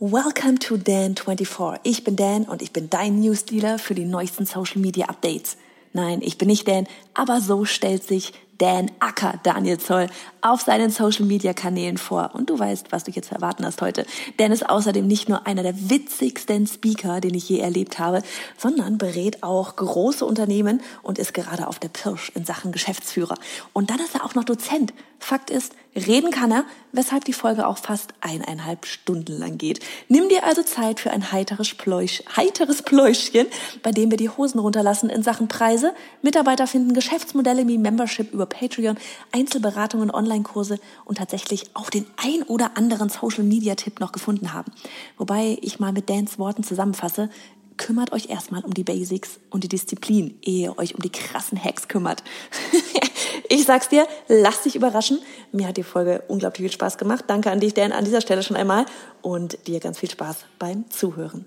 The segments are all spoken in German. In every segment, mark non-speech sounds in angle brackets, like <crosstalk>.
Welcome to Dan24. Ich bin Dan und ich bin dein Newsdealer für die neuesten Social Media Updates. Nein, ich bin nicht Dan, aber so stellt sich Dan Acker Daniel Zoll auf seinen Social Media Kanälen vor. Und du weißt, was du jetzt erwarten hast heute. Dan ist außerdem nicht nur einer der witzigsten Speaker, den ich je erlebt habe, sondern berät auch große Unternehmen und ist gerade auf der Pirsch in Sachen Geschäftsführer. Und dann ist er auch noch Dozent. Fakt ist, reden kann er, weshalb die Folge auch fast eineinhalb Stunden lang geht. Nimm dir also Zeit für ein heiteres, Pläusch, heiteres Pläuschchen, bei dem wir die Hosen runterlassen in Sachen Preise, Mitarbeiter finden Geschäftsmodelle wie Membership über Patreon, Einzelberatungen, Online-Kurse und tatsächlich auch den ein oder anderen Social-Media-Tipp noch gefunden haben. Wobei ich mal mit Dans Worten zusammenfasse, kümmert euch erstmal um die Basics und die Disziplin, ehe ihr euch um die krassen Hacks kümmert. <laughs> ich sag's dir, lass dich überraschen. Mir hat die Folge unglaublich viel Spaß gemacht. Danke an dich, Dan, an dieser Stelle schon einmal und dir ganz viel Spaß beim Zuhören.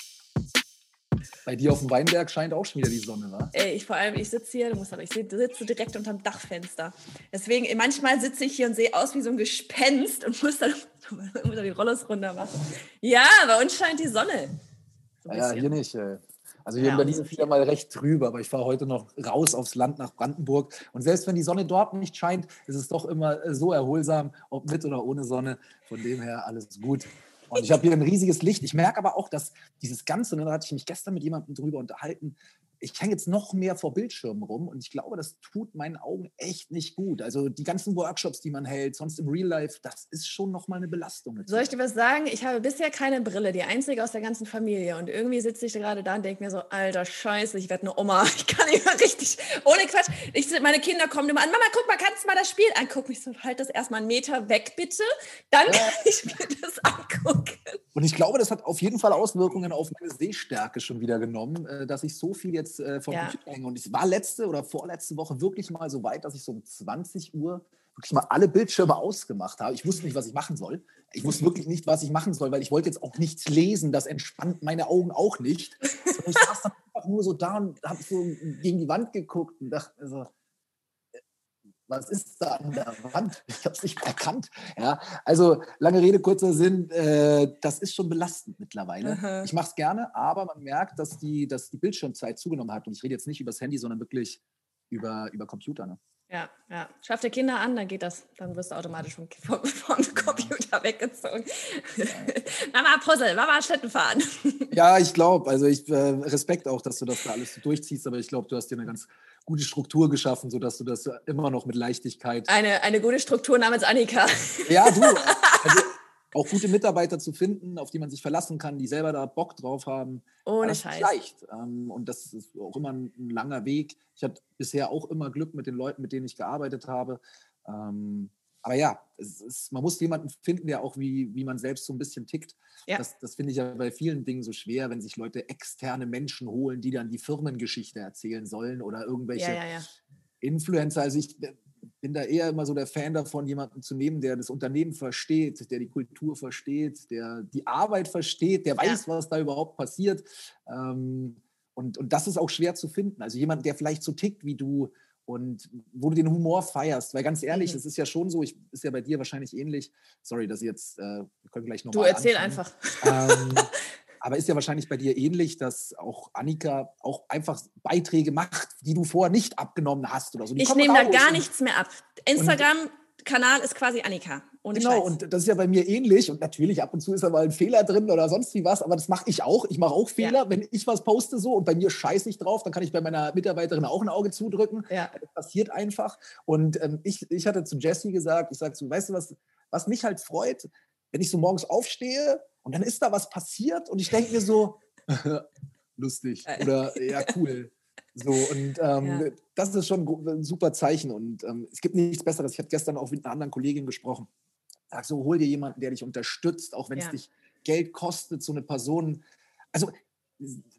Bei dir auf dem Weinberg scheint auch schon wieder die Sonne, wa? Ey, ich vor allem, ich sitze hier, du musst aber, ich sitze direkt unterm Dachfenster. Deswegen, manchmal sitze ich hier und sehe aus wie so ein Gespenst und muss dann <laughs> muss die Rollos runter machen. Ja, bei uns scheint die Sonne. So ja, hier nicht. Also hier ja, in Berlin ist wieder mal recht trübe, aber ich fahre heute noch raus aufs Land nach Brandenburg. Und selbst wenn die Sonne dort nicht scheint, ist es doch immer so erholsam, ob mit oder ohne Sonne. Von dem her alles gut. Und ich habe hier ein riesiges Licht. Ich merke aber auch, dass dieses Ganze, ne, da hatte ich mich gestern mit jemandem drüber unterhalten, ich hänge jetzt noch mehr vor Bildschirmen rum und ich glaube, das tut meinen Augen echt nicht gut. Also die ganzen Workshops, die man hält, sonst im Real Life, das ist schon nochmal eine Belastung. Soll ich dir was sagen? Ich habe bisher keine Brille, die einzige aus der ganzen Familie. Und irgendwie sitze ich gerade da und denke mir so, alter Scheiße, ich werde eine Oma. <laughs> Ich kann nicht mehr richtig, ohne Quatsch. Ich, meine Kinder kommen immer an, Mama, guck mal, kannst du mal das Spiel angucken? Ich so, halt das erstmal einen Meter weg, bitte. Dann kann ich mir das angucken. Und ich glaube, das hat auf jeden Fall Auswirkungen auf meine Sehstärke schon wieder genommen, äh, dass ich so viel jetzt äh, vom ja. Computer hänge. Und ich war letzte oder vorletzte Woche wirklich mal so weit, dass ich so um 20 Uhr wirklich mal alle Bildschirme ausgemacht habe. Ich wusste nicht, was ich machen soll. Ich wusste wirklich nicht, was ich machen soll, weil ich wollte jetzt auch nichts lesen. Das entspannt meine Augen auch nicht. Und ich saß dann <laughs> einfach nur so da und habe so gegen die Wand geguckt und dachte, also, was ist da an der Wand? <laughs> Ich habe es nicht erkannt. Ja, also lange Rede, kurzer Sinn, äh, das ist schon belastend mittlerweile. Aha. Ich mache es gerne, aber man merkt, dass die, dass die Bildschirmzeit zugenommen hat. Und ich rede jetzt nicht über das Handy, sondern wirklich über, über Computer. Ne? Ja, ja. Schaff dir Kinder an, dann geht das. Dann wirst du automatisch vom, vom, vom Computer weggezogen. Ja. <laughs> Mama Puzzle, Mama Schlitten fahren. Ja, ich glaube, also ich äh, Respekt auch, dass du das da alles so durchziehst, aber ich glaube, du hast dir eine ganz gute Struktur geschaffen, sodass du das immer noch mit Leichtigkeit. Eine, eine gute Struktur namens Annika. Ja, du. <laughs> Also auch gute Mitarbeiter zu finden, auf die man sich verlassen kann, die selber da Bock drauf haben. Ohne das Scheiß. Ist leicht. Ähm, und das ist auch immer ein, langer Weg. Ich hatte bisher auch immer Glück mit den Leuten, mit denen ich gearbeitet habe. Ähm, aber ja, ist, man muss jemanden finden, der auch wie, wie man selbst so ein bisschen tickt. Ja. Das, das finde ich ja bei vielen Dingen so schwer, wenn sich Leute externe Menschen holen, die dann die Firmengeschichte erzählen sollen oder irgendwelche ja, ja, Influencer. Also ich bin da eher immer so der Fan davon, jemanden zu nehmen, der das Unternehmen versteht, der die Kultur versteht, der die Arbeit versteht, der weiß, was da überhaupt passiert. Ähm, und, und das ist auch schwer zu finden. Also jemand, der vielleicht so tickt wie du, und wo du den Humor feierst. Weil ganz ehrlich, mhm. es ist ja schon so, ich, ist ja bei dir wahrscheinlich ähnlich. Sorry, dass ich jetzt, äh, wir können gleich nochmal. Du erzähl anfangen. einfach. Ähm, <laughs> aber ist ja wahrscheinlich bei dir ähnlich, dass auch Annika auch einfach Beiträge macht, die du vorher nicht abgenommen hast oder so. Die ich nehme da gar nichts mehr ab. Instagram-Kanal ist quasi Annika. Ohne genau, Scheiß. und das ist ja bei mir ähnlich. Und natürlich, ab und zu ist da mal ein Fehler drin oder sonst wie was, aber das mache ich auch. Ich mache auch Fehler. Ja. Wenn ich was poste so und bei mir scheiße ich drauf, dann kann ich bei meiner Mitarbeiterin auch ein Auge zudrücken. Ja. Das passiert einfach. Und ähm, ich, ich hatte zu Jessie gesagt, ich sage so, weißt du was, was mich halt freut, wenn ich so morgens aufstehe und dann ist da was passiert und ich denke mir so, <laughs> lustig äh. oder ja, cool. So, und ähm, ja. das ist schon ein super Zeichen. Und ähm, es gibt nichts Besseres. Ich habe gestern auch mit einer anderen Kollegin gesprochen. Sag so, hol dir jemanden, der dich unterstützt, auch wenn es ja. dich Geld kostet, so eine Person. Also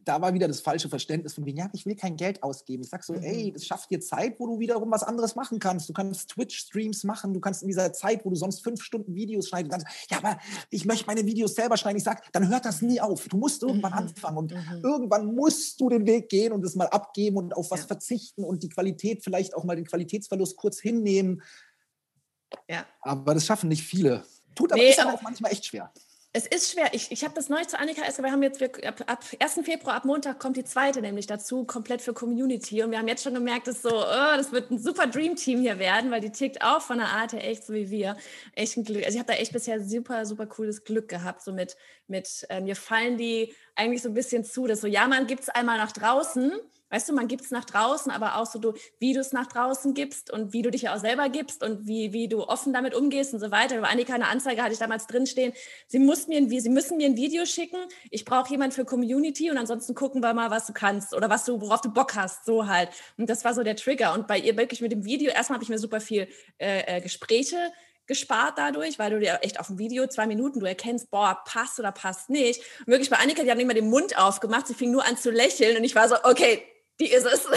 da war wieder das falsche Verständnis von wegen, ja, ich will kein Geld ausgeben. Ich sage so, mhm. ey, das schafft dir Zeit, wo du wiederum was anderes machen kannst. Du kannst Twitch-Streams machen, du kannst in dieser Zeit, wo du sonst fünf Stunden Videos schneiden kannst, ja, aber ich möchte meine Videos selber schneiden. Ich sage, dann hört das nie auf. Du musst irgendwann mhm. anfangen und mhm. irgendwann musst du den Weg gehen und es mal abgeben und auf was ja. verzichten und die Qualität, vielleicht auch mal den Qualitätsverlust kurz hinnehmen. Ja. Aber das schaffen nicht viele. Tut aber, nee, ist aber auch manchmal echt schwer. Es ist schwer. Ich, ich habe das neu zu Annika erst, wir haben jetzt wir, ab, ab 1. Februar, ab Montag kommt die zweite nämlich dazu, komplett für Community. Und wir haben jetzt schon gemerkt, dass so, oh, das wird ein super Dream-Team hier werden, weil die tickt auch von der Art her echt so wie wir. Echt ein Glück. Also ich habe da echt bisher super, super cooles Glück gehabt. So mit, mit äh, mir fallen die eigentlich so ein bisschen zu, dass so, ja, man gibt es einmal nach draußen weißt du, man gibt es nach draußen, aber auch so, du, wie du es nach draußen gibst und wie du dich ja auch selber gibst und wie, wie du offen damit umgehst und so weiter. Über Annika eine Anzeige hatte ich damals drinstehen. Sie, muss mir ein, sie müssen mir ein Video schicken. Ich brauche jemanden für Community und ansonsten gucken wir mal, was du kannst oder was du, worauf du Bock hast. So halt. Und das war so der Trigger. Und bei ihr wirklich mit dem Video, erstmal habe ich mir super viel äh, äh, Gespräche gespart dadurch, weil du dir echt auf dem Video zwei Minuten, du erkennst, boah, passt oder passt nicht. Und wirklich bei Annika, die haben nicht mal den Mund aufgemacht, sie fing nur an zu lächeln und ich war so, okay, die ist es.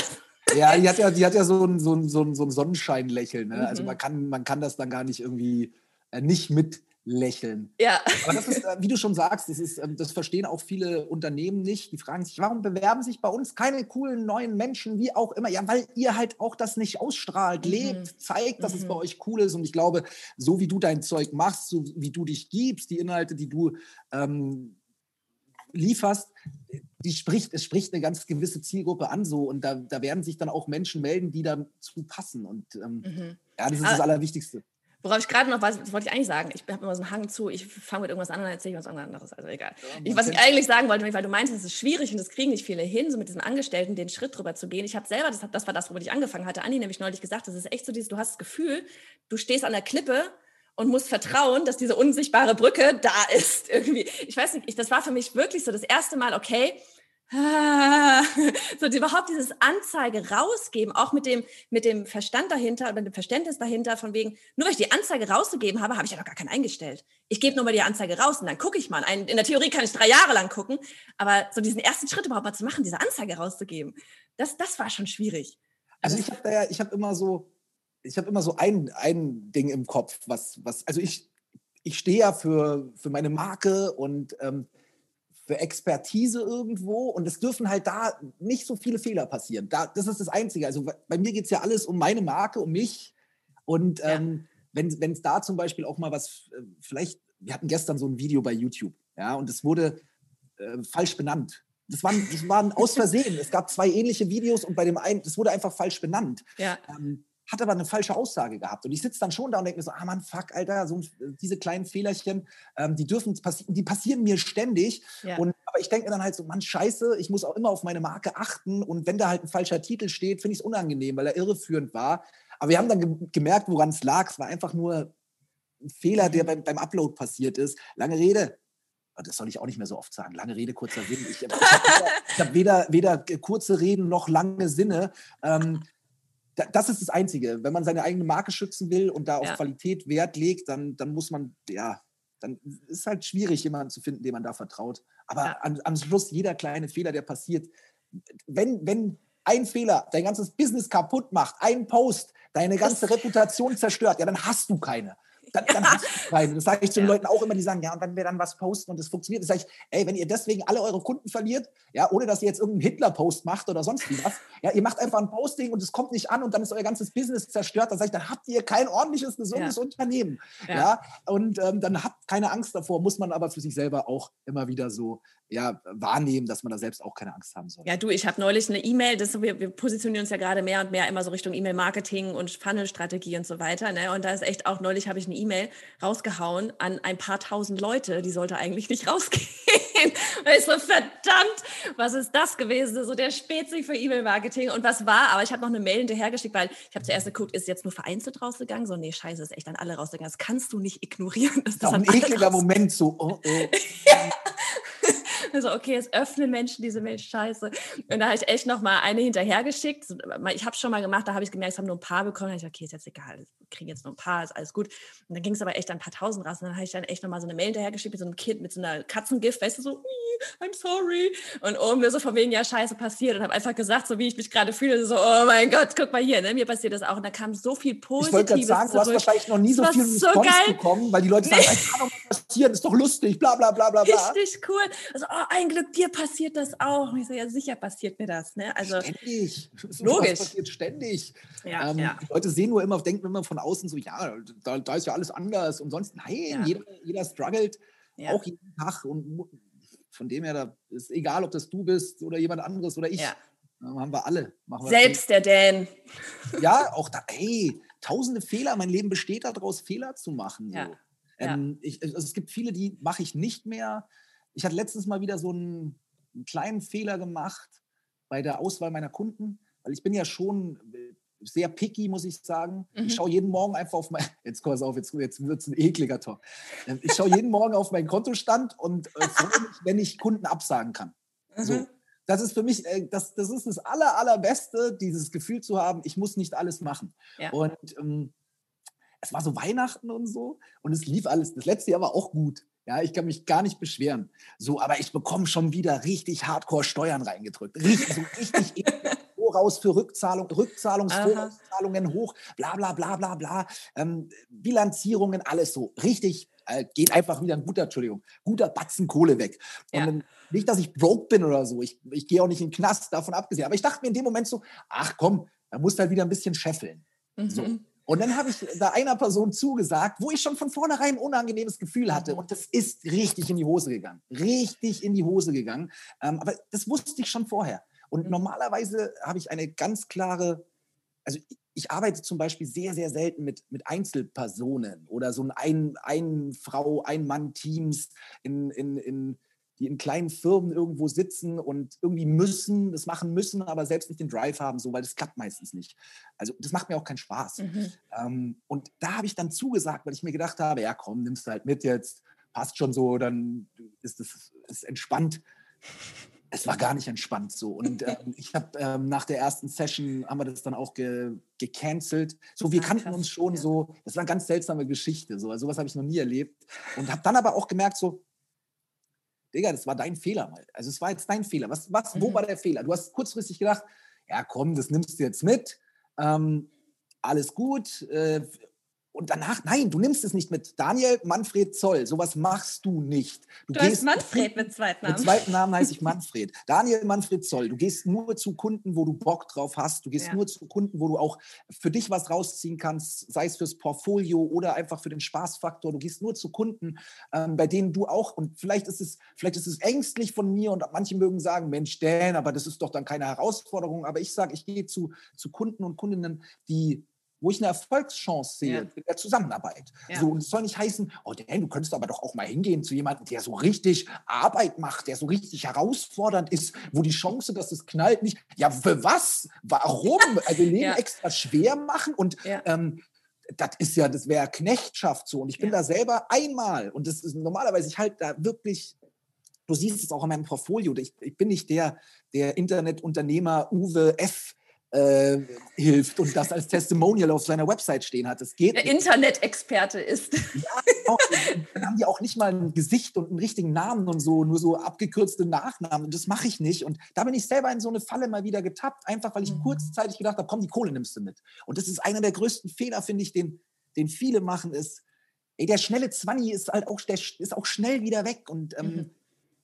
Ja, die hat ja, die hat ja so ein, so ein, so ein, so ein Sonnenscheinlächeln. Ne? Also mhm. Also man kann, man kann das dann gar nicht irgendwie äh, nicht mitlächeln. Ja. Aber das ist, äh, wie du schon sagst, das, ist, ähm, das verstehen auch viele Unternehmen nicht. Die fragen sich, warum bewerben sich bei uns keine coolen neuen Menschen, wie auch immer? Ja, weil ihr halt auch das nicht ausstrahlt, mhm. lebt, zeigt, dass mhm. es bei euch cool ist. Und ich glaube, so wie du dein Zeug machst, so wie du dich gibst, die Inhalte, die du ähm, lieferst, die spricht, es spricht eine ganz gewisse Zielgruppe an so und da, da werden sich dann auch Menschen melden, die dazu passen und ähm, mhm. ja, das ist Aber, das Allerwichtigste. Worauf ich gerade noch was, das wollte ich eigentlich sagen, ich habe immer so einen Hang zu, ich fange mit irgendwas an und erzähle was anderes, also egal. Ja, ich, was ich eigentlich sagen wollte, weil du meinst, es ist schwierig und das kriegen nicht viele hin, so mit diesen Angestellten den Schritt drüber zu gehen. Ich habe selber, das, das war das, womit ich angefangen hatte, Andi nämlich neulich gesagt, das ist echt so dieses, du hast das Gefühl, du stehst an der Klippe und muss vertrauen, dass diese unsichtbare Brücke da <laughs> ist irgendwie. Ich weiß nicht, ich, das war für mich wirklich so das erste Mal, okay, <laughs> so überhaupt dieses Anzeige rausgeben, auch mit dem, mit dem Verstand dahinter oder dem Verständnis dahinter, von wegen, nur weil ich die Anzeige rausgegeben habe, habe ich ja noch gar keinen eingestellt. Ich gebe nur mal die Anzeige raus und dann gucke ich mal. In der Theorie kann ich drei Jahre lang gucken, aber so diesen ersten Schritt überhaupt mal zu machen, diese Anzeige rauszugeben, das, das war schon schwierig. Also, also ich habe ja, ich habe immer so, ich habe immer so ein, ein Ding im Kopf, was, was, also ich, ich stehe ja für, für meine Marke und ähm, für Expertise irgendwo und es dürfen halt da nicht so viele Fehler passieren. Da, das ist das Einzige. Also bei mir geht es ja alles um meine Marke, um mich. Und ähm, ja. wenn es da zum Beispiel auch mal was, äh, vielleicht, wir hatten gestern so ein Video bei YouTube, ja, und es wurde äh, falsch benannt. Das waren, das waren aus Versehen. es gab zwei ähnliche Videos und bei dem einen, das wurde einfach falsch benannt. Ja. Ähm, hat aber eine falsche Aussage gehabt. Und ich sitze dann schon da und denke mir so, ah Mann, fuck, Alter, so diese kleinen Fehlerchen, ähm, die dürfen passieren, die passieren mir ständig. Ja. Und, aber ich denke mir dann halt so, Mann, scheiße, ich muss auch immer auf meine Marke achten. Und wenn da halt ein falscher Titel steht, finde ich es unangenehm, weil er irreführend war. Aber wir haben dann ge gemerkt, woran es lag. Es war einfach nur ein Fehler, der mhm. beim, beim Upload passiert ist. Lange Rede, das soll ich auch nicht mehr so oft sagen. Lange Rede, kurzer Sinn. Ich, ich habe hab weder, weder, kurze Reden noch lange Sinne. Ähm, das ist das Einzige. Wenn man seine eigene Marke schützen will und da auf ja. Qualität Wert legt, dann, dann muss man, ja, dann ist es halt schwierig, jemanden zu finden, dem man da vertraut. Aber ja. am, am Schluss, jeder kleine Fehler, der passiert, wenn, wenn ein Fehler dein ganzes Business kaputt macht, ein Post deine ganze Reputation zerstört, ja, dann hast du keine dann, dann hast du. Das sage ich zu den ja. Leuten auch immer, die sagen, ja, und wenn wir dann was posten und es funktioniert, dann sage ich, ey, wenn ihr deswegen alle eure Kunden verliert, ja, ohne dass ihr jetzt irgendeinen Hitler-Post macht oder sonst wie was, ja, ihr macht einfach ein Posting und es kommt nicht an und dann ist euer ganzes Business zerstört, dann sage ich, dann habt ihr kein ordentliches, gesundes ja. Unternehmen. Ja. ja? Und ähm, dann habt keine Angst davor, muss man aber für sich selber auch immer wieder so ja, wahrnehmen, dass man da selbst auch keine Angst haben soll. Ja, du, ich habe neulich eine E-Mail, wir, wir positionieren uns ja gerade mehr und mehr immer so Richtung E-Mail-Marketing und Funnel-Strategie und so weiter. Ne? Und da ist echt auch, neulich habe ich eine E-Mail rausgehauen an ein paar tausend Leute, die sollte eigentlich nicht <laughs> rausgehen. Ich so, verdammt, was ist das gewesen? So der Spezi für E-Mail-Marketing. Und was war? Aber ich habe noch eine Mail hinterhergeschickt, weil ich habe zuerst geguckt, ist jetzt nur vereinzelt rausgegangen? So, nee, scheiße, ist echt an alle rausgegangen. Das kannst du nicht ignorieren. Das ist auch ein ekliger Moment, so, oh, oh. <laughs> <laughs> Also okay, jetzt öffnen Menschen diese Mail, scheiße. Und da habe ich echt noch mal eine hinterhergeschickt. Ich habe es schon mal gemacht, da habe ich gemerkt, es haben nur ein paar bekommen. Da ich okay, ist jetzt egal, wir kriegen jetzt nur ein paar, ist alles gut. Und dann ging es aber echt ein paar tausend raus. Und dann habe ich dann echt noch mal so eine Mail hinterhergeschickt mit so einem Kind, mit so einer Katzengift, weißt du, so, I'm sorry. Und oben mir so von wegen, ja, scheiße, passiert. Und habe einfach gesagt, so wie ich mich gerade fühle, so, oh mein Gott, guck mal hier, ne? mir passiert das auch. Und da kam so viel Positives Ich wollte gerade sagen, du hast wahrscheinlich noch nie so viel so Response bekommen, weil die Leute sagen, nee. kann doch mal passieren, ist doch lustig, bla bla bla bla. Richtig cool. Also, oh, ein Glück, dir passiert das auch. Und ich so, ja, sicher passiert mir das. Ne? Also, ständig. <laughs> Logisch. Das passiert ständig. Ja, ähm, ja. Die Leute sehen nur immer, denken immer von außen so, ja, da, da ist ja alles anders. Und sonst, nein, ja. jeder, jeder struggelt auch jeden Tag. Und von dem her, da ist egal, ob das du bist oder jemand anderes oder ich. Haben wir alle. Wir Selbst der Dan. Ja, auch da, hey, tausende Fehler. Mein Leben besteht daraus, Fehler zu machen. So. Ähm, ich, also es gibt viele, die mache ich nicht mehr. Ich hatte letztens mal wieder so einen, einen, kleinen Fehler gemacht bei der Auswahl meiner Kunden, weil ich bin ja schon äh, sehr picky, muss ich sagen. Mhm. Ich schaue jeden Morgen einfach auf mein, <laughs> jetzt komm auf, jetzt, jetzt wird es ein ekliger Talk. Ähm, ich schaue jeden Morgen auf meinen Kontostand und äh, freue mich, wenn ich Kunden absagen kann. Mhm. So. Das ist für mich, äh, das, das ist das aller, allerbeste, dieses Gefühl zu haben, ich muss nicht alles machen. Ja. Und ähm, es war so Weihnachten und so und es lief alles. Das letzte Jahr war auch gut. Ja, ich kann mich gar nicht beschweren. So, aber ich bekomme schon wieder richtig hardcore Steuern reingedrückt. Richtig, so richtig <laughs> Voraus für Rückzahlung, Rückzahlungsvorauszahlungen hoch, bla bla bla bla bla. Ähm, Bilanzierungen, alles so. Richtig, äh, geht einfach wieder ein guter, Entschuldigung, guter Batzen Kohle weg. Und ja. nicht, dass ich broke bin oder so. Ich, ich gehe auch nicht in den Knast, davon abgesehen. Aber ich dachte mir in dem Moment so, ach komm, da musst du halt wieder ein bisschen scheffeln. Mhm. So. Und dann habe ich da einer Person zugesagt, wo ich schon von vornherein ein unangenehmes Gefühl hatte. Und das ist richtig in die Hose gegangen. Richtig in die Hose gegangen. Ähm, aber das wusste ich schon vorher. Und mhm. normalerweise habe ich eine ganz klare, also ich, arbeite zum Beispiel sehr, sehr selten mit, mit Einzelpersonen oder so ein, ein Frau, ein Mann Teams in, in, in die in kleinen Firmen irgendwo sitzen und irgendwie müssen, das machen müssen, aber selbst nicht den Drive haben, so, weil das klappt meistens nicht. Also das macht mir auch keinen Spaß. Mhm. Ähm, und da habe ich dann zugesagt, weil ich mir gedacht habe, ja komm, nimmst du halt mit jetzt, passt schon so, dann ist es ist entspannt. Es war gar nicht entspannt so. Und <laughs> ähm, ich habe ähm, nach der ersten Session haben wir das dann auch ge gecancelt. So, wir kannten uns schon ja. so. Das war eine ganz seltsame Geschichte. So, also, sowas habe ich noch nie erlebt. Und habe dann aber auch gemerkt, so, Digga, das war dein Fehler mal. Also es war jetzt dein Fehler. Was, was, wo mhm. war der Fehler? Du hast kurzfristig gedacht, ja komm, das nimmst du jetzt mit. Ähm, alles gut. Äh, und danach, nein, du nimmst es nicht mit. Daniel Manfred Zoll, sowas machst du nicht. Du, du gehst Manfred mit zweiten Namen. Mit zweiten Namen heiße ich Manfred. <laughs> Daniel Manfred Zoll, du gehst nur zu Kunden, wo du Bock drauf hast. Du gehst ja. nur zu Kunden, wo du auch für dich was rausziehen kannst, sei es fürs Portfolio oder einfach für den Spaßfaktor. Du gehst nur zu Kunden, ähm, bei denen du auch, und vielleicht ist es, vielleicht ist es ängstlich von mir und manche mögen sagen, Mensch, Dan, aber das ist doch dann keine Herausforderung. Aber ich sage, ich gehe zu, zu Kunden und Kundinnen, die wo ich eine Erfolgschance sehe ja. in der Zusammenarbeit. Ja. So, und es soll nicht heißen, oh Dan, du könntest aber doch auch mal hingehen zu jemandem, der so richtig Arbeit macht, der so richtig herausfordernd ist, wo die Chance, dass es knallt, nicht. Ja, für was? Warum? <laughs> Also Leben ja. extra schwer machen und ähm, das ist ja, das wäre Knechtschaft so. Und ich bin da selber einmal, und das ist normalerweise, ich halte da wirklich du siehst es auch in meinem Portfolio. Ich, ich, bin nicht der, der Internetunternehmer Uwe F., äh, hilft und das als Testimonial auf seiner Website stehen hat. Das geht. Der Internet-Experte ist. Ja, auch, dann haben die auch nicht mal ein Gesicht und einen richtigen Namen und so, nur so abgekürzte Nachnamen. Und das mache ich nicht. Und da bin ich selber in so eine Falle mal wieder getappt, einfach weil ich mhm. kurzzeitig gedacht habe, komm, die Kohle nimmst du mit. Und das ist einer der größten Fehler, finde ich, den, den viele machen, ist, ey, der schnelle Zwanni ist halt auch, der ist auch schnell wieder weg. Und ähm, mhm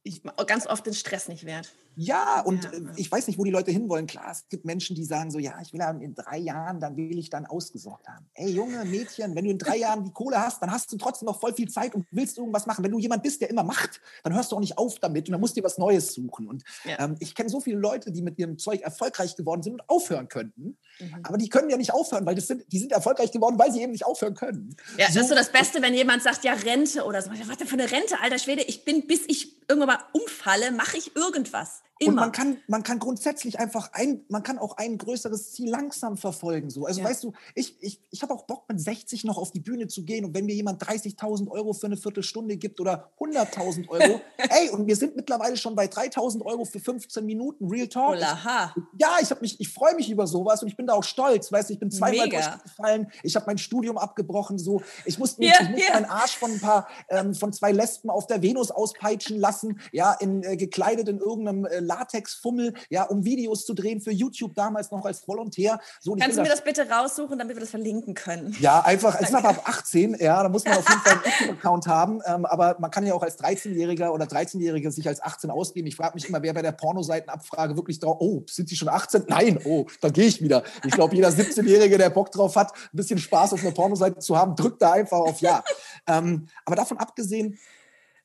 ich ganz oft den Stress nicht wert. Ja, und ja. Äh, ich weiß nicht, wo die Leute hinwollen. Klar, es gibt Menschen, die sagen so, ja, ich will in drei Jahren, dann will ich dann ausgesorgt haben. Ey, Junge, Mädchen, wenn du in drei <laughs> Jahren die Kohle hast, dann hast du trotzdem noch voll viel Zeit und willst irgendwas machen. Wenn du jemand bist, der immer macht, dann hörst du auch nicht auf damit und dann musst du dir was Neues suchen. Und ja. ähm, ich kenne so viele Leute, die mit ihrem Zeug erfolgreich geworden sind und aufhören könnten. Mhm. Aber die können ja nicht aufhören, weil das sind, die sind erfolgreich geworden, weil sie eben nicht aufhören können. Ja, so. das ist so das Beste, wenn jemand sagt, ja, Rente oder so. Was denn für eine Rente, alter Schwede? Ich bin, bis ich irgendwann mal umfalle, mache ich irgendwas. Immer. Und man kann, man kann grundsätzlich einfach ein, man kann auch ein größeres Ziel langsam verfolgen. So. Also ja. weißt du, ich, ich, ich habe auch Bock, mit 60 noch auf die Bühne zu gehen und wenn mir jemand 30.000 Euro für eine Viertelstunde gibt oder 100.000 Euro, <laughs> ey, und wir sind mittlerweile schon bei 3.000 Euro für 15 Minuten Real Talk. Olaha. Ja, ich habe mich, ich freue mich über sowas und ich bin da auch stolz. Weißt du, ich bin zweimal durchgefallen, ich habe mein Studium abgebrochen, so. Ich musste, ja, ich musste ja. meinen Arsch von ein paar, ähm, von zwei Lesben auf der Venus auspeitschen lassen, ja, in, äh, gekleidet in irgendeinem äh, Latexfummel, ja, um Videos zu drehen für YouTube damals noch als Volontär. So, Kannst du mir das bitte raussuchen, damit wir das verlinken können? Ja, einfach, es ist aber ab 18, ja, da muss man auf jeden Fall einen YouTube-Account haben, ähm, aber man kann ja auch als 13-Jähriger oder 13-Jährige sich als 18 ausgeben. Ich frage mich immer, wer bei der Pornoseitenabfrage wirklich drauf, oh, sind die schon 18? Nein, oh, da gehe ich wieder. Ich glaube, jeder 17-Jährige, der Bock drauf hat, ein bisschen Spaß auf einer Pornoseite zu haben, drückt da einfach auf Ja. ähm, aber davon abgesehen,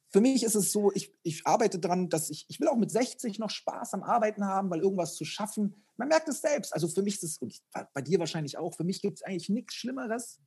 für mich ist es so, ich, ich arbeite daran, dass ich, ich will auch mit 60 noch Spaß am Arbeiten haben, weil irgendwas zu schaffen, man merkt es selbst. Also für mich ist es, und bei dir wahrscheinlich auch, für mich gibt es eigentlich nichts Schlimmeres,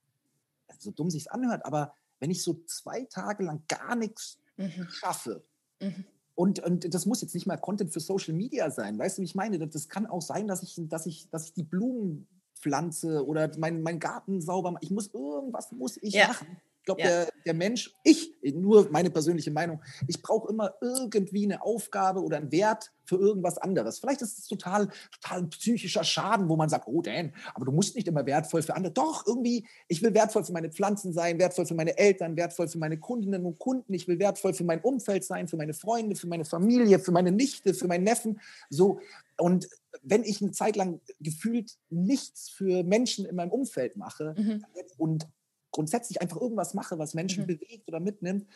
so dumm sich anhört, aber wenn ich so zwei Tage lang gar nichts mhm. schaffe, mhm. Und, und das muss jetzt nicht mal Content für Social Media sein. Weißt du, wie ich meine? Das kann auch sein, dass ich, dass ich, dass ich die Blumen pflanze oder meinen mein Garten sauber mache. Ich muss irgendwas muss ich ja. machen glaube, ja. der, der Mensch, ich, nur meine persönliche Meinung, ich brauche immer irgendwie eine Aufgabe oder einen Wert für irgendwas anderes. Vielleicht ist es total, total ein psychischer Schaden, wo man sagt, oh Dan, aber du musst nicht immer wertvoll für andere. Doch, irgendwie, ich will wertvoll für meine Pflanzen sein, wertvoll für meine Eltern, wertvoll für meine Kundinnen und Kunden, ich will wertvoll für mein Umfeld sein, für meine Freunde, für meine Familie, für meine Nichte, für meinen Neffen. So, und wenn ich eine Zeit lang gefühlt nichts für Menschen in meinem Umfeld mache mhm. und grundsätzlich einfach irgendwas mache, was Menschen mhm. bewegt oder mitnimmt,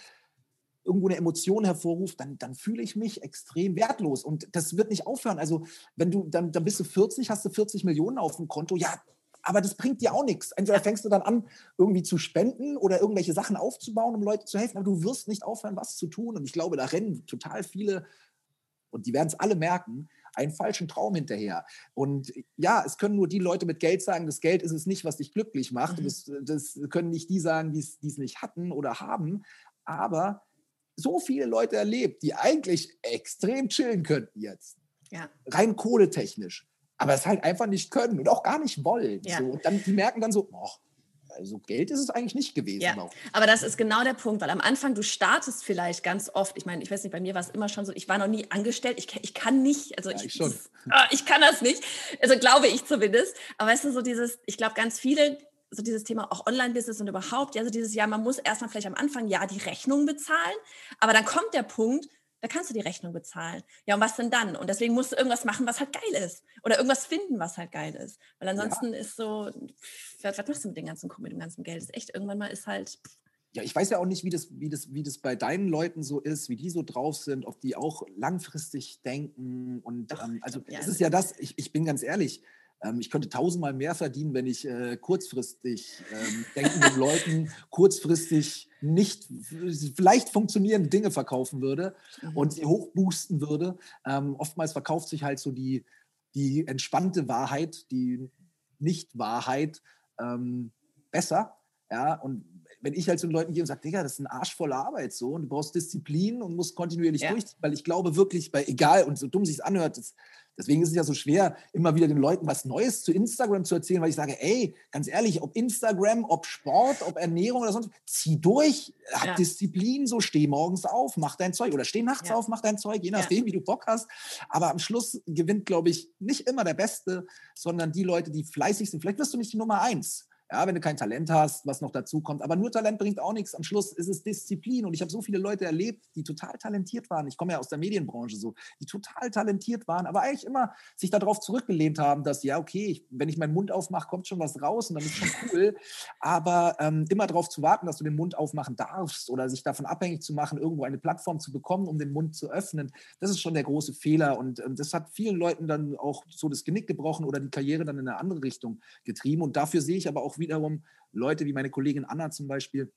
irgendwo eine Emotion hervorruft, dann, dann fühle ich mich extrem wertlos. Und das wird nicht aufhören. Also, wenn du, dann, dann bist du 40, hast du 40 Millionen auf dem Konto, ja, aber das bringt dir auch nichts. Entweder fängst du dann an, irgendwie zu spenden oder irgendwelche Sachen aufzubauen, um Leuten zu helfen, aber du wirst nicht aufhören, was zu tun. Und ich glaube, da rennen total viele, und die werden es alle merken, einen falschen Traum hinterher. Und ja, es können nur die Leute mit Geld sagen, das Geld ist es nicht, was dich glücklich macht. Mhm. Das, das, können nicht die sagen, die es nicht hatten oder haben. Aber so viele Leute erlebt, die eigentlich extrem chillen könnten jetzt. Ja. Rein kohletechnisch. Aber es halt einfach nicht können und auch gar nicht wollen. Ja. So. Und dann, die merken dann so, oh, also Geld ist es eigentlich nicht gewesen. Ja, auch. aber das ist genau der Punkt, weil am Anfang du startest vielleicht ganz oft, ich meine, ich weiß nicht, bei mir war es immer schon so, ich war noch nie angestellt, ich, ich kann nicht, also ja, ich, ich. Das, ich kann das nicht, also glaube ich zumindest, aber weißt du, so dieses, ich glaube ganz viele, so dieses Thema auch Online-Business und überhaupt, ja, so dieses Jahr, man muss erstmal vielleicht am Anfang ja die Rechnung bezahlen, aber dann kommt der Punkt, da kannst du die Rechnung bezahlen. Ja, und was denn dann? Und deswegen musst du irgendwas machen, was halt geil ist. Oder irgendwas finden, was halt geil ist. Weil ansonsten ja. ist so, was, was machst du mit dem ganzen mit dem ganzen Geld? Das ist echt, irgendwann mal ist halt. Ja, ich weiß ja auch nicht, wie das, wie, das, wie das bei deinen Leuten so ist, wie die so drauf sind, ob die auch langfristig denken. Und Doch, ähm, also ja, es ist ja das, ich, ich bin ganz ehrlich, ähm, ich könnte tausendmal mehr verdienen, wenn ich äh, kurzfristig ähm, denkenden Leuten kurzfristig nicht vielleicht funktionierende Dinge verkaufen würde mhm. und sie hochboosten würde. Ähm, oftmals verkauft sich halt so die, die entspannte Wahrheit, die Nicht-Wahrheit ähm, besser. Ja, und wenn ich halt zu den Leuten gehe und sage, Digga, das ist ein Arsch voller Arbeit so und du brauchst Disziplin und musst kontinuierlich ja. durchziehen, weil ich glaube wirklich, bei egal und so dumm sich anhört, das, Deswegen ist es ja so schwer, immer wieder den Leuten was Neues zu Instagram zu erzählen, weil ich sage, ey, ganz ehrlich, ob Instagram, ob Sport, ob Ernährung oder sonst, zieh durch, hab ja. Disziplin, so steh morgens auf, mach dein Zeug oder steh nachts ja. auf, mach dein Zeug, je nachdem, ja. wie du Bock hast. Aber am Schluss gewinnt, glaube ich, nicht immer der Beste, sondern die Leute, die fleißig sind. Vielleicht wirst du nicht die Nummer eins, ja, wenn du kein Talent hast, was noch dazu kommt. Aber nur Talent bringt auch nichts. Am Schluss ist es Disziplin. Und ich habe so viele Leute erlebt, die total talentiert waren. Ich komme ja aus der Medienbranche so, die total talentiert waren, aber eigentlich immer sich darauf zurückgelehnt haben, dass, ja, okay, ich, wenn ich meinen Mund aufmache, kommt schon was raus und dann ist schon cool. aber ähm, immer darauf zu warten, dass du den Mund aufmachen darfst oder sich davon abhängig zu machen, irgendwo eine Plattform zu bekommen, um den Mund zu öffnen, das ist schon der große Fehler. Und ähm, das hat vielen Leuten dann auch so das Genick gebrochen oder die Karriere dann in eine andere Richtung getrieben. Und dafür sehe ich aber auch wiederum Leute wie meine Kollegin Anna zum Beispiel,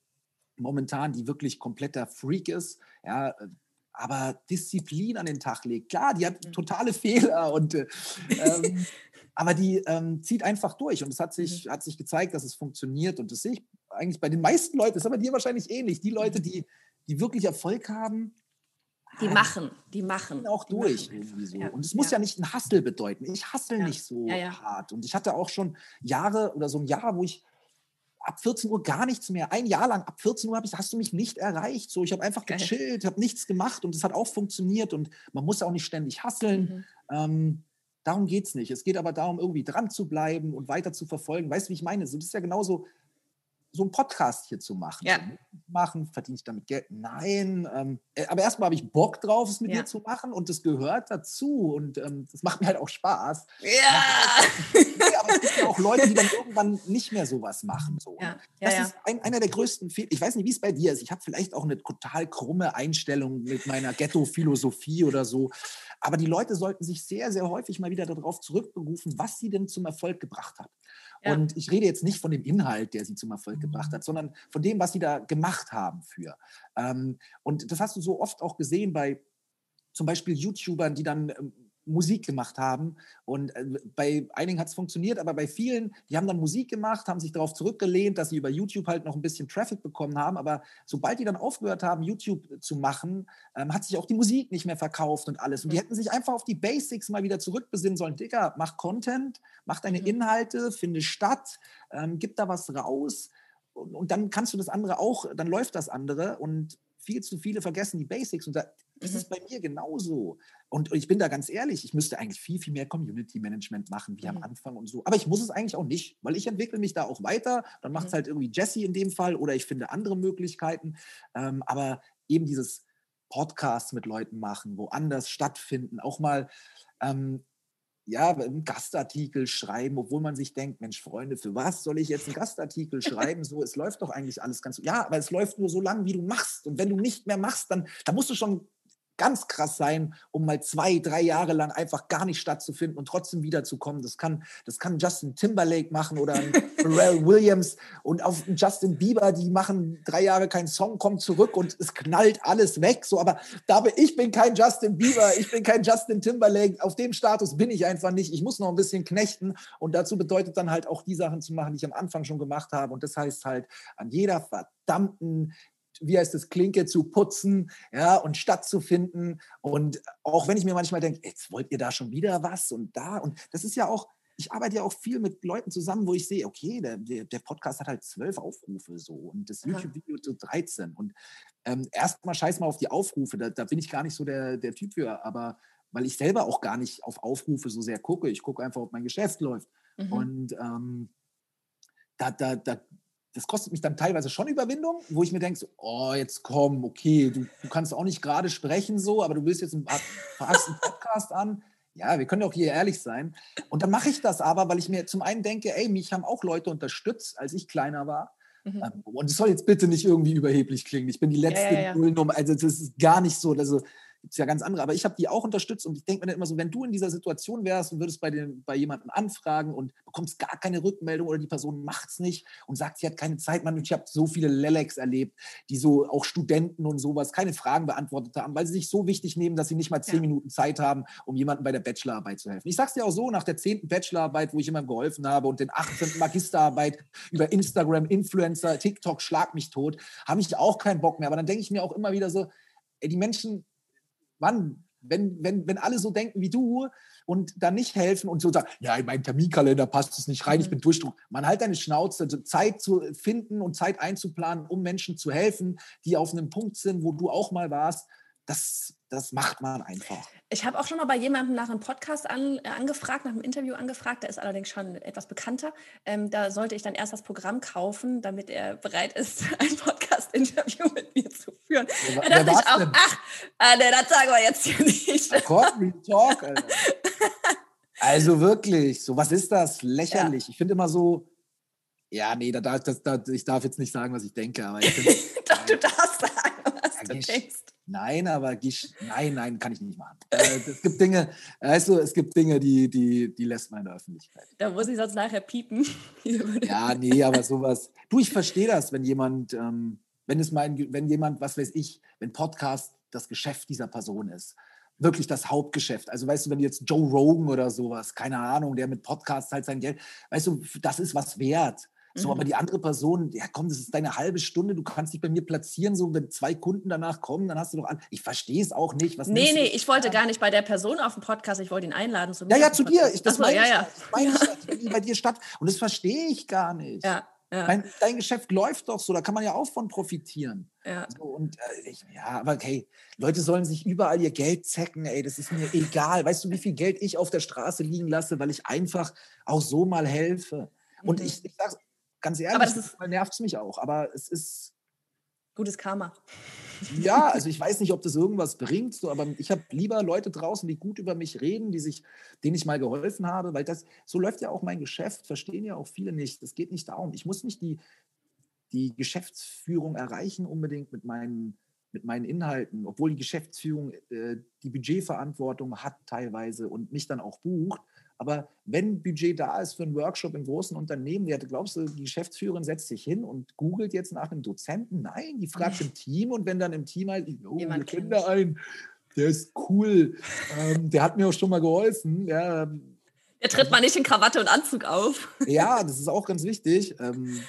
momentan, die wirklich kompletter Freak ist, ja, aber Disziplin an den Tag legt. Klar, die hat mhm. totale Fehler und äh, ähm, <laughs> aber die ähm, zieht einfach durch und es hat sich, mhm. hat sich gezeigt, dass es funktioniert und das sehe ich eigentlich bei den meisten Leuten, das ist aber dir wahrscheinlich ähnlich, die Leute, mhm. die, die wirklich Erfolg haben, Die machen, die machen. Auch durch irgendwie so. Ja, und es muss ja. ja nicht ein Hustle bedeuten. Ich hustle nicht so hart. Und ich hatte auch schon Jahre oder so ein Jahr, wo ich ab 14 Uhr gar nichts mehr. Ein Jahr lang, ab 14 Uhr ich, hast du mich nicht erreicht. So, ich habe einfach Geil. gechillt, habe nichts gemacht und es hat auch funktioniert. Und man muss auch nicht ständig hasseln. Mhm. Ähm, darum geht es nicht. Es geht aber darum, irgendwie dran zu bleiben und weiter zu verfolgen. Weißt du, wie ich meine? So, das ist ja genauso so einen Podcast hier zu machen. Ja. machen, verdiene ich damit Geld? Nein. Ähm, äh, aber erstmal habe ich Bock drauf, es mit ja. dir zu machen und das gehört dazu und ähm, das macht mir halt auch Spaß. Ja. aber es gibt ja auch Leute, die dann irgendwann nicht mehr sowas machen. So. Ja. das ist ein, einer der größten Fehler. Ich weiß nicht, wie es bei dir ist. Ich habe vielleicht auch eine total krumme Einstellung mit meiner Ghetto-Philosophie oder so. Aber die Leute sollten sich sehr, sehr häufig mal wieder darauf zurückberufen, was sie denn zum Erfolg gebracht hat. Ja. Und ich rede jetzt nicht von dem Inhalt, der sie zum Erfolg gebracht hat, sondern von dem, was sie da gemacht haben für. Ähm, und das hast du so oft auch gesehen bei zum Beispiel YouTubern, die dann ähm, Musik gemacht haben. Und äh, bei einigen hat es funktioniert, aber bei vielen, die haben dann Musik gemacht, haben sich darauf zurückgelehnt, dass sie über YouTube halt noch ein bisschen Traffic bekommen haben. Aber sobald die dann aufgehört haben, YouTube zu machen, ähm, hat sich auch die Musik nicht mehr verkauft und alles. Und die mhm. hätten sich einfach auf die Basics mal wieder zurückbesinnen sollen. Digga, mach Content, mach deine mhm. Inhalte, finde statt, ähm, gib da was raus. Und, und dann kannst du das andere auch, dann läuft das andere. Und viel zu viele vergessen die Basics. Und da, das mhm. ist bei mir genauso. Und ich bin da ganz ehrlich, ich müsste eigentlich viel, viel mehr Community Management machen, wie mhm. am Anfang und so. Aber ich muss es eigentlich auch nicht, weil ich entwickle mich da auch weiter. Dann macht es mhm. halt irgendwie Jesse in dem Fall oder ich finde andere Möglichkeiten. Ähm, aber eben dieses Podcast mit Leuten machen, woanders stattfinden, auch mal ähm, ja, einen Gastartikel schreiben, obwohl man sich denkt, Mensch, Freunde, für was soll ich jetzt einen Gastartikel schreiben? So, es läuft doch eigentlich alles ganz. Ja, aber es läuft nur so lange, wie du machst. Und wenn du nicht mehr machst, dann, dann musst du schon ganz krass sein, um mal zwei, drei Jahre lang einfach gar nicht stattzufinden und trotzdem wiederzukommen. Das kann, das kann Justin Timberlake machen oder <laughs> Pharrell Williams und auf Justin Bieber, die machen drei Jahre keinen Song, kommen zurück und es knallt alles weg. So, aber da bin, ich bin kein Justin Bieber, ich bin kein Justin Timberlake. Auf dem Status bin ich einfach nicht. Ich muss noch ein bisschen knechten und dazu bedeutet dann halt auch die Sachen zu machen, die ich am Anfang schon gemacht habe. Und das heißt halt an jeder verdammten wie heißt es, Klinke zu putzen, ja, und stattzufinden. Und auch wenn ich mir manchmal denke, jetzt wollt ihr da schon wieder was und da. Und das ist ja auch, ich arbeite ja auch viel mit Leuten zusammen, wo ich sehe, okay, der, der Podcast hat halt zwölf Aufrufe so und das YouTube-Video so 13. Und ähm, erstmal scheiß mal auf die Aufrufe, da, da, bin ich gar nicht so der, der Typ für, aber weil ich selber auch gar nicht auf Aufrufe so sehr gucke. Ich gucke einfach, ob mein Geschäft läuft. Mhm. Und ähm, da, da, da, das kostet mich dann teilweise schon Überwindung, wo ich mir denke, so, oh, jetzt komm, okay, du, du kannst auch nicht gerade sprechen so, aber du willst jetzt einen, einen Podcast an. Ja, wir können auch hier ehrlich sein. Und dann mache ich das aber, weil ich mir zum einen denke, ey, mich haben auch Leute unterstützt, als ich kleiner war. Mhm. Ähm, und es soll jetzt bitte nicht irgendwie überheblich klingen. Ich bin die letzte ja, ja, ja. Nullnummer. Also das ist gar nicht so. Also gibt es ja ganz andere. Aber ich habe die auch unterstützt und ich denke mir dann immer so, wenn du in dieser Situation wärst und würdest bei, den, bei jemandem anfragen und bekommst gar keine Rückmeldung oder die Person macht es nicht und sagt, sie hat keine Zeit, man, ich habe so viele Lelex erlebt, die so auch Studenten und sowas keine Fragen beantwortet haben, weil sie sich so wichtig nehmen, dass sie nicht mal zehn ja. Minuten Zeit haben, um jemandem bei der Bachelorarbeit zu helfen. Ich sage es dir auch so, nach der zehnten Bachelorarbeit, wo ich jemandem geholfen habe und den 18. Magisterarbeit über Instagram, Influencer, TikTok, schlag mich tot, habe ich auch keinen Bock mehr. Aber dann denke ich mir auch immer wieder so, ey, die Menschen Mann, wenn, wenn, wenn alle so denken wie du und dann nicht helfen und so sagen, ja, in meinen Terminkalender passt es nicht rein, ich mhm. bin durchdruck. Man halt deine Schnauze, also Zeit zu finden und Zeit einzuplanen, um Menschen zu helfen, die auf einem Punkt sind, wo du auch mal warst. Das, das macht man einfach. Ich habe auch schon mal bei jemandem nach einem Podcast an, äh, angefragt, nach einem Interview angefragt, der ist allerdings schon etwas bekannter. Ähm, da sollte ich dann erst das Programm kaufen, damit er bereit ist, <laughs> ein Podcast-Interview mit mir zu führen. Ja, da dachte ich auch, denn? ach, nee, das sagen wir jetzt hier nicht. Ach, Talk, Alter. <laughs> Also wirklich, so was ist das? Lächerlich. Ja. Ich finde immer so, ja, nee, da darf, das, da, ich darf jetzt nicht sagen, was ich denke, aber ich find, <laughs> Doch, du darfst sagen, was du denkst. Nein, aber nein, nein, kann ich nicht machen. Äh, es gibt Dinge, weißt du, es gibt Dinge, die, die, die lässt man in der Öffentlichkeit. Da muss ich sonst nachher piepen. <laughs> ja, nee, aber sowas. Du, ich verstehe das, wenn jemand, ähm, wenn es mein, wenn jemand, was weiß ich, wenn Podcast das Geschäft dieser Person ist. Wirklich das Hauptgeschäft. Also weißt du, wenn jetzt Joe Rogan oder sowas, keine Ahnung, der mit Podcasts halt sein Geld, weißt du, das ist was wert. So, aber Mhm. die andere Person, ja komm, das ist deine halbe Stunde, du kannst dich bei mir platzieren, so wenn zwei Kunden danach kommen, dann hast du doch an. Ich verstehe es auch nicht. Was Nee, nee, ich wollte gar nicht bei der Person auf dem Podcast, ich wollte ihn einladen zu mir. Ja, ja, zu den dir. Podcast. Ich, das so, meine ja, ich, ja. ja. das meine ich, <laughs> ja, wenn die bei dir statt. Und das verstehe ich gar nicht. Ja, ja, Mein, dein Geschäft läuft doch so, da kann man ja auch von profitieren. ja. So, und äh, ich, ja, aber hey, Leute sollen sich überall ihr Geld zecken, ey, das ist mir egal. Weißt du, wie viel Geld ich auf der Straße liegen lasse, weil ich einfach auch so mal helfe? Und Mhm. ich, ich sag's ganz ehrlich, nervt es mich auch, aber es ist, Gutes Karma. Ja, also ich weiß nicht, ob das irgendwas bringt, so, aber ich habe lieber Leute draußen, die gut über mich reden, die sich, denen ich mal geholfen habe, weil das, so läuft ja auch mein Geschäft, verstehen ja auch viele nicht. Es geht nicht darum, ich muss nicht die, die Geschäftsführung erreichen unbedingt mit meinen, mit meinen Inhalten, obwohl die Geschäftsführung äh, die Budgetverantwortung hat teilweise und mich dann auch bucht. Aber wenn Budget da ist für einen Workshop in großen Unternehmen, ja, glaubst du, die Geschäftsführerin setzt sich hin und googelt jetzt nach einem Dozenten? Nein, die fragt im Team und wenn dann im Team halt, oh, Jemand wir kennen da einen, der ist cool, ähm, der hat mir auch schon mal geholfen. Ja, ähm, Er tritt mal nicht in Krawatte und Anzug auf. ja, das ist auch ganz wichtig. Ähm,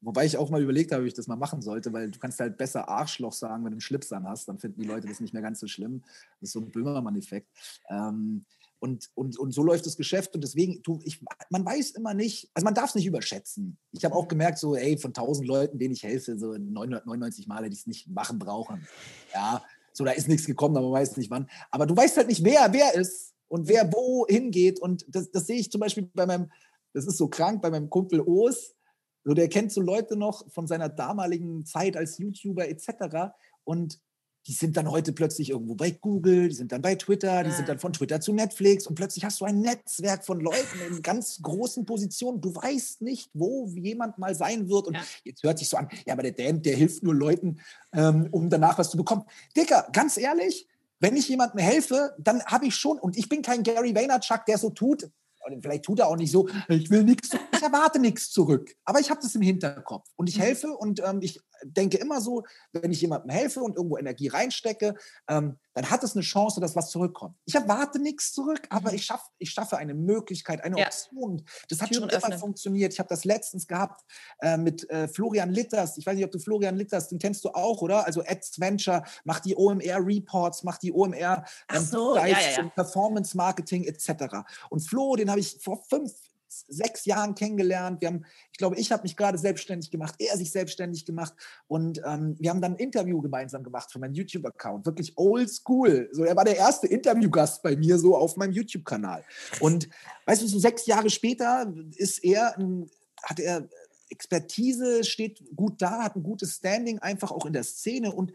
wobei ich auch mal überlegt habe, ob ich das mal machen sollte, weil du kannst halt besser Arschloch sagen, wenn du einen Schlips an hast, dann finden die Leute das nicht mehr ganz so schlimm. Das ist so ein Böhmermann-Effekt. Ähm, und, und, und so läuft das Geschäft und deswegen, du, ich, man weiß immer nicht, also man darf es nicht überschätzen. Ich habe auch gemerkt, so, ey, von 1000 Leuten, denen ich helfe, so 999 Mal hätte ich es nicht machen brauchen. Ja, so, da ist nichts gekommen, aber man weiß nicht wann. Aber du weißt halt nicht, wer wer ist und wer wo hingeht. Und das, das sehe ich zum Beispiel bei meinem, das ist so krank, bei meinem Kumpel Oos. So, der kennt so Leute noch von seiner damaligen Zeit als YouTuber etc. Und die sind dann heute plötzlich irgendwo bei Google, die sind dann bei Twitter, die Ja. sind dann von Twitter zu Netflix und plötzlich hast du ein Netzwerk von Leuten in ganz großen Positionen. Du weißt nicht, wo jemand mal sein wird. Und Ja. jetzt hört sich so an, ja, aber der Dan, der hilft nur Leuten, ähm, um danach was zu bekommen. Dicker, ganz ehrlich, wenn ich jemandem helfe, dann habe ich schon, und ich bin kein Gary Vaynerchuk, der so tut, und vielleicht tut er auch nicht so, ich will nichts, ich erwarte nichts zurück. Aber ich habe das im Hinterkopf und ich Mhm. helfe und ähm, ich denke immer so, wenn ich jemandem helfe und irgendwo Energie reinstecke, ähm, dann hat es eine Chance, dass was zurückkommt. Ich erwarte nichts zurück, aber Mhm. ich, schaff, ich schaffe eine Möglichkeit, eine Ja. Option. Das hat Türen schon immer öffnen. funktioniert. Ich habe das letztens gehabt äh, mit äh, Florian Litters. Ich weiß nicht, ob du Florian Litters, den kennst du auch, oder? Also Ads Venture, macht die OMR-Reports, macht die OMR ähm, so, ja, ja, zum Performance-Marketing etc. Und Flo, den habe ich vor fünf, sechs Jahren kennengelernt. Wir haben, ich glaube, ich habe mich gerade selbstständig gemacht, er sich selbstständig gemacht und ähm, wir haben dann ein Interview gemeinsam gemacht für meinen YouTube-Account. Wirklich old school. So, er war der erste Interviewgast bei mir so auf meinem YouTube-Kanal. Und weißt du, so sechs Jahre später ist er, hat er Expertise, steht gut da, hat ein gutes Standing einfach auch in der Szene und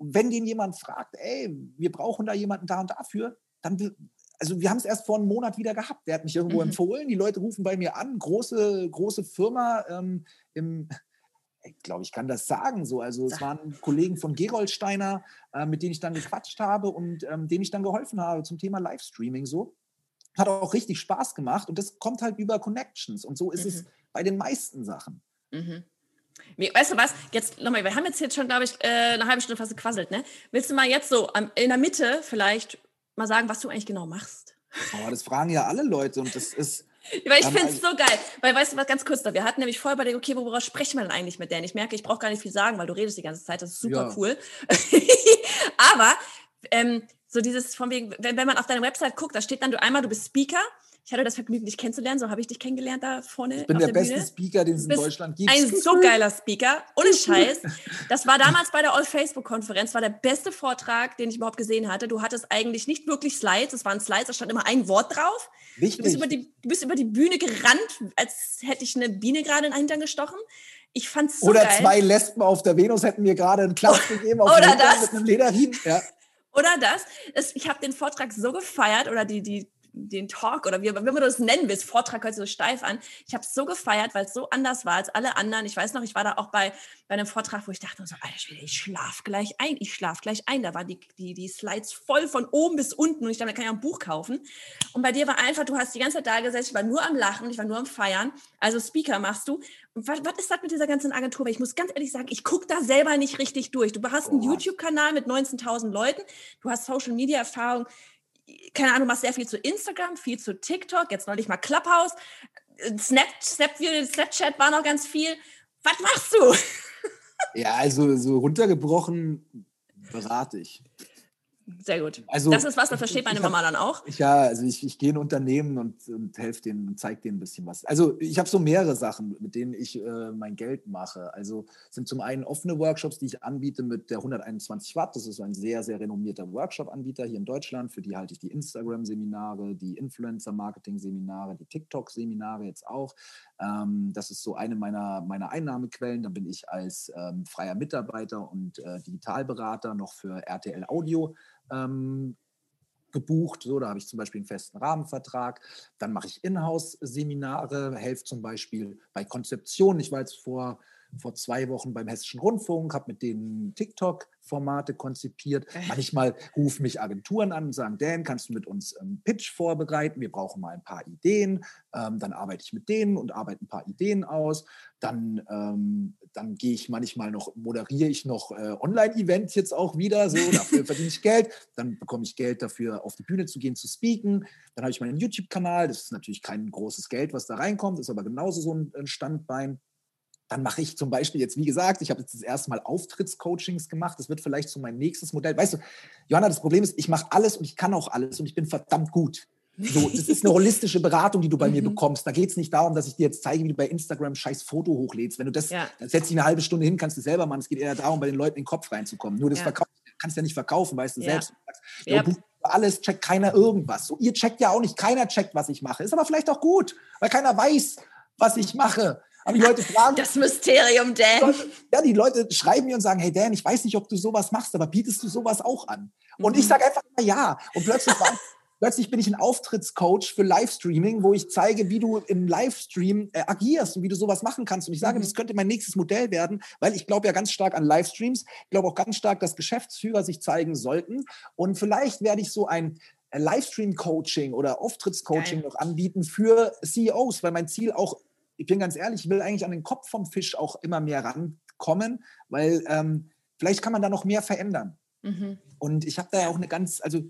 wenn den jemand fragt, ey, wir brauchen da jemanden da und dafür, dann also wir haben es erst vor einem Monat wieder gehabt. Der hat mich irgendwo Mhm. empfohlen. Die Leute rufen bei mir an, große, große Firma ähm, im, <laughs> ich glaube, ich kann das sagen so. Also es waren Kollegen von Gerolsteiner, äh, mit denen ich dann gequatscht habe und ähm, denen ich dann geholfen habe zum Thema Livestreaming so. Hat auch richtig Spaß gemacht und das kommt halt über Connections und so ist es Mhm. bei den meisten Sachen. Mhm. Weißt du was? Jetzt nochmal, wir haben jetzt, jetzt schon, glaube ich, äh, eine halbe Stunde fast gequasselt, ne? Willst du mal jetzt so in der Mitte vielleicht mal sagen, was du eigentlich genau machst? Aber das fragen ja alle Leute und das ist, <laughs> Weil ich finde es so geil. Weil, weißt du was, ganz kurz da, wir hatten nämlich vorher überlegt, okay, worüber sprechen wir denn eigentlich mit Dan? Ich merke, ich brauche gar nicht viel sagen, weil du redest die ganze Zeit, das ist super Ja. cool. <laughs> Aber ähm, so dieses von wegen, wenn, wenn man auf deine Website guckt, da steht dann du einmal, du bist Speaker. Ich hatte das Vergnügen, dich kennenzulernen, so habe ich dich kennengelernt da vorne ich bin der der beste Bühne. Speaker, den es in Deutschland gibt. Ein so <laughs> geiler Speaker, ohne Scheiß. Das war damals bei der All-Facebook-Konferenz, war der beste Vortrag, den ich überhaupt gesehen hatte. Du hattest eigentlich nicht wirklich Slides, es waren Slides, da stand immer ein Wort drauf. Du bist, über die, du bist über die Bühne gerannt, als hätte ich eine Biene gerade in den Hintern gestochen. Ich fand's so Oder geil. zwei Lesben auf der Venus hätten mir gerade einen Klaps <laughs> gegeben auf Oder das. mit einem Lederriemen. Ja. Oder das. Es, ich habe den Vortrag so gefeiert oder die, die, den Talk oder wie, wie man das nennen willst. Vortrag hört sich so steif an. Ich habe es so gefeiert, weil es so anders war als alle anderen. Ich weiß noch, ich war da auch bei, bei einem Vortrag, wo ich dachte, so, Alter Schwede, ich schlaf gleich ein. Ich schlaf gleich ein. Da waren die, die, die Slides voll von oben bis unten und ich dachte, da kann ich auch ein Buch kaufen. Und bei dir war einfach, du hast die ganze Zeit da gesessen, ich war nur am Lachen, ich war nur am Feiern. Also Speaker machst du. Und was, was ist das mit dieser ganzen Agentur? Weil ich muss ganz ehrlich sagen, ich gucke da selber nicht richtig durch. Du hast einen Boah. YouTube-Kanal mit 19.000 Leuten, du hast Social-Media-Erfahrung, keine Ahnung, machst sehr viel zu Instagram, viel zu TikTok, jetzt neulich mal Clubhouse. Snap, Snap, Snapchat war noch ganz viel. Was machst du? Ja, also so runtergebrochen berate ich. Sehr gut. Also, das ist was, das versteht meine Mama dann auch. Ja, also ich, ich gehe in Unternehmen und, und helfe denen und zeige denen ein bisschen was. Also ich habe so mehrere Sachen, mit denen ich äh, mein Geld mache. Also sind zum einen offene Workshops, die ich anbiete mit der 121 Watt. Das ist ein sehr, sehr renommierter Workshop-Anbieter hier in Deutschland. Für die halte ich die Instagram-Seminare, die Influencer-Marketing-Seminare, die TikTok-Seminare jetzt auch. Ähm, das ist so eine meiner, meiner Einnahmequellen. Dann bin ich als ähm, freier Mitarbeiter und äh, Digitalberater noch für RTL Audio ähm, gebucht. So, da habe ich zum Beispiel einen festen Rahmenvertrag. Dann mache ich Inhouse-Seminare, helfe zum Beispiel bei Konzeption. Ich war jetzt vor vor zwei Wochen beim Hessischen Rundfunk, habe mit denen TikTok-Formate konzipiert. Manchmal rufen mich Agenturen an und sagen, Dan, kannst du mit uns einen Pitch vorbereiten? Wir brauchen mal ein paar Ideen. Ähm, dann arbeite ich mit denen und arbeite ein paar Ideen aus. Dann, ähm, dann gehe ich manchmal noch, moderiere ich noch äh, Online-Events jetzt auch wieder. So, dafür verdiene ich Geld. Dann bekomme ich Geld dafür, auf die Bühne zu gehen, zu speaken. Dann habe ich meinen YouTube-Kanal. Das ist natürlich kein großes Geld, was da reinkommt, ist aber genauso so ein Standbein. Dann mache ich zum Beispiel jetzt, wie gesagt, ich habe jetzt das erste Mal Auftrittscoachings gemacht. Das wird vielleicht so mein nächstes Modell. Weißt du, Johanna, das Problem ist, ich mache alles und ich kann auch alles und ich bin verdammt gut. So, das ist eine holistische Beratung, die du bei <laughs> mir mhm. bekommst. Da geht es nicht darum, dass ich dir jetzt zeige, wie du bei Instagram scheiß Foto hochlädst. Wenn du das, ja. dann setzt dich eine halbe Stunde hin, kannst du selber machen. Es geht eher darum, bei den Leuten in den Kopf reinzukommen. Nur das ja. Verkauf, kannst du ja nicht verkaufen, weißt du ja. selbst. Ja. alles checkt keiner irgendwas. So, ihr checkt ja auch nicht, keiner checkt, was ich mache. Ist aber vielleicht auch gut, weil keiner weiß, was ich mache. Aber die Leute fragen. Das Mysterium, Dan. Ja, die Leute schreiben mir und sagen: Hey, Dan, ich weiß nicht, ob du sowas machst, aber bietest du sowas auch an? Und mhm. ich sage einfach immer ja. Und plötzlich, <laughs> plötzlich bin ich ein Auftrittscoach für Livestreaming, wo ich zeige, wie du im Livestream äh, agierst und wie du sowas machen kannst. Und ich sage, mhm. das könnte mein nächstes Modell werden, weil ich glaube ja ganz stark an Livestreams. Ich glaube auch ganz stark, dass Geschäftsführer sich zeigen sollten. Und vielleicht werde ich so ein äh, Livestream-Coaching oder Auftrittscoaching noch anbieten für CEOs, weil mein Ziel auch ich bin ganz ehrlich, ich will eigentlich an den Kopf vom Fisch auch immer mehr rankommen, weil ähm, vielleicht kann man da noch mehr verändern. Mhm. Und ich habe da ja auch eine ganz, also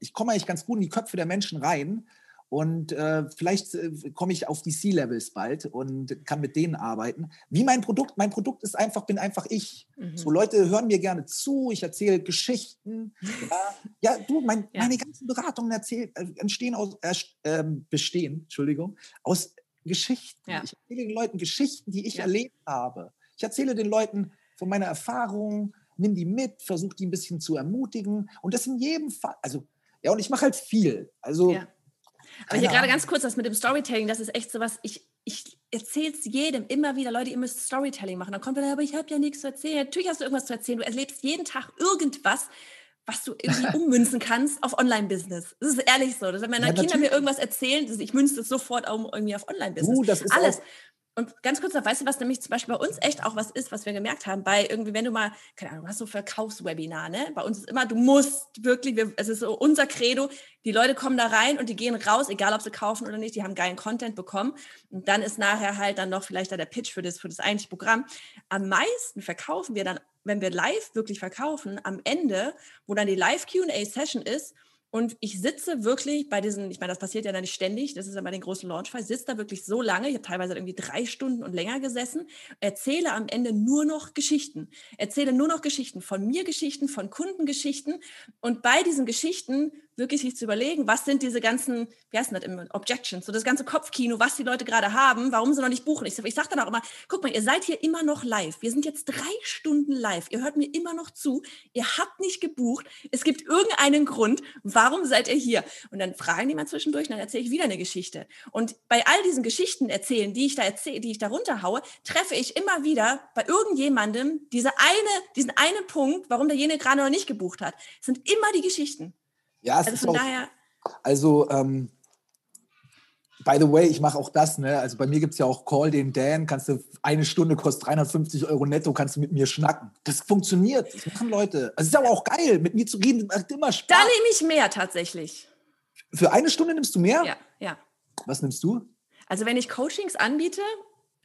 ich komme eigentlich ganz gut in die Köpfe der Menschen rein. Und äh, vielleicht äh, komme ich auf die C-Levels bald und kann mit denen arbeiten. Wie mein Produkt, mein Produkt ist einfach, bin einfach ich. Mhm. So Leute hören mir gerne zu, ich erzähle Geschichten. ja, du, mein, <laughs> ja. meine ganzen Beratungen erzähl, äh, entstehen aus, äh, bestehen, Entschuldigung, aus Geschichten. Ja. Ich erzähle den Leuten Geschichten, die ich ja. erlebt habe. Ich erzähle den Leuten von meiner Erfahrung, nimm die mit, versuche die ein bisschen zu ermutigen. Und das in jedem Fall, also, ja, und ich mache halt viel. Also. Ja. Aber hier gerade ganz kurz, das mit dem Storytelling, das ist echt so was, ich, ich erzähle es jedem immer wieder, Leute, ihr müsst Storytelling machen. Dann kommt er, aber ich habe ja nichts zu erzählen. Natürlich hast du irgendwas zu erzählen. Du erlebst jeden Tag irgendwas, was du irgendwie ummünzen kannst auf Online-Business. Das ist ehrlich so. Dass wenn meine ja, Kinder mir irgendwas erzählen, ich münze das sofort irgendwie auf Online-Business. Uh, das ist Alles. Und ganz kurz noch, weißt du, was nämlich zum Beispiel bei uns echt auch was ist, was wir gemerkt haben, bei irgendwie, wenn du mal, keine Ahnung, hast so Verkaufswebinar, ne? Bei uns ist immer, du musst wirklich, wir, es ist so unser Credo, die Leute kommen da rein und die gehen raus, egal ob sie kaufen oder nicht, die haben geilen Content bekommen. Und dann ist nachher halt dann noch vielleicht da der Pitch für das, für das eigentliche Programm. Am meisten verkaufen wir dann, wenn wir live wirklich verkaufen, am Ende, wo dann die Live-QA-Session ist, und ich sitze wirklich bei diesen, ich meine, das passiert ja dann nicht ständig, das ist ja bei den großen Launchfiles, sitze da wirklich so lange, ich habe teilweise irgendwie drei Stunden und länger gesessen, erzähle am Ende nur noch Geschichten. Erzähle nur noch Geschichten, von mir Geschichten, von Kundengeschichten. Und bei diesen Geschichten wirklich sich zu überlegen, was sind diese ganzen, wie heißt das immer, Objections, so das ganze Kopfkino, was die Leute gerade haben, warum sie noch nicht buchen. Ich, ich sage dann auch immer, guck mal, ihr seid hier immer noch live. Wir sind jetzt drei Stunden live. Ihr hört mir immer noch zu. Ihr habt nicht gebucht. Es gibt irgendeinen Grund, warum seid ihr hier? Und dann fragen die mal zwischendurch, dann erzähle ich wieder eine Geschichte. Und bei all diesen Geschichten erzählen, die ich da erzähle, die ich da runterhaue, treffe ich immer wieder bei irgendjemandem diese eine, diesen einen Punkt, warum derjenige gerade noch nicht gebucht hat. Es sind immer die Geschichten. Ja, es also ist von auch, daher. Also, ähm, by the way, ich mache auch das, ne? Also bei mir gibt es ja auch Call den Dan, kannst du eine Stunde kostet 350 Euro netto, kannst du mit mir schnacken. Das funktioniert. Das machen Leute. Also es ist aber auch geil, mit mir zu reden, macht immer Spaß. Da nehme ich mehr tatsächlich. Für eine Stunde nimmst du mehr? Ja, ja. Was nimmst du? Also wenn ich Coachings anbiete,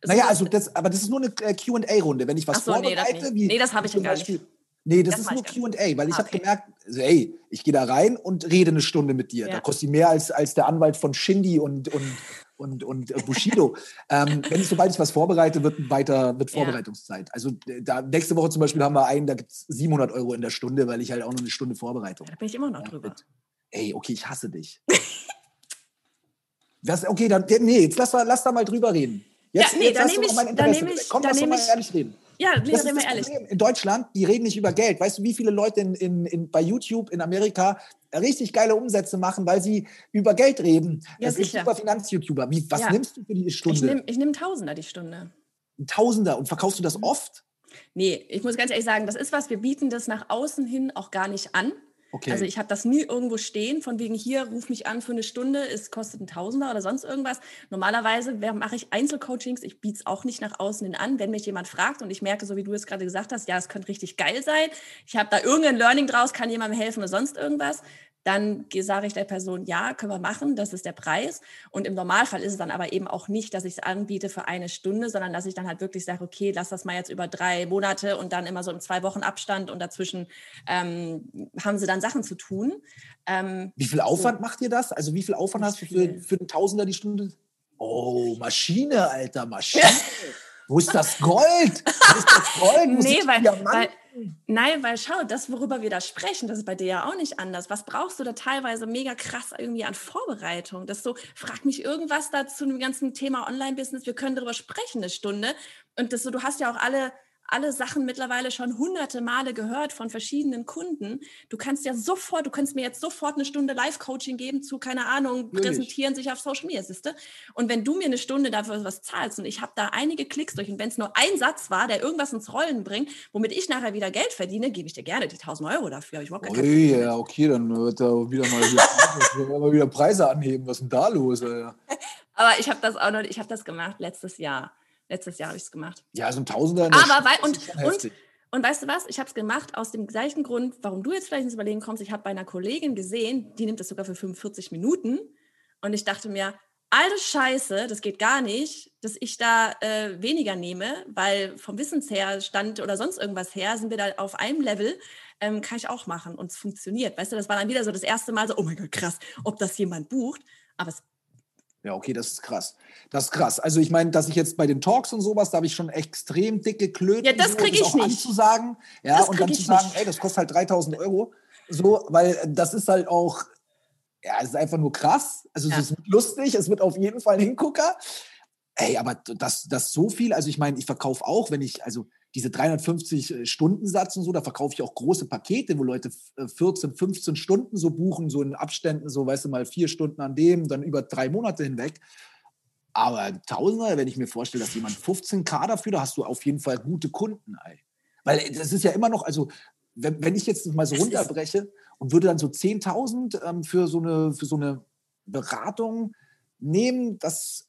naja, also das, aber das ist nur eine äh, QA-Runde. Wenn ich was so, vorbereite, nee, das, wie, nee, das habe ich ja gar nicht. Nee, das, das ist nur QA, weil ich okay. habe gemerkt, also, ey, ich gehe da rein und rede eine Stunde mit dir. Ja. Da kostet die mehr als, als der Anwalt von Shindy und, und, und, und äh, Bushido. <laughs> ähm, wenn ich, sobald ich was vorbereite, wird weiter wird Vorbereitungszeit. Ja. Also da, nächste Woche zum Beispiel haben wir einen, da gibt es 700 Euro in der Stunde, weil ich halt auch noch eine Stunde Vorbereitung. Da bin ich immer noch ja, drüber. Mit, ey, okay, ich hasse dich. <laughs> Was, okay, dann, nee, jetzt lass, lass da mal drüber reden. Jetzt, ja, nee, jetzt dann nehme ich, dann nehme ich, Komm, lass doch mal ehrlich reden. Ja, das ist das ehrlich. Problem. In Deutschland, die reden nicht über Geld. Weißt du, wie viele Leute in, in, in, bei YouTube in Amerika richtig geile Umsätze machen, weil sie über Geld reden? Ja, das sicher. sind super Finanz-YouTuber. Was ja. nimmst du für die Stunde? Ich nehme ich nehm Tausender die Stunde. Tausender. Und verkaufst du das mhm. oft? Nee, ich muss ganz ehrlich sagen, das ist was, wir bieten das nach außen hin auch gar nicht an. Okay. Also ich habe das nie irgendwo stehen, von wegen hier, ruf mich an für eine Stunde, es kostet ein Tausender oder sonst irgendwas. Normalerweise mache ich Einzelcoachings, ich biete es auch nicht nach außen hin an. Wenn mich jemand fragt und ich merke, so wie du es gerade gesagt hast, ja, es könnte richtig geil sein, ich habe da irgendein Learning draus, kann jemandem helfen oder sonst irgendwas, dann sage ich der Person, ja, können wir machen, das ist der Preis. Und im Normalfall ist es dann aber eben auch nicht, dass ich es anbiete für eine Stunde, sondern dass ich dann halt wirklich sage, okay, lass das mal jetzt über drei Monate und dann immer so im zwei Wochen Abstand und dazwischen ähm, haben sie dann Sachen zu tun. Ähm, wie viel Aufwand so. macht ihr das? Also wie viel Aufwand hast du für, für einen Tausender die Stunde? Oh, Maschine, Alter, Maschine. <laughs> Wo ist das Gold? Wo ist das Gold? Wo nee, weil, weil, Nein, weil schau, das, worüber wir da sprechen, das ist bei dir ja auch nicht anders. Was brauchst du da teilweise mega krass irgendwie an Vorbereitung? Das so, frag mich irgendwas da zu dem ganzen Thema Online-Business, wir können darüber sprechen eine Stunde. Und das so, du hast ja auch alle alle Sachen mittlerweile schon hunderte Male gehört von verschiedenen Kunden. Du kannst ja sofort, du kannst mir jetzt sofort eine Stunde Live-Coaching geben zu, keine Ahnung, präsentieren sich auf Social Media, siehste. Und wenn du mir eine Stunde dafür was zahlst und ich habe da einige Klicks durch und wenn es nur ein Satz war, der irgendwas ins Rollen bringt, womit ich nachher wieder Geld verdiene, gebe ich dir gerne die 1000 Euro dafür. Ich oh, ja, okay, dann wird da wieder mal wieder, <laughs> wieder Preise anheben. Was ist denn da los? Alter? <laughs> Aber ich habe das auch noch, ich habe das gemacht letztes Jahr. Letztes Jahr habe ich es gemacht. Ja, so also ein Tausender. Aber weil, und, und, und weißt du was? Ich habe es gemacht aus dem gleichen Grund, warum du jetzt vielleicht ins Überlegen kommst. Ich habe bei einer Kollegin gesehen, die nimmt das sogar für 45 Minuten. Und ich dachte mir, alte Scheiße, das geht gar nicht, dass ich da äh, weniger nehme, weil vom Wissensherstand oder sonst irgendwas her sind wir da auf einem Level, ähm, kann ich auch machen und es funktioniert. Weißt du, das war dann wieder so das erste Mal so, oh mein Gott, krass, ob das jemand bucht. Aber es ja, okay, das ist krass. Das ist krass. Also ich meine, dass ich jetzt bei den Talks und sowas, da habe ich schon extrem dicke Klöten. Ja, das kriege ich nicht. Zu sagen, ja, das und dann zu sagen, nicht. ey, das kostet halt 3000 Euro. So, weil das ist halt auch, ja, es ist einfach nur krass. Also ja. es ist lustig, es wird auf jeden Fall ein Hingucker. Ey, aber das, das so viel, also ich meine, ich verkaufe auch, wenn ich, also diese 350-Stunden-Satz äh, und so, da verkaufe ich auch große Pakete, wo Leute 14, 15 äh, Stunden so buchen, so in Abständen, so, weißt du, mal vier Stunden an dem, dann über drei Monate hinweg. Aber Tausender, wenn ich mir vorstelle, dass jemand 15k dafür, da hast du auf jeden Fall gute Kunden, ey. Weil äh, das ist ja immer noch, also wenn, wenn ich jetzt mal so runterbreche und würde dann so 10.000 ähm, für, so eine, für so eine Beratung nehmen, das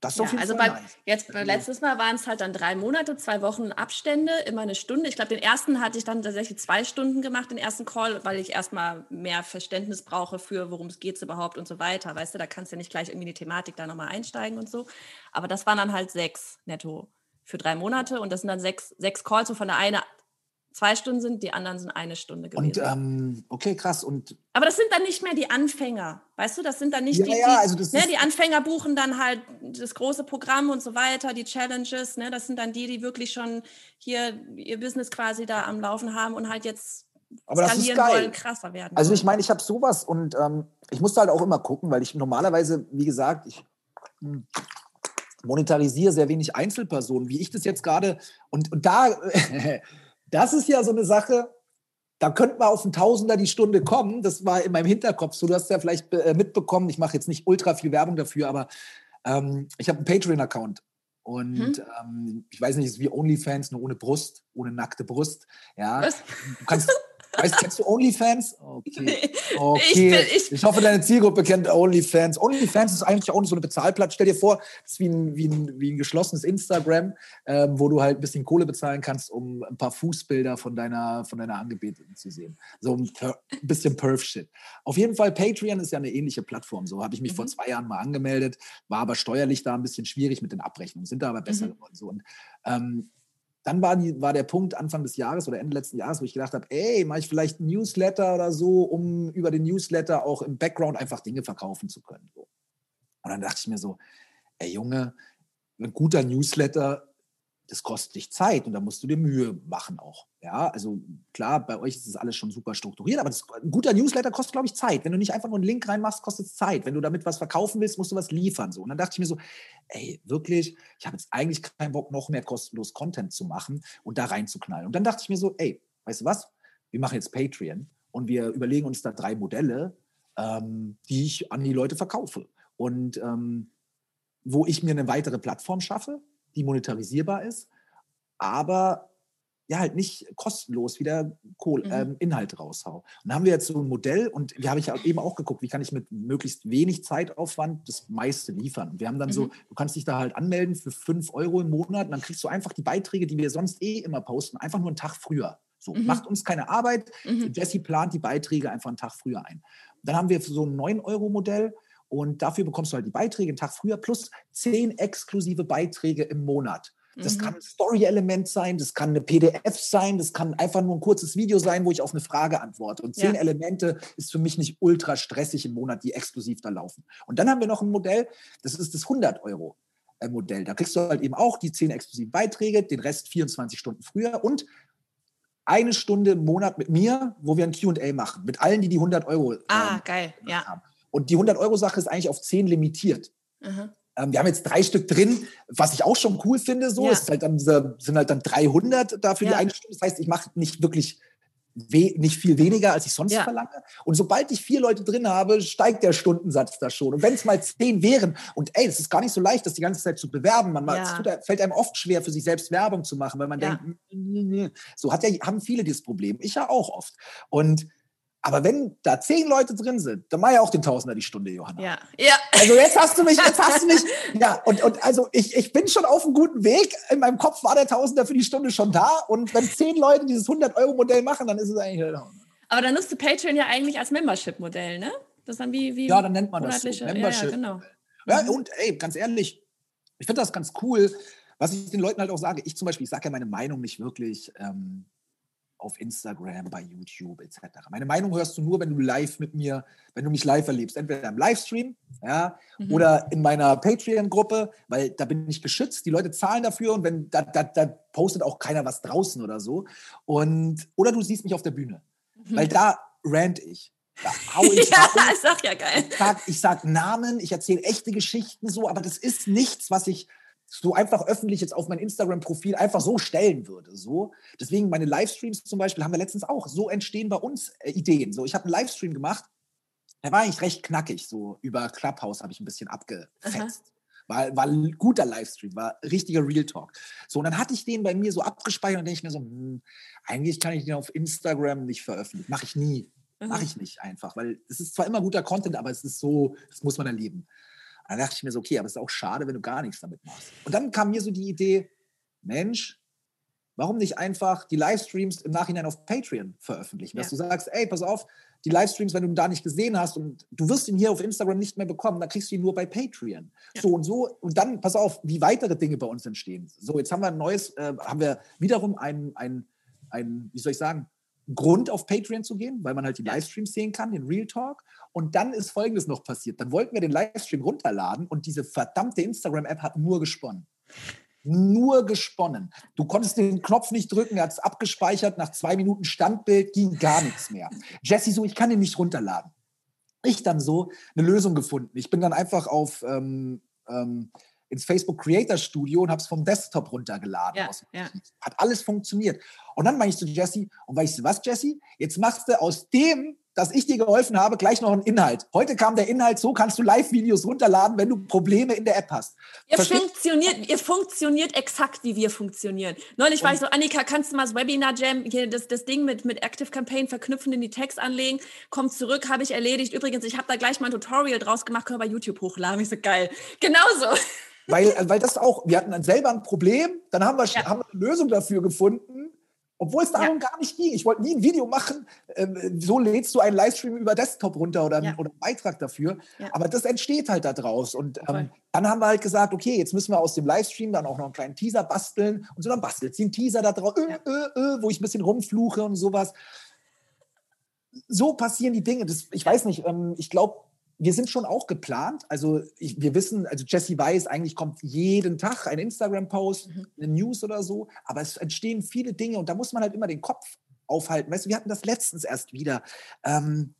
das ist ja, auf jeden also Fall bei, nice. jetzt letztes Mal waren es halt dann drei Monate, zwei Wochen Abstände, immer eine Stunde. Ich glaube, den ersten hatte ich dann tatsächlich zwei Stunden gemacht, den ersten Call, weil ich erstmal mehr Verständnis brauche für, worum es geht überhaupt und so weiter. Weißt du, da kannst du ja nicht gleich irgendwie die Thematik da nochmal einsteigen und so. Aber das waren dann halt sechs netto für drei Monate und das sind dann sechs, sechs Calls, so von der eine zwei Stunden sind, die anderen sind eine Stunde gewesen. Und ähm, okay, krass. Und aber das sind dann nicht mehr die Anfänger, weißt du? Das sind dann nicht ja, die, ja, also ne, die Anfänger buchen dann halt das große Programm und so weiter, die Challenges. Ne, das sind dann die, die wirklich schon hier ihr Business quasi da am Laufen haben und halt jetzt aber das ist geil. Wollen, krasser werden. Also ich meine, ich habe sowas und ähm, ich musste halt auch immer gucken, weil ich normalerweise, wie gesagt, ich hm, monetarisiere sehr wenig Einzelpersonen, wie ich das jetzt gerade und, und da <laughs> Das ist ja so eine Sache, da könnte man auf einen Tausender die Stunde kommen. Das war in meinem Hinterkopf so. Du hast ja vielleicht äh, mitbekommen, ich mache jetzt nicht ultra viel Werbung dafür, aber ähm, ich habe einen Patreon-Account. Und hm. ähm, ich weiß nicht, es ist wie OnlyFans, nur ohne Brust, ohne nackte Brust. Ja. Was? Du kannst, Weißt, kennst du OnlyFans? Okay. okay. Ich, bin, ich, ich, hoffe, deine Zielgruppe kennt OnlyFans. OnlyFans ist eigentlich auch so eine Bezahlplatte. Stell dir vor, das ist wie ein, wie ein, wie ein geschlossenes Instagram, ähm, wo du halt ein bisschen Kohle bezahlen kannst, um ein paar Fußbilder von deiner, von deiner Angebeteten zu sehen. So ein, ein bisschen Perf-Shit. Auf jeden Fall, Patreon ist ja eine ähnliche Plattform. So habe ich mich mhm. vor zwei Jahren mal angemeldet, war aber steuerlich da ein bisschen schwierig mit den Abrechnungen, sind da aber besser mhm. geworden. So. Und ähm, dann war, die, war der Punkt Anfang des Jahres oder Ende letzten Jahres, wo ich gedacht habe, ey, mache ich vielleicht ein Newsletter oder so, um über den Newsletter auch im Background einfach Dinge verkaufen zu können. Und dann dachte ich mir so, ey Junge, ein guter Newsletter das kostet dich Zeit und da musst du dir Mühe machen auch. Ja, also klar, bei euch ist das alles schon super strukturiert, aber das, ein guter Newsletter kostet, glaube ich, Zeit. Wenn du nicht einfach nur einen Link reinmachst, kostet es Zeit. Wenn du damit was verkaufen willst, musst du was liefern. So. Und dann dachte ich mir so, ey, wirklich, ich habe jetzt eigentlich keinen Bock, noch mehr kostenlos Content zu machen und da reinzuknallen. Und dann dachte ich mir so, ey, weißt du was? Wir machen jetzt Patreon und wir überlegen uns da drei Modelle, ähm, die ich an die Leute verkaufe. Und ähm, wo ich mir eine weitere Plattform schaffe, die monetarisierbar ist, aber ja halt nicht kostenlos wieder Kohl, mhm. ähm, Inhalt raushau. Und da haben wir jetzt so ein Modell und wir habe ich eben auch geguckt, wie kann ich mit möglichst wenig Zeitaufwand das meiste liefern. Und wir haben dann mhm. so, du kannst dich da halt anmelden für 5 Euro im Monat und dann kriegst du einfach die Beiträge, die wir sonst eh immer posten, einfach nur einen Tag früher. So, mhm. macht uns keine Arbeit. Mhm. Jesse plant die Beiträge einfach einen Tag früher ein. Dann haben wir so ein 9-Euro-Modell und dafür bekommst du halt die Beiträge einen Tag früher plus zehn exklusive Beiträge im Monat. Das mhm. kann ein Story-Element sein, das kann eine PDF sein, das kann einfach nur ein kurzes Video sein, wo ich auf eine Frage antworte. Und zehn ja. Elemente ist für mich nicht ultra stressig im Monat, die exklusiv da laufen. Und dann haben wir noch ein Modell, das ist das 100 Euro. Äh, Modell. Da kriegst du halt eben auch die zehn exklusiven Beiträge, den Rest 24 Stunden früher und eine Stunde im Monat mit mir, wo wir ein Q&A machen, mit allen, die die 100 Euro ah, ähm, geil. Ja. haben. Und die 100-Euro-Sache ist eigentlich auf 10 limitiert. Mhm. Ähm, wir haben jetzt drei Stück drin, was ich auch schon cool finde. So, ja. es halt dann dieser, sind halt dann 300 dafür ja. die eine Stunde. Das heißt, ich mache nicht wirklich nicht viel weniger, als ich sonst ja. verlange. Und sobald ich vier Leute drin habe, steigt der Stundensatz da schon. Und wenn es mal zehn wären, und ey, es ist gar nicht so leicht, das die ganze Zeit zu bewerben. Man, ja. es tut, fällt einem oft schwer, für sich selbst Werbung zu machen, weil man ja. denkt, so hat ja, haben viele dieses Problem. Ich ja auch oft. Und aber wenn da zehn Leute drin sind, dann mach ja auch den Tausender die Stunde, Johanna. Ja, ja. Also jetzt hast du mich, jetzt hast du mich, <laughs> ja, und, und also ich, ich bin schon auf einem guten Weg. In meinem Kopf war der Tausender für die Stunde schon da. Und wenn zehn Leute dieses 100-Euro-Modell machen, dann ist es eigentlich der Tausender. Aber dann nutzt du Patreon ja eigentlich als Membership-Modell, ne? Das ist dann wie, wie Ja, dann nennt man das so, Membership. Ja, ja, genau. Ja, und ey, ganz ehrlich, ich finde das ganz cool, was ich den Leuten halt auch sage. Ich zum Beispiel, ich sage ja meine Meinung nicht wirklich. Ähm, auf Instagram, bei YouTube etc. Meine Meinung hörst du nur, wenn du live mit mir, wenn du mich live erlebst, entweder im Livestream ja, mhm. oder in meiner Patreon-Gruppe, weil da bin ich geschützt, die Leute zahlen dafür und wenn da, da, da postet auch keiner was draußen oder so. Und, oder du siehst mich auf der Bühne, mhm. weil da rant ich. Da hau <laughs> ich ja, raus. ist ja geil. Ich sag, ich sag Namen, ich erzähle echte Geschichten so, aber das ist nichts, was ich so einfach öffentlich jetzt auf mein Instagram-Profil einfach so stellen würde. So. Deswegen meine Livestreams zum Beispiel haben wir letztens auch. So entstehen bei uns äh, Ideen. So, ich habe einen Livestream gemacht, der war eigentlich recht knackig. So über Clubhouse habe ich ein bisschen abgefetzt. War, war ein guter Livestream, war richtiger Real Talk. So, und dann hatte ich den bei mir so abgespeichert und denke ich mir so, hm, eigentlich kann ich den auf Instagram nicht veröffentlichen. Mache ich nie. Mache ich nicht einfach, weil es ist zwar immer guter Content, aber es ist so, das muss man erleben dann dachte ich mir so, okay, aber es ist auch schade, wenn du gar nichts damit machst. Und dann kam mir so die Idee, Mensch, warum nicht einfach die Livestreams im Nachhinein auf Patreon veröffentlichen? Dass ja. du sagst, ey, pass auf, die Livestreams, wenn du ihn da nicht gesehen hast und du wirst ihn hier auf Instagram nicht mehr bekommen, dann kriegst du ihn nur bei Patreon. Ja. So und so. Und dann, pass auf, wie weitere Dinge bei uns entstehen. So, jetzt haben wir ein neues, äh, haben wir wiederum ein, ein, ein, wie soll ich sagen, Grund, auf Patreon zu gehen, weil man halt die Livestreams sehen kann, den Real Talk. Und dann ist Folgendes noch passiert. Dann wollten wir den Livestream runterladen und diese verdammte Instagram-App hat nur gesponnen. Nur gesponnen. Du konntest den Knopf nicht drücken, er hat es abgespeichert. Nach zwei Minuten Standbild ging gar nichts mehr. Jesse so, ich kann ihn nicht runterladen. Ich dann so eine Lösung gefunden. Ich bin dann einfach auf ähm, ähm, ins Facebook Creator Studio und habe es vom Desktop runtergeladen. Ja, ja. Hat alles funktioniert. Und dann meine ich zu Jesse, und weißt du was, Jesse? Jetzt machst du aus dem, dass ich dir geholfen habe, gleich noch einen Inhalt. Heute kam der Inhalt, so kannst du Live-Videos runterladen, wenn du Probleme in der App hast. Ihr funktioniert, ihr funktioniert exakt, wie wir funktionieren. Neulich war ich so, Annika, kannst du mal das Webinar Jam, hier das, das Ding mit, mit Active Campaign verknüpfen, in die Text anlegen, kommt zurück, habe ich erledigt. Übrigens, ich habe da gleich mal ein Tutorial draus gemacht, können wir bei YouTube hochladen. Ich so, geil. Genauso. Weil, äh, weil das auch, wir hatten dann selber ein Problem, dann haben wir, ja. haben wir eine Lösung dafür gefunden, obwohl es darum ja. gar nicht ging. Ich wollte nie ein Video machen, ähm, so lädst du einen Livestream über Desktop runter oder, ja. oder einen Beitrag dafür. Aber das entsteht halt da draus. Und ähm, dann haben wir halt gesagt, okay, jetzt müssen wir aus dem Livestream dann auch noch einen kleinen Teaser basteln. Und so dann bastelt sie einen Teaser da drauf, äh, äh, äh, wo ich ein bisschen rumfluche und sowas. So passieren die Dinge. Das, ich weiß nicht, ähm, ich glaube, wir sind schon auch geplant. Also ich, wir wissen, also Jesse weiß, eigentlich kommt jeden Tag ein Instagram-Post, mhm. eine News oder so, aber es entstehen viele Dinge und da muss man halt immer den Kopf aufhalten. Weißt du, wir hatten das letztens erst wieder. Ähm,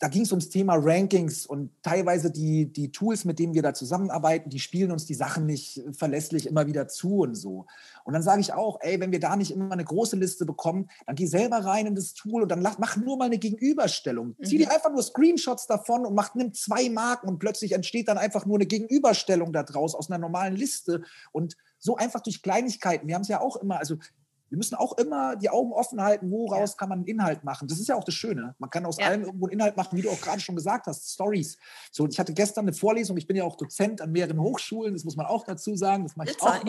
da ging es ums Thema Rankings und teilweise die, die Tools, mit denen wir da zusammenarbeiten, die spielen uns die Sachen nicht verlässlich immer wieder zu und so. Und dann sage ich auch, ey, wenn wir da nicht immer eine große Liste bekommen, dann geh selber rein in das Tool und dann mach nur mal eine Gegenüberstellung. Mhm. Zieh dir einfach nur Screenshots davon und mach, nimm zwei Marken und plötzlich entsteht dann einfach nur eine Gegenüberstellung daraus aus einer normalen Liste. Und so einfach durch Kleinigkeiten. Wir haben es ja auch immer, also wir müssen auch immer die Augen offen halten, woraus ja. kann man einen Inhalt machen. Das ist ja auch das Schöne. Man kann aus ja. allem irgendwo einen Inhalt machen, wie du auch gerade schon gesagt hast, Stories. So, ich hatte gestern eine Vorlesung, ich bin ja auch Dozent an mehreren Hochschulen, das muss man auch dazu sagen. Das mache ich auch.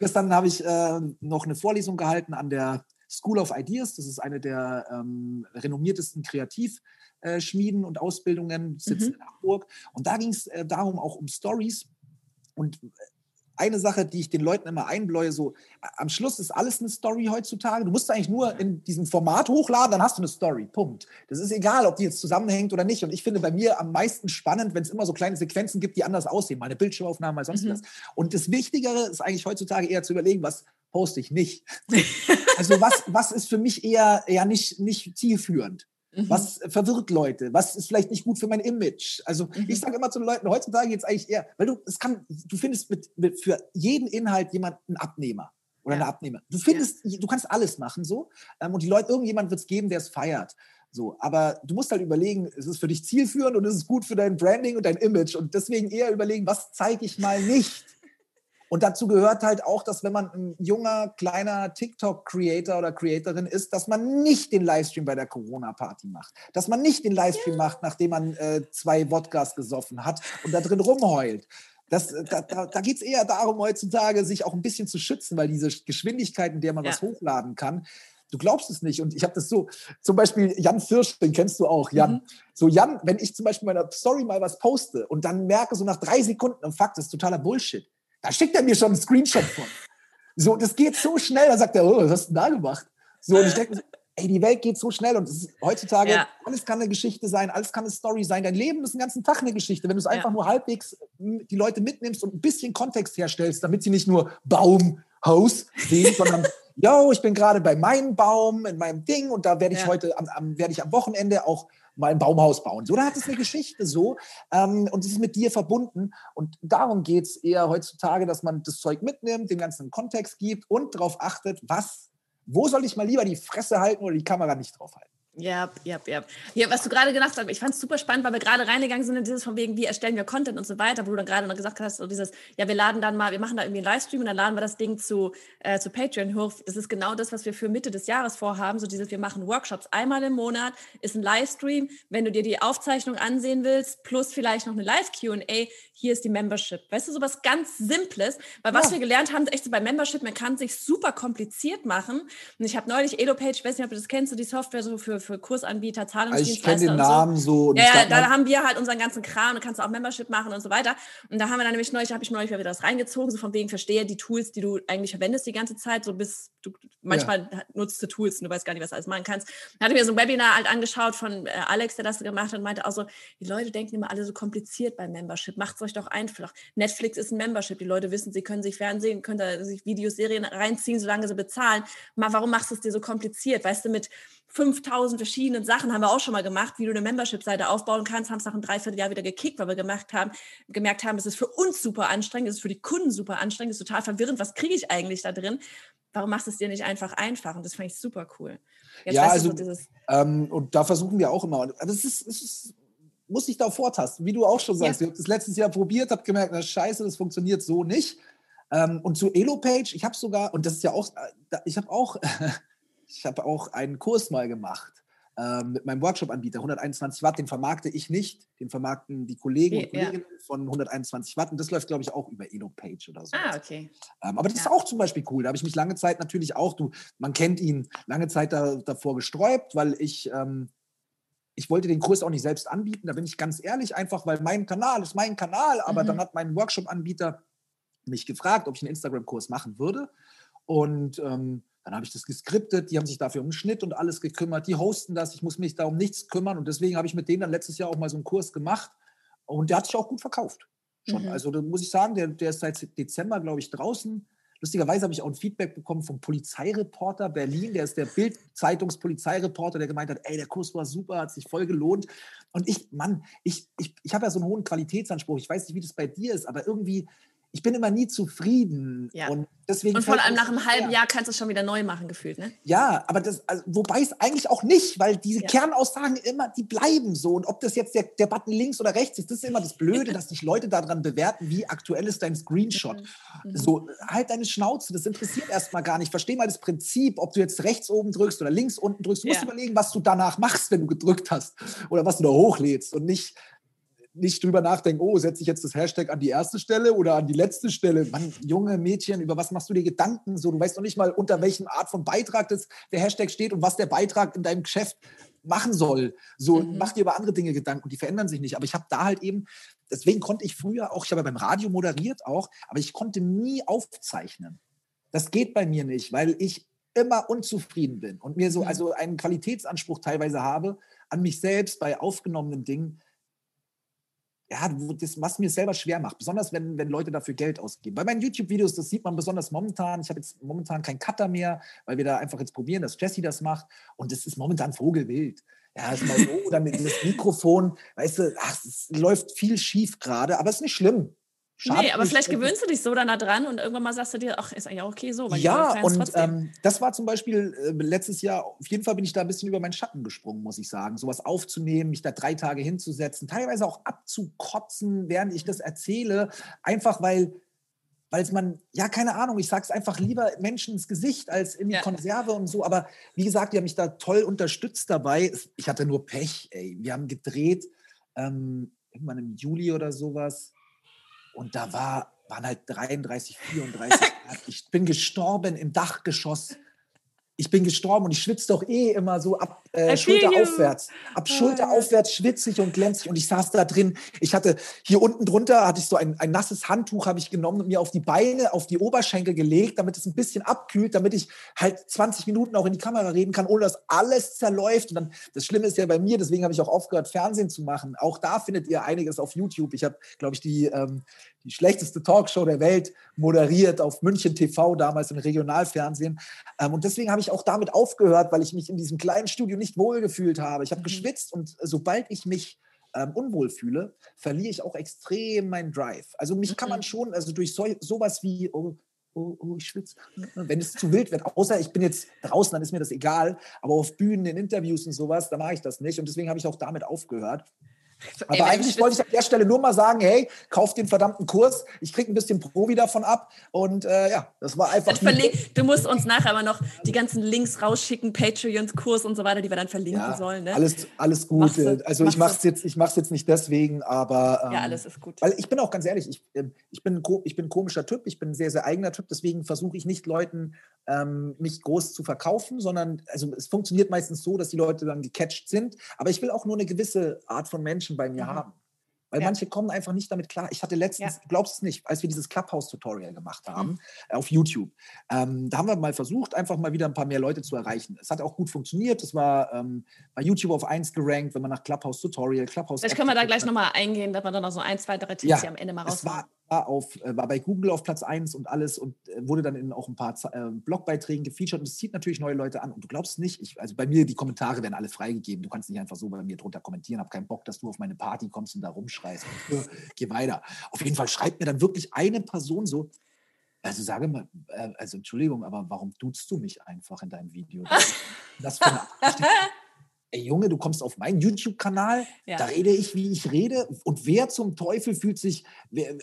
Gestern habe ich äh, noch eine Vorlesung gehalten an der School of Ideas. Das ist eine der ähm, renommiertesten Kreativschmieden äh, und Ausbildungen, sitzt mhm. in Hamburg. Und da ging es äh, darum, auch um Stories. Und eine Sache, die ich den Leuten immer einbläue, so am Schluss ist alles eine Story heutzutage. Du musst eigentlich nur in diesem Format hochladen, dann hast du eine Story. Punkt. Das ist egal, ob die jetzt zusammenhängt oder nicht. Und ich finde bei mir am meisten spannend, wenn es immer so kleine Sequenzen gibt, die anders aussehen. Mal eine Bildschirmaufnahme, mal sonst mhm. was. Und das Wichtigere ist eigentlich heutzutage eher zu überlegen, was poste ich nicht. <laughs> also was, was ist für mich eher, eher nicht, nicht zielführend? Mhm. Was verwirrt Leute? Was ist vielleicht nicht gut für mein Image? Also mhm. ich sage immer zu den Leuten, heutzutage jetzt eigentlich eher, weil du, es kann, du findest mit, mit für jeden Inhalt jemanden Abnehmer oder ja. eine Abnehmer. Du findest, ja. du kannst alles machen so ähm, und die Leute, irgendjemand wird es geben, der es feiert. So, aber du musst halt überlegen, ist es für dich zielführend und ist es gut für dein Branding und dein Image und deswegen eher überlegen, was zeige ich mal nicht? Und dazu gehört halt auch, dass wenn man ein junger, kleiner TikTok-Creator oder Creatorin ist, dass man nicht den Livestream bei der Corona-Party macht. Dass man nicht den Livestream ja. macht, nachdem man äh, zwei Wodkas gesoffen hat und da drin rumheult. Das, äh, da da, da geht es eher darum, heutzutage sich auch ein bisschen zu schützen, weil diese Geschwindigkeit, in der man ja. was hochladen kann, du glaubst es nicht. Und ich habe das so, zum Beispiel Jan Firsch, den kennst du auch, Jan. Mhm. So, Jan, wenn ich zum Beispiel meiner Story mal was poste und dann merke so nach drei Sekunden, und Fakt, das ist totaler Bullshit. Da schickt er mir schon einen Screenshot von. So, das geht so schnell. Da sagt er, oh, was hast du denn da gemacht? So, und ich denke, ey, die Welt geht so schnell und ist, heutzutage, ja. alles kann eine Geschichte sein, alles kann eine Story sein. Dein Leben ist den ganzen Tag eine Geschichte. Wenn du es einfach nur halbwegs die Leute mitnimmst und ein bisschen Kontext herstellst, damit sie nicht nur Baum, Haus sehen, <laughs> sondern yo, ich bin gerade bei meinem Baum, in meinem Ding und da werde ich ja. heute, am, am, werde ich am Wochenende auch mal ein Baumhaus bauen. So, da hat es eine Geschichte so ähm, und es ist mit dir verbunden. Und darum geht es eher heutzutage, dass man das Zeug mitnimmt, dem ganzen Kontext gibt und darauf achtet, was, wo soll ich mal lieber die Fresse halten oder die Kamera nicht drauf halten. Ja, ja, ja. Ja, was du gerade gedacht hast, ich fand es super spannend, weil wir gerade reingegangen sind in dieses von wegen, wie erstellen wir Content und so weiter, wo du dann gerade noch gesagt hast, so dieses, ja, wir laden dann mal, wir machen da irgendwie einen Livestream und dann laden wir das Ding zu, äh, zu Patreon hoch. Das ist genau das, was wir für Mitte des Jahres vorhaben, so dieses, wir machen Workshops einmal im Monat, ist ein Livestream, wenn du dir die Aufzeichnung ansehen willst, plus vielleicht noch eine Live-Q&A, hier ist die Membership. Weißt du, sowas ganz Simples, weil was ja. wir gelernt haben, echt so bei Membership, man kann sich super kompliziert machen und ich habe neulich EloPage, ich weiß nicht, ob du das kennst, so die Software so für für Kursanbieter, Zahlungsdienstleister. Also ich kenne den Namen so. so ja, ja da haben wir halt unseren ganzen Kram, da kannst du auch Membership machen und so weiter. Und da haben wir dann nämlich neulich, habe ich neulich wieder das reingezogen, so von wegen verstehe die Tools, die du eigentlich verwendest die ganze Zeit, so bis du manchmal ja. nutzt du Tools und du weißt gar nicht, was du alles machen kannst. Da hatte mir so ein Webinar halt angeschaut von äh, Alex, der das gemacht hat und meinte auch so, die Leute denken immer alle so kompliziert beim Membership, macht es euch doch einfach. Netflix ist ein Membership, die Leute wissen, sie können sich Fernsehen, können da sich Videos, Serien reinziehen, solange sie bezahlen. Mal, warum machst du es dir so kompliziert? Weißt du, mit 5000 verschiedenen Sachen haben wir auch schon mal gemacht, wie du eine Membership-Seite aufbauen kannst, haben es nach einem Dreivierteljahr wieder gekickt, weil wir gemerkt haben, gemerkt haben, es ist für uns super anstrengend, es ist für die Kunden super anstrengend, es ist total verwirrend, was kriege ich eigentlich da drin? Warum machst du es dir nicht einfach einfach? Und das fand ich super cool. Jetzt ja, also, so ähm, und da versuchen wir auch immer, das ist, es ist muss ich da vortasten, wie du auch schon sagst. Ja. Ich habe das letztes Jahr probiert, habe gemerkt, na scheiße, das funktioniert so nicht. Ähm, und zu Elopage, ich habe sogar, und das ist ja auch, äh, ich habe auch <laughs> Ich habe auch einen Kurs mal gemacht ähm, mit meinem Workshop-Anbieter 121 Watt. Den vermarkte ich nicht, den vermarkten die Kollegen und Kolleginnen ja. von 121 Watt. Und das läuft, glaube ich, auch über EloPage oder so. Ah, okay. Ähm, aber das ja. ist auch zum Beispiel cool. Da habe ich mich lange Zeit natürlich auch, du, man kennt ihn, lange Zeit da, davor gesträubt, weil ich. Ähm, ich wollte den Kurs auch nicht selbst anbieten, da bin ich ganz ehrlich, einfach weil mein Kanal ist mein Kanal, aber mhm. dann hat mein Workshop-Anbieter mich gefragt, ob ich einen Instagram-Kurs machen würde. Und ähm, Dann habe ich das geskriptet, die haben sich dafür um den Schnitt und alles gekümmert, die hosten das, ich muss mich da um nichts kümmern und deswegen habe ich mit denen dann letztes Jahr auch mal so einen Kurs gemacht und der hat sich auch gut verkauft. Schon. Mhm. Also da muss ich sagen, der, der ist seit Dezember, glaube ich, draußen. Lustigerweise habe ich auch ein Feedback bekommen vom Polizeireporter Berlin, der ist der Bild-Zeitungspolizeireporter, der gemeint hat, ey, der Kurs war super, hat sich voll gelohnt. Und ich, Mann, ich, ich, ich habe ja so einen hohen Qualitätsanspruch. Ich weiß nicht, wie das bei dir ist, aber irgendwie ich bin immer nie zufrieden. Ja. Und, deswegen und vor allem nach einem halben Jahr kannst du es schon wieder neu machen, gefühlt, ne? Ja, aber das, also, wobei es eigentlich auch nicht, weil diese ja. Kernaussagen immer, die bleiben so. Und ob das jetzt der, der Button links oder rechts ist, das ist immer das Blöde, <laughs> dass sich Leute daran bewerten, wie aktuell ist dein Screenshot. Mhm. mhm. So, halt deine Schnauze, das interessiert erstmal gar nicht. Versteh mal das Prinzip, ob du jetzt rechts oben drückst oder links unten drückst. Du musst ja. überlegen, was du danach machst, wenn du gedrückt hast. Oder was du da hochlädst und nicht nicht drüber nachdenken, oh, setze ich jetzt das Hashtag an die erste Stelle oder an die letzte Stelle. Mann, junge Mädchen, über was machst du dir Gedanken? So, du weißt noch nicht mal, unter welchen Art von Beitrag das, der Hashtag steht und was der Beitrag in deinem Geschäft machen soll. So, mhm. mach dir über andere Dinge Gedanken und die verändern sich nicht. Aber ich habe da halt eben, deswegen konnte ich früher auch, ich habe ja beim Radio moderiert auch, aber ich konnte nie aufzeichnen. Das geht bei mir nicht, weil ich immer unzufrieden bin und mir so mhm. also einen Qualitätsanspruch teilweise habe an mich selbst bei aufgenommenen Dingen, ja, das, was mir selber schwer macht, besonders wenn, wenn Leute dafür Geld ausgeben. Bei meinen YouTube-Videos, das sieht man besonders momentan. Ich habe jetzt momentan keinen Cutter mehr, weil wir da einfach jetzt probieren, dass Jesse das macht. Und das ist momentan Vogelwild. Ja, ist mal so, dann mit das Mikrofon, weißt du, ach, es läuft viel schief gerade, aber es ist nicht schlimm. Schade nee, aber vielleicht gewöhnst du dich so dann da dran und irgendwann mal sagst du dir, ach, ist eigentlich auch okay so. ja, und ähm, das war zum Beispiel äh, letztes Jahr, auf jeden Fall bin ich da ein bisschen über meinen Schatten gesprungen, muss ich sagen. Sowas aufzunehmen, mich da drei Tage hinzusetzen, teilweise auch abzukotzen, während ich das erzähle, einfach weil weil man, ja, keine Ahnung, ich sage es einfach lieber Menschen ins Gesicht als in die ja. Konserve und so. Aber wie gesagt, die haben mich da toll unterstützt dabei. Ich hatte nur Pech, ey. Wir haben gedreht, ähm, irgendwann im Juli oder sowas. Und da war, waren halt 33, 34 Grad. Ich bin gestorben im Dachgeschoss ich bin gestorben und ich schwitze doch eh immer so ab äh, Schulter aufwärts. Ab oh, Schulter aufwärts schwitzig und glänzig und ich saß da drin. Ich hatte hier unten drunter hatte ich so ein, ein nasses Handtuch habe ich genommen und mir auf die Beine, auf die Oberschenkel gelegt, damit es ein bisschen abkühlt, damit ich halt 20 Minuten auch in die Kamera reden kann, ohne dass alles zerläuft. Und dann das Schlimme ist ja bei mir, deswegen habe ich auch aufgehört Fernsehen zu machen. Auch da findet ihr einiges auf YouTube. Ich habe, glaube ich, die ähm, die schlechteste Talkshow der Welt moderiert auf München TV, damals im Regionalfernsehen. Ähm, und deswegen habe ich auch damit aufgehört, weil ich mich in diesem kleinen Studio nicht wohlgefühlt habe. Ich habe mhm. geschwitzt und sobald ich mich ähm, unwohl fühle, verliere ich auch extrem meinen Drive. Also mich mhm. kann man mhm. schon, also durch so, sowas wie, oh, oh, oh, ich schwitze, wenn es zu wild wird, außer ich bin jetzt draußen, dann ist mir das egal, aber auf Bühnen, in Interviews und sowas, da mache ich das nicht und deswegen habe ich auch damit aufgehört. <laughs> Aber Ey, eigentlich wollte ich an der Stelle nur mal sagen, hey, kauf den verdammten Kurs. Ich kriege ein bisschen Provi davon ab. Und äh, ja, das war einfach. Du musst uns nachher aber noch die ganzen Links rausschicken, Patreons, Kurs und so weiter, die wir dann verlinken ja, sollen. Ne? Alles, alles gut. Mach's, also ich mache es jetzt, jetzt nicht deswegen, aber. Ähm, ja, alles ist gut. Weil ich bin auch ganz ehrlich, ich, ähm, ich, bin, ich bin ein komischer Typ, ich bin ein sehr, sehr eigener Typ, deswegen versuche ich nicht Leuten ähm, mich groß zu verkaufen, sondern also es funktioniert meistens so, dass die Leute dann gecatcht sind. Aber ich will auch nur eine gewisse Art von Menschen bei mir mhm. haben. Weil ja. manche kommen einfach nicht damit klar. Ich hatte letztens, ja. du glaubst es nicht, als wir dieses Clubhouse-Tutorial gemacht haben mhm. Äh, auf YouTube, ähm, da haben wir mal versucht, einfach mal wieder ein paar mehr Leute zu erreichen. Es hat auch gut funktioniert. Es war ähm, bei YouTube auf 1 gerankt, wenn man nach Clubhouse-Tutorial, Clubhouse. Vielleicht können wir da gleich nochmal eingehen, dass wir dann noch so ein, zwei, drei Tipps ja, hier am Ende mal war, auf, äh, war bei Google auf Platz 1 und alles und äh, wurde dann in auch ein paar äh, Blogbeiträgen gefeatured und es zieht natürlich neue Leute an. Und du glaubst nicht, ich, also bei mir, die Kommentare werden alle freigegeben. Du kannst nicht einfach so bei mir drunter kommentieren, habe keinen Bock, dass du auf meine Party kommst und da rumschreist. Äh, geh weiter. Auf jeden Fall schreibt mir dann wirklich eine Person so, also sage mal, äh, also Entschuldigung, aber warum duzt du mich einfach in deinem Video? <laughs> Das, das für eine ey Junge, du kommst auf meinen YouTube-Kanal, ja. da rede ich, wie ich rede. Und wer zum Teufel fühlt sich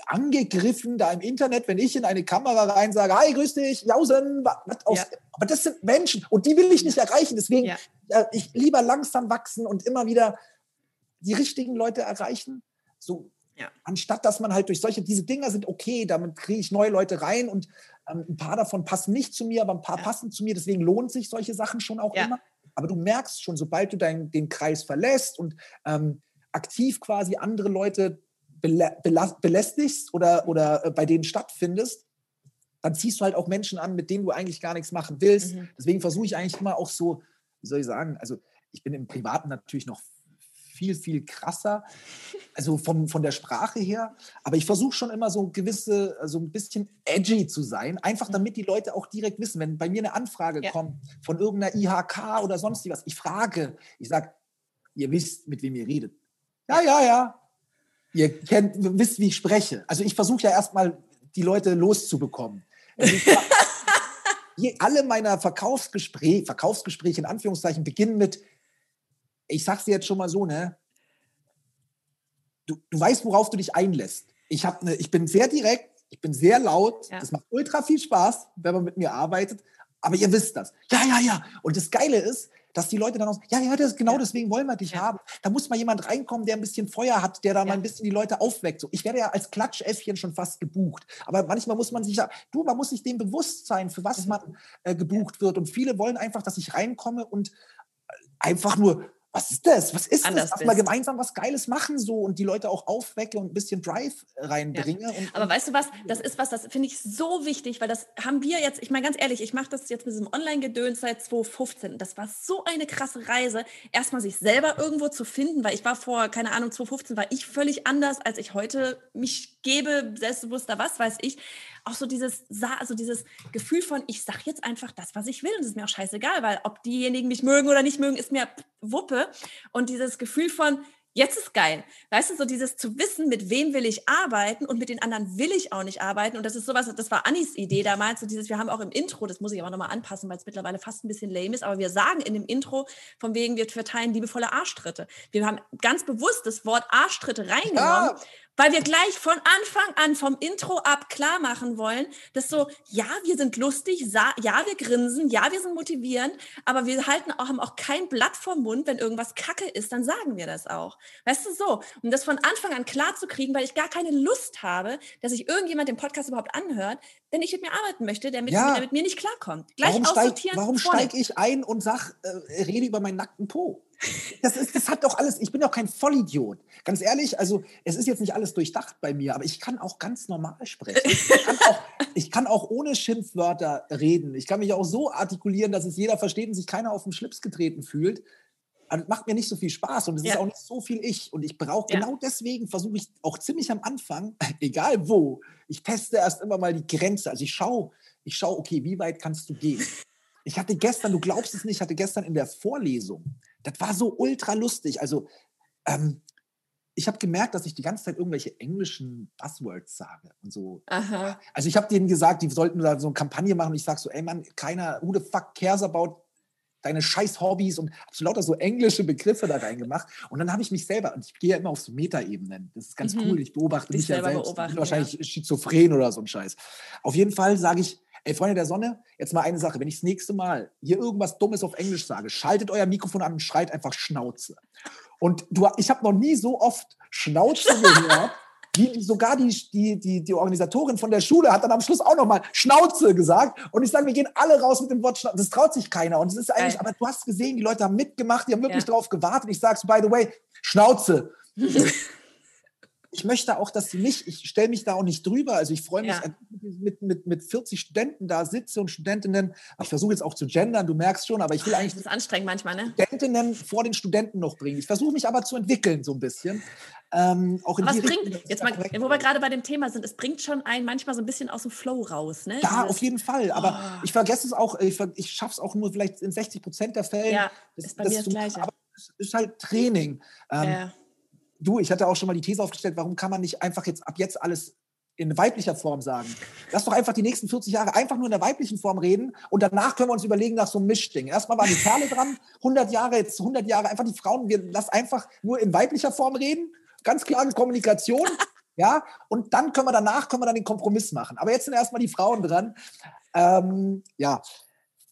angegriffen da im Internet, wenn ich in eine Kamera rein sage, hi, grüß dich, Jausen. Ja. Aber das sind Menschen und die will ich nicht erreichen. Deswegen, ja. äh, ich lieber langsam wachsen und immer wieder die richtigen Leute erreichen. So, anstatt dass man halt durch solche, diese Dinger sind okay, damit kriege ich neue Leute rein und ähm, ein paar davon passen nicht zu mir, aber ein paar passen zu mir. Deswegen lohnt sich solche Sachen schon auch immer. Aber du merkst schon, sobald du dein, den Kreis verlässt und ähm, aktiv quasi andere Leute belä belästigst oder, oder äh, bei denen stattfindest, dann ziehst du halt auch Menschen an, mit denen du eigentlich gar nichts machen willst. Mhm. Deswegen versuche ich eigentlich immer auch so, wie soll ich sagen, also ich bin im Privaten natürlich noch viel, viel krasser, also vom, von der Sprache her. Aber ich versuche schon immer so gewisse, so ein bisschen edgy zu sein, einfach mhm. damit die Leute auch direkt wissen, wenn bei mir eine Anfrage ja. kommt von irgendeiner IHK oder sonst was, ich frage, ich sage, ihr wisst, mit wem ihr redet. Ja, ja, ja. Ihr kennt, wisst, wie ich spreche. Also ich versuche ja erstmal, die Leute loszubekommen. Also <laughs> alle meiner Verkaufsgespräche, Verkaufsgespräche in Anführungszeichen beginnen mit, ich sag's dir jetzt schon mal so, ne? Du, du weißt, worauf du dich einlässt. Ich, hab ne, ich bin sehr direkt, ich bin sehr laut. Ja. Das macht ultra viel Spaß, wenn man mit mir arbeitet. Aber ihr wisst das. Ja, ja, ja. Und das Geile ist, dass die Leute dann auch, ja, ja, das, genau ja. deswegen wollen wir dich ja. haben. Da muss mal jemand reinkommen, der ein bisschen Feuer hat, der da mal ein bisschen die Leute aufweckt. So, ich werde ja als Klatschäffchen schon fast gebucht. Aber manchmal muss man sich ja, du, man muss sich dem bewusst sein, für was mhm. man äh, gebucht wird. Und viele wollen einfach, dass ich reinkomme und äh, einfach nur was ist das? Was ist Anders das? Lass mal gemeinsam was Geiles machen so und die Leute auch aufwecke und ein bisschen Drive reinbringe. Ja. Und, Aber weißt du was, das ist was, das finde ich so wichtig, weil das haben wir jetzt, ich meine ganz ehrlich, ich mache das jetzt mit diesem Online-Gedöns seit 2015. Das war so eine krasse Reise, erstmal sich selber irgendwo zu finden, weil ich war vor, keine Ahnung, 2015 war ich völlig anders, als ich heute mich gebe, selbstbewusster, was weiß ich auch so dieses, also dieses Gefühl von, ich sage jetzt einfach das, was ich will und es ist mir auch scheißegal, weil ob diejenigen mich mögen oder nicht mögen, ist mir Wuppe. Und dieses Gefühl von, jetzt ist geil. Weißt du, so dieses zu wissen, mit wem will ich arbeiten und mit den anderen will ich auch nicht arbeiten. Und das ist sowas, das war Annis Idee damals, so dieses, wir haben auch im Intro, das muss ich aber nochmal anpassen, weil es mittlerweile fast ein bisschen lame ist, aber wir sagen in dem Intro, von wegen, wir verteilen liebevolle Arschtritte. Wir haben ganz bewusst das Wort Arschtritte reingenommen, ja weil wir gleich von Anfang an vom Intro ab klar machen wollen, dass so, ja, wir sind lustig, ja, wir grinsen, ja, wir sind motivierend, aber wir halten auch, haben auch kein Blatt vom Mund, wenn irgendwas Kacke ist, dann sagen wir das auch. Weißt du, so. Um das von Anfang an klar zu kriegen, weil ich gar keine Lust habe, dass sich irgendjemand den Podcast überhaupt anhört, wenn ich mit mir arbeiten möchte, der mit, ja. der mit mir nicht klarkommt. Gleich warum steige warum steig ich ein und sag, äh, rede über meinen nackten Po? Das, ist, das hat doch alles, ich bin doch kein Vollidiot. Ganz ehrlich, also es ist jetzt nicht alles durchdacht bei mir, aber ich kann auch ganz normal sprechen. Ich kann auch, <laughs> ich kann auch ohne Schimpfwörter reden. Ich kann mich auch so artikulieren, dass es jeder versteht und sich keiner auf den Schlips getreten fühlt. Das macht mir nicht so viel Spaß und es ja. ist auch nicht so viel ich. Und ich brauche, ja. genau deswegen versuche ich auch ziemlich am Anfang, <laughs> egal wo, ich teste erst immer mal die Grenze. Also ich schaue, ich schaue, okay, wie weit kannst du gehen? Ich hatte gestern, du glaubst es nicht, ich hatte gestern in der Vorlesung, das war so ultra lustig. Also, ähm, ich habe gemerkt, dass ich die ganze Zeit irgendwelche englischen Buzzwords sage und so. Aha. Also ich habe denen gesagt, die sollten da so eine Kampagne machen und ich sage so, ey Mann, keiner, who the fuck cares about deine scheiß Hobbys und habe so lauter so englische Begriffe da reingemacht. Und dann habe ich mich selber, und ich gehe ja immer auf so Metaebenen, das ist ganz mhm. cool, ich beobachte Dich mich ja selbst, ich bin wahrscheinlich ja. schizophren oder so ein Scheiß. Auf jeden Fall sage ich, Ey, Freunde der Sonne, jetzt mal eine Sache. Wenn ich das nächste Mal hier irgendwas Dummes auf Englisch sage, schaltet euer Mikrofon an und schreit einfach Schnauze. Und du, ich habe noch nie so oft Schnauze gehört. Die, sogar die, die, die, die Organisatorin von der Schule hat dann am Schluss auch nochmal Schnauze gesagt. Und ich sage, wir gehen alle raus mit dem Wort Schnauze. Das traut sich keiner. Und es ist eigentlich, aber du hast gesehen, die Leute haben mitgemacht, die haben wirklich ja. drauf gewartet. Ich sage by the way, Schnauze. <laughs> ich möchte auch, dass sie nicht, ich stelle mich da auch nicht drüber. Also ich freue mich, ja. mit, mit, mit 40 Studenten da sitze und Studentinnen. Ich versuche jetzt auch zu gendern, du merkst schon, aber ich will eigentlich. Das ist anstrengend manchmal, ne? Studentinnen vor den Studenten noch bringen. Ich versuche mich aber zu entwickeln, so ein bisschen. Ähm, auch in was bringt, Richtung, jetzt mal, wo wir gerade bei dem Thema sind, es bringt schon einen manchmal so ein bisschen aus dem Flow raus, ne? Ja, Dieses, auf jeden Fall. Aber oh. ich vergesse es auch, ich, ich schaffe es auch nur vielleicht in 60 Prozent der Fälle. Ja, das, ist bei mir das Gleiche. Aber es ist halt Training. Ähm, ja du, ich hatte auch schon mal die These aufgestellt, warum kann man nicht einfach jetzt ab jetzt alles in weiblicher Form sagen. Lass doch einfach die nächsten 40 Jahre einfach nur in der weiblichen Form reden und danach können wir uns überlegen nach so einem Mischding. Erstmal waren die Kerle dran, 100 Jahre, jetzt 100 Jahre einfach die Frauen, wir lass einfach nur in weiblicher Form reden, ganz klare Kommunikation, <laughs> ja, und dann können wir danach, können wir dann den Kompromiss machen. Aber jetzt sind erstmal die Frauen dran. Ähm, ja,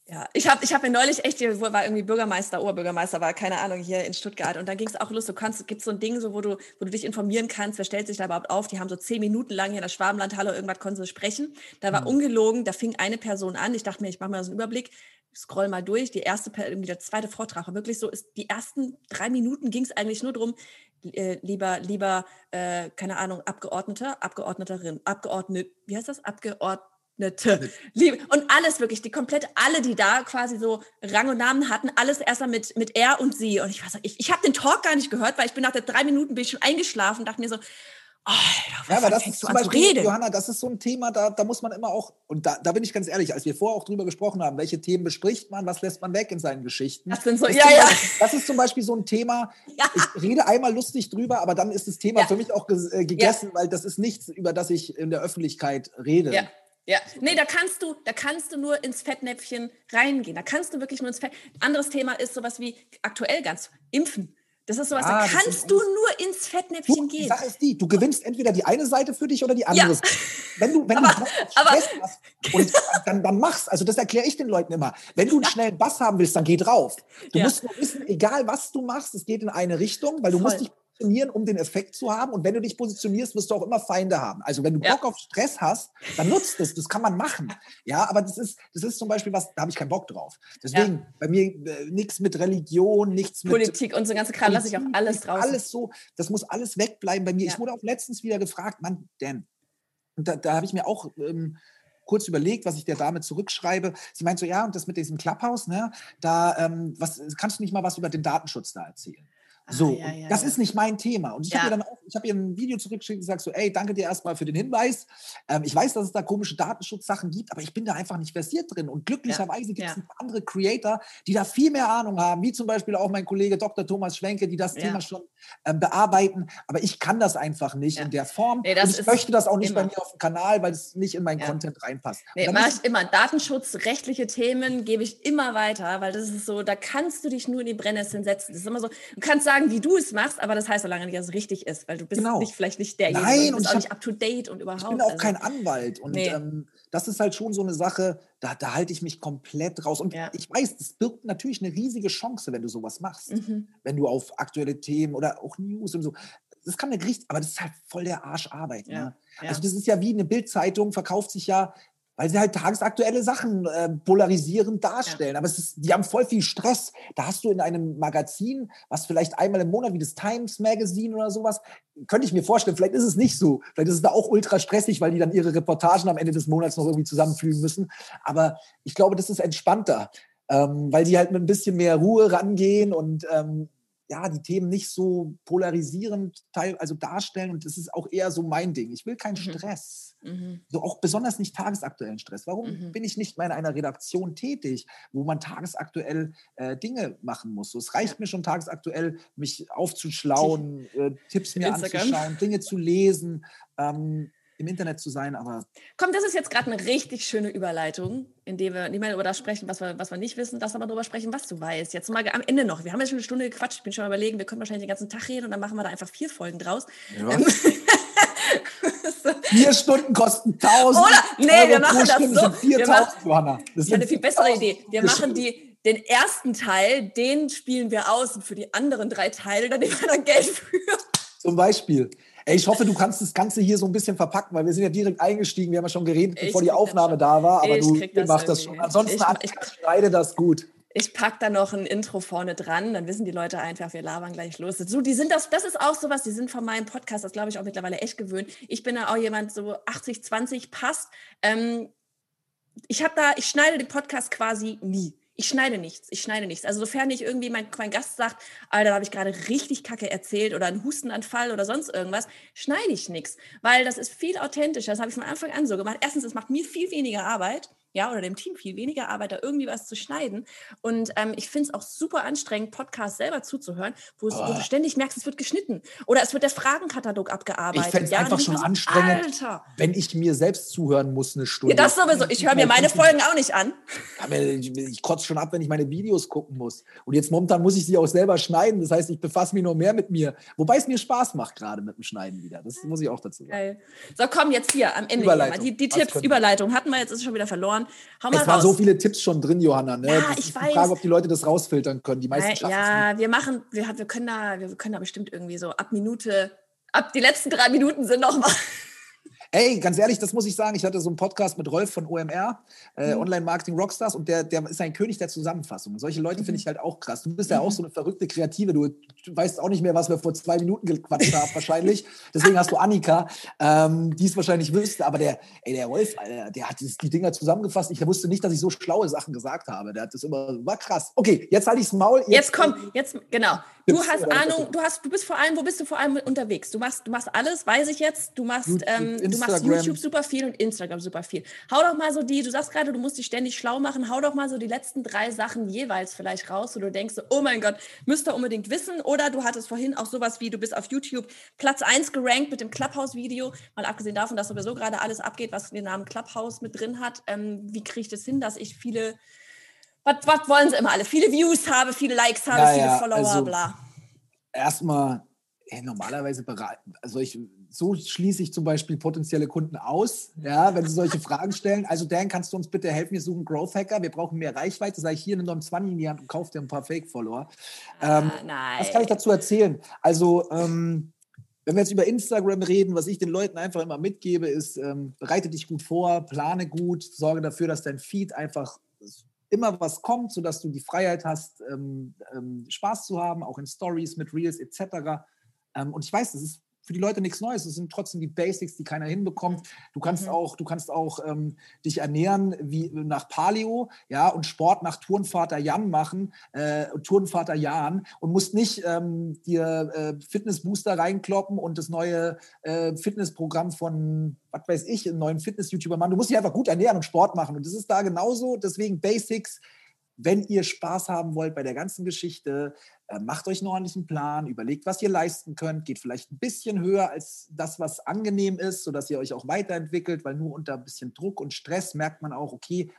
ja, ich habe ich hab mir neulich echt, war irgendwie Bürgermeister, Oberbürgermeister, war keine Ahnung, hier in Stuttgart. Und da ging es auch los, du kannst, gibt so ein Ding, so, wo, du, wo du dich informieren kannst, wer stellt sich da überhaupt auf. Die haben so zehn Minuten lang hier in der Schwabenlandhalle irgendwas konnten sie sprechen. Da war mhm. ungelogen, da fing eine Person an. Ich dachte mir, ich mache mal so einen Überblick, scroll mal durch. Die erste, irgendwie der zweite Vortrag war wirklich so, ist die ersten drei Minuten ging es eigentlich nur darum, äh, lieber, lieber, äh, keine Ahnung, Abgeordneter, Abgeordneterin, Abgeordnet, wie heißt das? Abgeordnet Nette. Liebe. Und alles wirklich, die komplett alle, die da quasi so Rang und Namen hatten, alles erstmal mit, mit er und sie. Und ich weiß ich, ich habe den Talk gar nicht gehört, weil ich bin nach der drei Minuten bin ich schon eingeschlafen und dachte mir so, Alter, ja, aber das ist zum Beispiel, Johanna, das ist so ein Thema, da, da muss man immer auch, und da, da bin ich ganz ehrlich, als wir vorher auch drüber gesprochen haben, welche Themen bespricht man, was lässt man weg in seinen Geschichten. Das, sind so, das, ja, ja. Beispiel, das ist zum Beispiel so ein Thema, ja. ich rede einmal lustig drüber, aber dann ist das Thema ja. für mich auch äh, gegessen, weil das ist nichts, über das ich in der Öffentlichkeit rede. Ja. Nee, da kannst du, da kannst du nur ins Fettnäpfchen reingehen. Da kannst du wirklich nur ins Fett. Anderes Thema ist sowas wie aktuell ganz Impfen. Das ist sowas, ah, da kannst du nur ins Fettnäpfchen du, gehen. Die Sache ist die, du gewinnst entweder die eine Seite für dich oder die andere. Ja. Wenn du, wenn <laughs> aber, du aber, hast und dann, dann machst, also das erkläre ich den Leuten immer. Wenn du einen schnellen Bass haben willst, dann geh drauf. Du ja. musst nur wissen, egal was du machst, es geht in eine Richtung, weil du Voll. musst dich positionieren, um den Effekt zu haben. Und wenn du dich positionierst, wirst du auch immer Feinde haben. Also wenn du Bock ja. auf Stress hast, dann nutzt es. Das kann man machen. Ja, aber das ist, das ist zum Beispiel was, da habe ich keinen Bock drauf. Deswegen ja. bei mir äh, nichts mit Religion, nichts mit Politik und so ganze Kram lasse ich auch alles drauf. Alles so, das muss alles wegbleiben bei mir. Ja. Ich wurde auch letztens wieder gefragt, Mann, Dan, und da, da habe ich mir auch ähm, kurz überlegt, was ich der Dame zurückschreibe. Sie meint so, ja, und das mit diesem Clubhouse, ne, da ähm, was, kannst du nicht mal was über den Datenschutz da erzählen? So, ah, ja, ja, das ja. ist nicht mein Thema. Und ich habe ihr dann auch, ich habe ihr ein Video zurückgeschickt und gesagt so, ey, danke dir erstmal für den Hinweis. Ähm, ich weiß, dass es da komische Datenschutzsachen gibt, aber ich bin da einfach nicht versiert drin. Und glücklicherweise gibt es andere Creator, die da viel mehr Ahnung haben, wie zum Beispiel auch mein Kollege Dr. Thomas Schwenke, die das Thema schon bearbeiten. Aber ich kann das einfach nicht in der Form. Nee, und ich möchte das auch nicht immer. bei mir auf dem Kanal, weil es nicht in meinen Content reinpasst. Nee, mache ich immer. Datenschutz, rechtliche Themen gebe ich immer weiter, weil das ist so, da kannst du dich nur in die Brennnesseln setzen. Das ist immer so, du kannst sagen, wie du es machst, aber das heißt so lange nicht, dass es richtig ist, weil du bist genau. nicht, vielleicht nicht derjenige. Nein, und bist auch nicht up to date und überhaupt. Ich bin auch also. kein Anwalt und nee. ähm, das ist halt schon so eine Sache, da, da halte ich mich komplett raus. Und ja. ich weiß, das birgt natürlich eine riesige Chance, wenn du sowas machst. Mhm. Wenn du auf aktuelle Themen oder auch News und so. Das kann eine richtig, aber das ist halt voll der Arscharbeit. Ja. Ne? Also das ist ja wie eine Bildzeitung, verkauft sich ja weil sie halt tagesaktuelle Sachen äh, polarisierend darstellen. Ja. Aber es ist, die haben voll viel Stress. Da hast du in einem Magazin, was vielleicht einmal im Monat wie das Times Magazine oder sowas, könnte ich mir vorstellen, vielleicht ist es nicht so. Vielleicht ist es da auch ultra stressig, weil die dann ihre Reportagen am Ende des Monats noch irgendwie zusammenfügen müssen. Aber ich glaube, das ist entspannter. Ähm, weil die halt mit ein bisschen mehr Ruhe rangehen und ähm, ja, die Themen nicht so polarisierend teil, also darstellen und das ist auch eher so mein Ding. Ich will keinen mhm. Stress. Mhm. So auch besonders nicht tagesaktuellen Stress. Warum mhm. bin ich nicht mehr in einer Redaktion tätig, wo man tagesaktuell äh, Dinge machen muss? So, es reicht ja. mir schon tagesaktuell, mich aufzuschlauen, <laughs> äh, Tipps mir Instagram. anzuschauen, Dinge zu lesen. Ähm, im Internet zu sein, aber. Komm, das ist jetzt gerade eine richtig schöne Überleitung, indem wir nicht mehr über das sprechen, was wir, was wir nicht wissen, das aber darüber sprechen, was du weißt. Jetzt mal am Ende noch. Wir haben jetzt schon eine Stunde gequatscht. Ich bin schon mal überlegen, wir können wahrscheinlich den ganzen Tag reden und dann machen wir da einfach vier Folgen draus. Ja. Ähm, <laughs> vier Stunden kosten 1000. Oder? Nee, Euro wir machen das so. 4000, Johanna. Das ist eine viel bessere Idee. Wir machen die, den ersten Teil, den spielen wir aus und für die anderen drei Teile, da nehmen wir dann Geld für. Zum Beispiel. Ey, ich hoffe, du kannst das Ganze hier so ein bisschen verpacken, weil wir sind ja direkt eingestiegen. Wir haben ja schon geredet, bevor die Aufnahme da war. Aber du machst das schon. Ansonsten ich, ich, schneide das gut. Ich packe da noch ein Intro vorne dran, dann wissen die Leute einfach, wir labern gleich los. So, die sind das, das ist auch sowas, die sind von meinem Podcast, das glaube ich auch mittlerweile echt gewöhnt. Ich bin da auch jemand, so 80, 20 passt. Ähm, ich habe da, ich schneide den Podcast quasi nie ich schneide nichts, ich schneide nichts. Also sofern nicht irgendwie mein, mein Gast sagt, Alter, da habe ich gerade richtig Kacke erzählt oder einen Hustenanfall oder sonst irgendwas, schneide ich nichts, weil das ist viel authentischer. Das habe ich von Anfang an so gemacht. Erstens, es macht mir viel weniger Arbeit ja, oder dem Team viel weniger Arbeit, da irgendwie was zu schneiden. Und ähm, ich finde es auch super anstrengend, Podcasts selber zuzuhören, wo, es, oh. wo, du ständig merkst, es wird geschnitten. Oder es wird der Fragenkatalog abgearbeitet. Ich fände es ja, einfach schon so, anstrengend, Alter. wenn ich mir selbst zuhören muss eine Stunde. Ja, das sowieso. Ich höre mir meine Folgen auch nicht an. Ich, kotze schon ab, wenn ich meine Videos gucken muss. Und jetzt momentan muss ich sie auch selber schneiden. Das heißt, ich befasse mich noch mehr mit mir. Wobei es mir Spaß macht gerade mit dem Schneiden wieder. Das muss ich auch dazu sagen. Geil. So, komm jetzt hier am Ende. Die, die Tipps, Überleitung hatten wir jetzt, ist schon wieder verloren. Hau mal es waren so viele Tipps schon drin, Johanna. Ne? Ja, das ich ist weiß. Die Frage, ob die Leute das rausfiltern können. Die meisten schaffen Ja, wir machen, wir, wir, können da, wir können da bestimmt irgendwie so ab Minute, ab die letzten drei Minuten sind noch mal. Ey, ganz ehrlich, das muss ich sagen. Ich hatte so einen Podcast mit Rolf von OMR, äh, mhm. Online Marketing Rockstars, und der, der ist ein König der Zusammenfassung. solche Leute mhm. finde ich halt auch krass. Du bist ja auch mhm. so eine verrückte Kreative. Du, du, weißt auch nicht mehr, was wir vor zwei Minuten gequatscht haben, wahrscheinlich. <laughs> Deswegen hast du Annika, ähm, die es wahrscheinlich wüsste. Aber der, ey, der Rolf, Alter, der hat die Dinger zusammengefasst. Ich wusste nicht, dass ich so schlaue Sachen gesagt habe. Der hat das immer, war krass. Okay, jetzt halte ich das Maul. Jetzt, jetzt komm, jetzt, genau. Du hast Ahnung, du hast, du bist vor allem, wo bist du vor allem unterwegs? Du machst, du machst alles, weiß ich jetzt. Du machst, YouTube, ähm, du machst YouTube super viel und Instagram super viel. Hau doch mal so die, du sagst gerade, du musst dich ständig schlau machen. Hau doch mal so die letzten drei Sachen jeweils vielleicht raus, wo du denkst, oh mein Gott, müsst ihr unbedingt wissen. Oder du hattest vorhin auch sowas wie, du bist auf YouTube Platz 1 gerankt mit dem Clubhouse-Video. Mal abgesehen davon, dass sowieso gerade alles abgeht, was den Namen Clubhouse mit drin hat. Ähm, wie kriege ich das hin, dass ich viele was, wollen sie immer alle? Viele Views habe, viele Likes habe, ja, viele ja, Follower, also bla. Erstmal, hey, normalerweise also ich, so schließe ich zum Beispiel potenzielle Kunden aus, ja, wenn sie solche <laughs> Fragen stellen. Also Dan, kannst du uns bitte helfen? Wir suchen Growth Hacker, wir brauchen mehr Reichweite. Sag ich hier, nimm noch einen 20 in die Hand und kauf dir ein paar Fake-Follower. Ah, ähm, was kann ich dazu erzählen? Also ähm, wenn wir jetzt über Instagram reden, was ich den Leuten einfach immer mitgebe, ist, ähm, bereite dich gut vor, plane gut, sorge dafür, dass dein Feed einfach immer was kommt, sodass du die Freiheit hast, ähm, ähm, Spaß zu haben, auch in Stories mit Reels etc. Ähm, und ich weiß, das ist für die Leute nichts Neues. Es sind trotzdem die Basics, die keiner hinbekommt. Du kannst mhm. auch, du kannst auch ähm, dich ernähren wie nach Paleo, ja, und Sport nach Turnvater Jan machen, äh, Turnvater Jan und musst nicht ähm, dir äh, Fitnessbooster reinkloppen und das neue äh, Fitnessprogramm von, was weiß ich, einen neuen Fitness-YouTuber machen. Du musst dich einfach gut ernähren und Sport machen. Und das ist da genauso. Deswegen Basics wenn ihr Spaß haben wollt bei der ganzen Geschichte, macht euch einen ordentlichen Plan, überlegt, was ihr leisten könnt, geht vielleicht ein bisschen höher als das, was angenehm ist, sodass ihr euch auch weiterentwickelt, weil nur unter ein bisschen Druck und Stress merkt man auch, okay,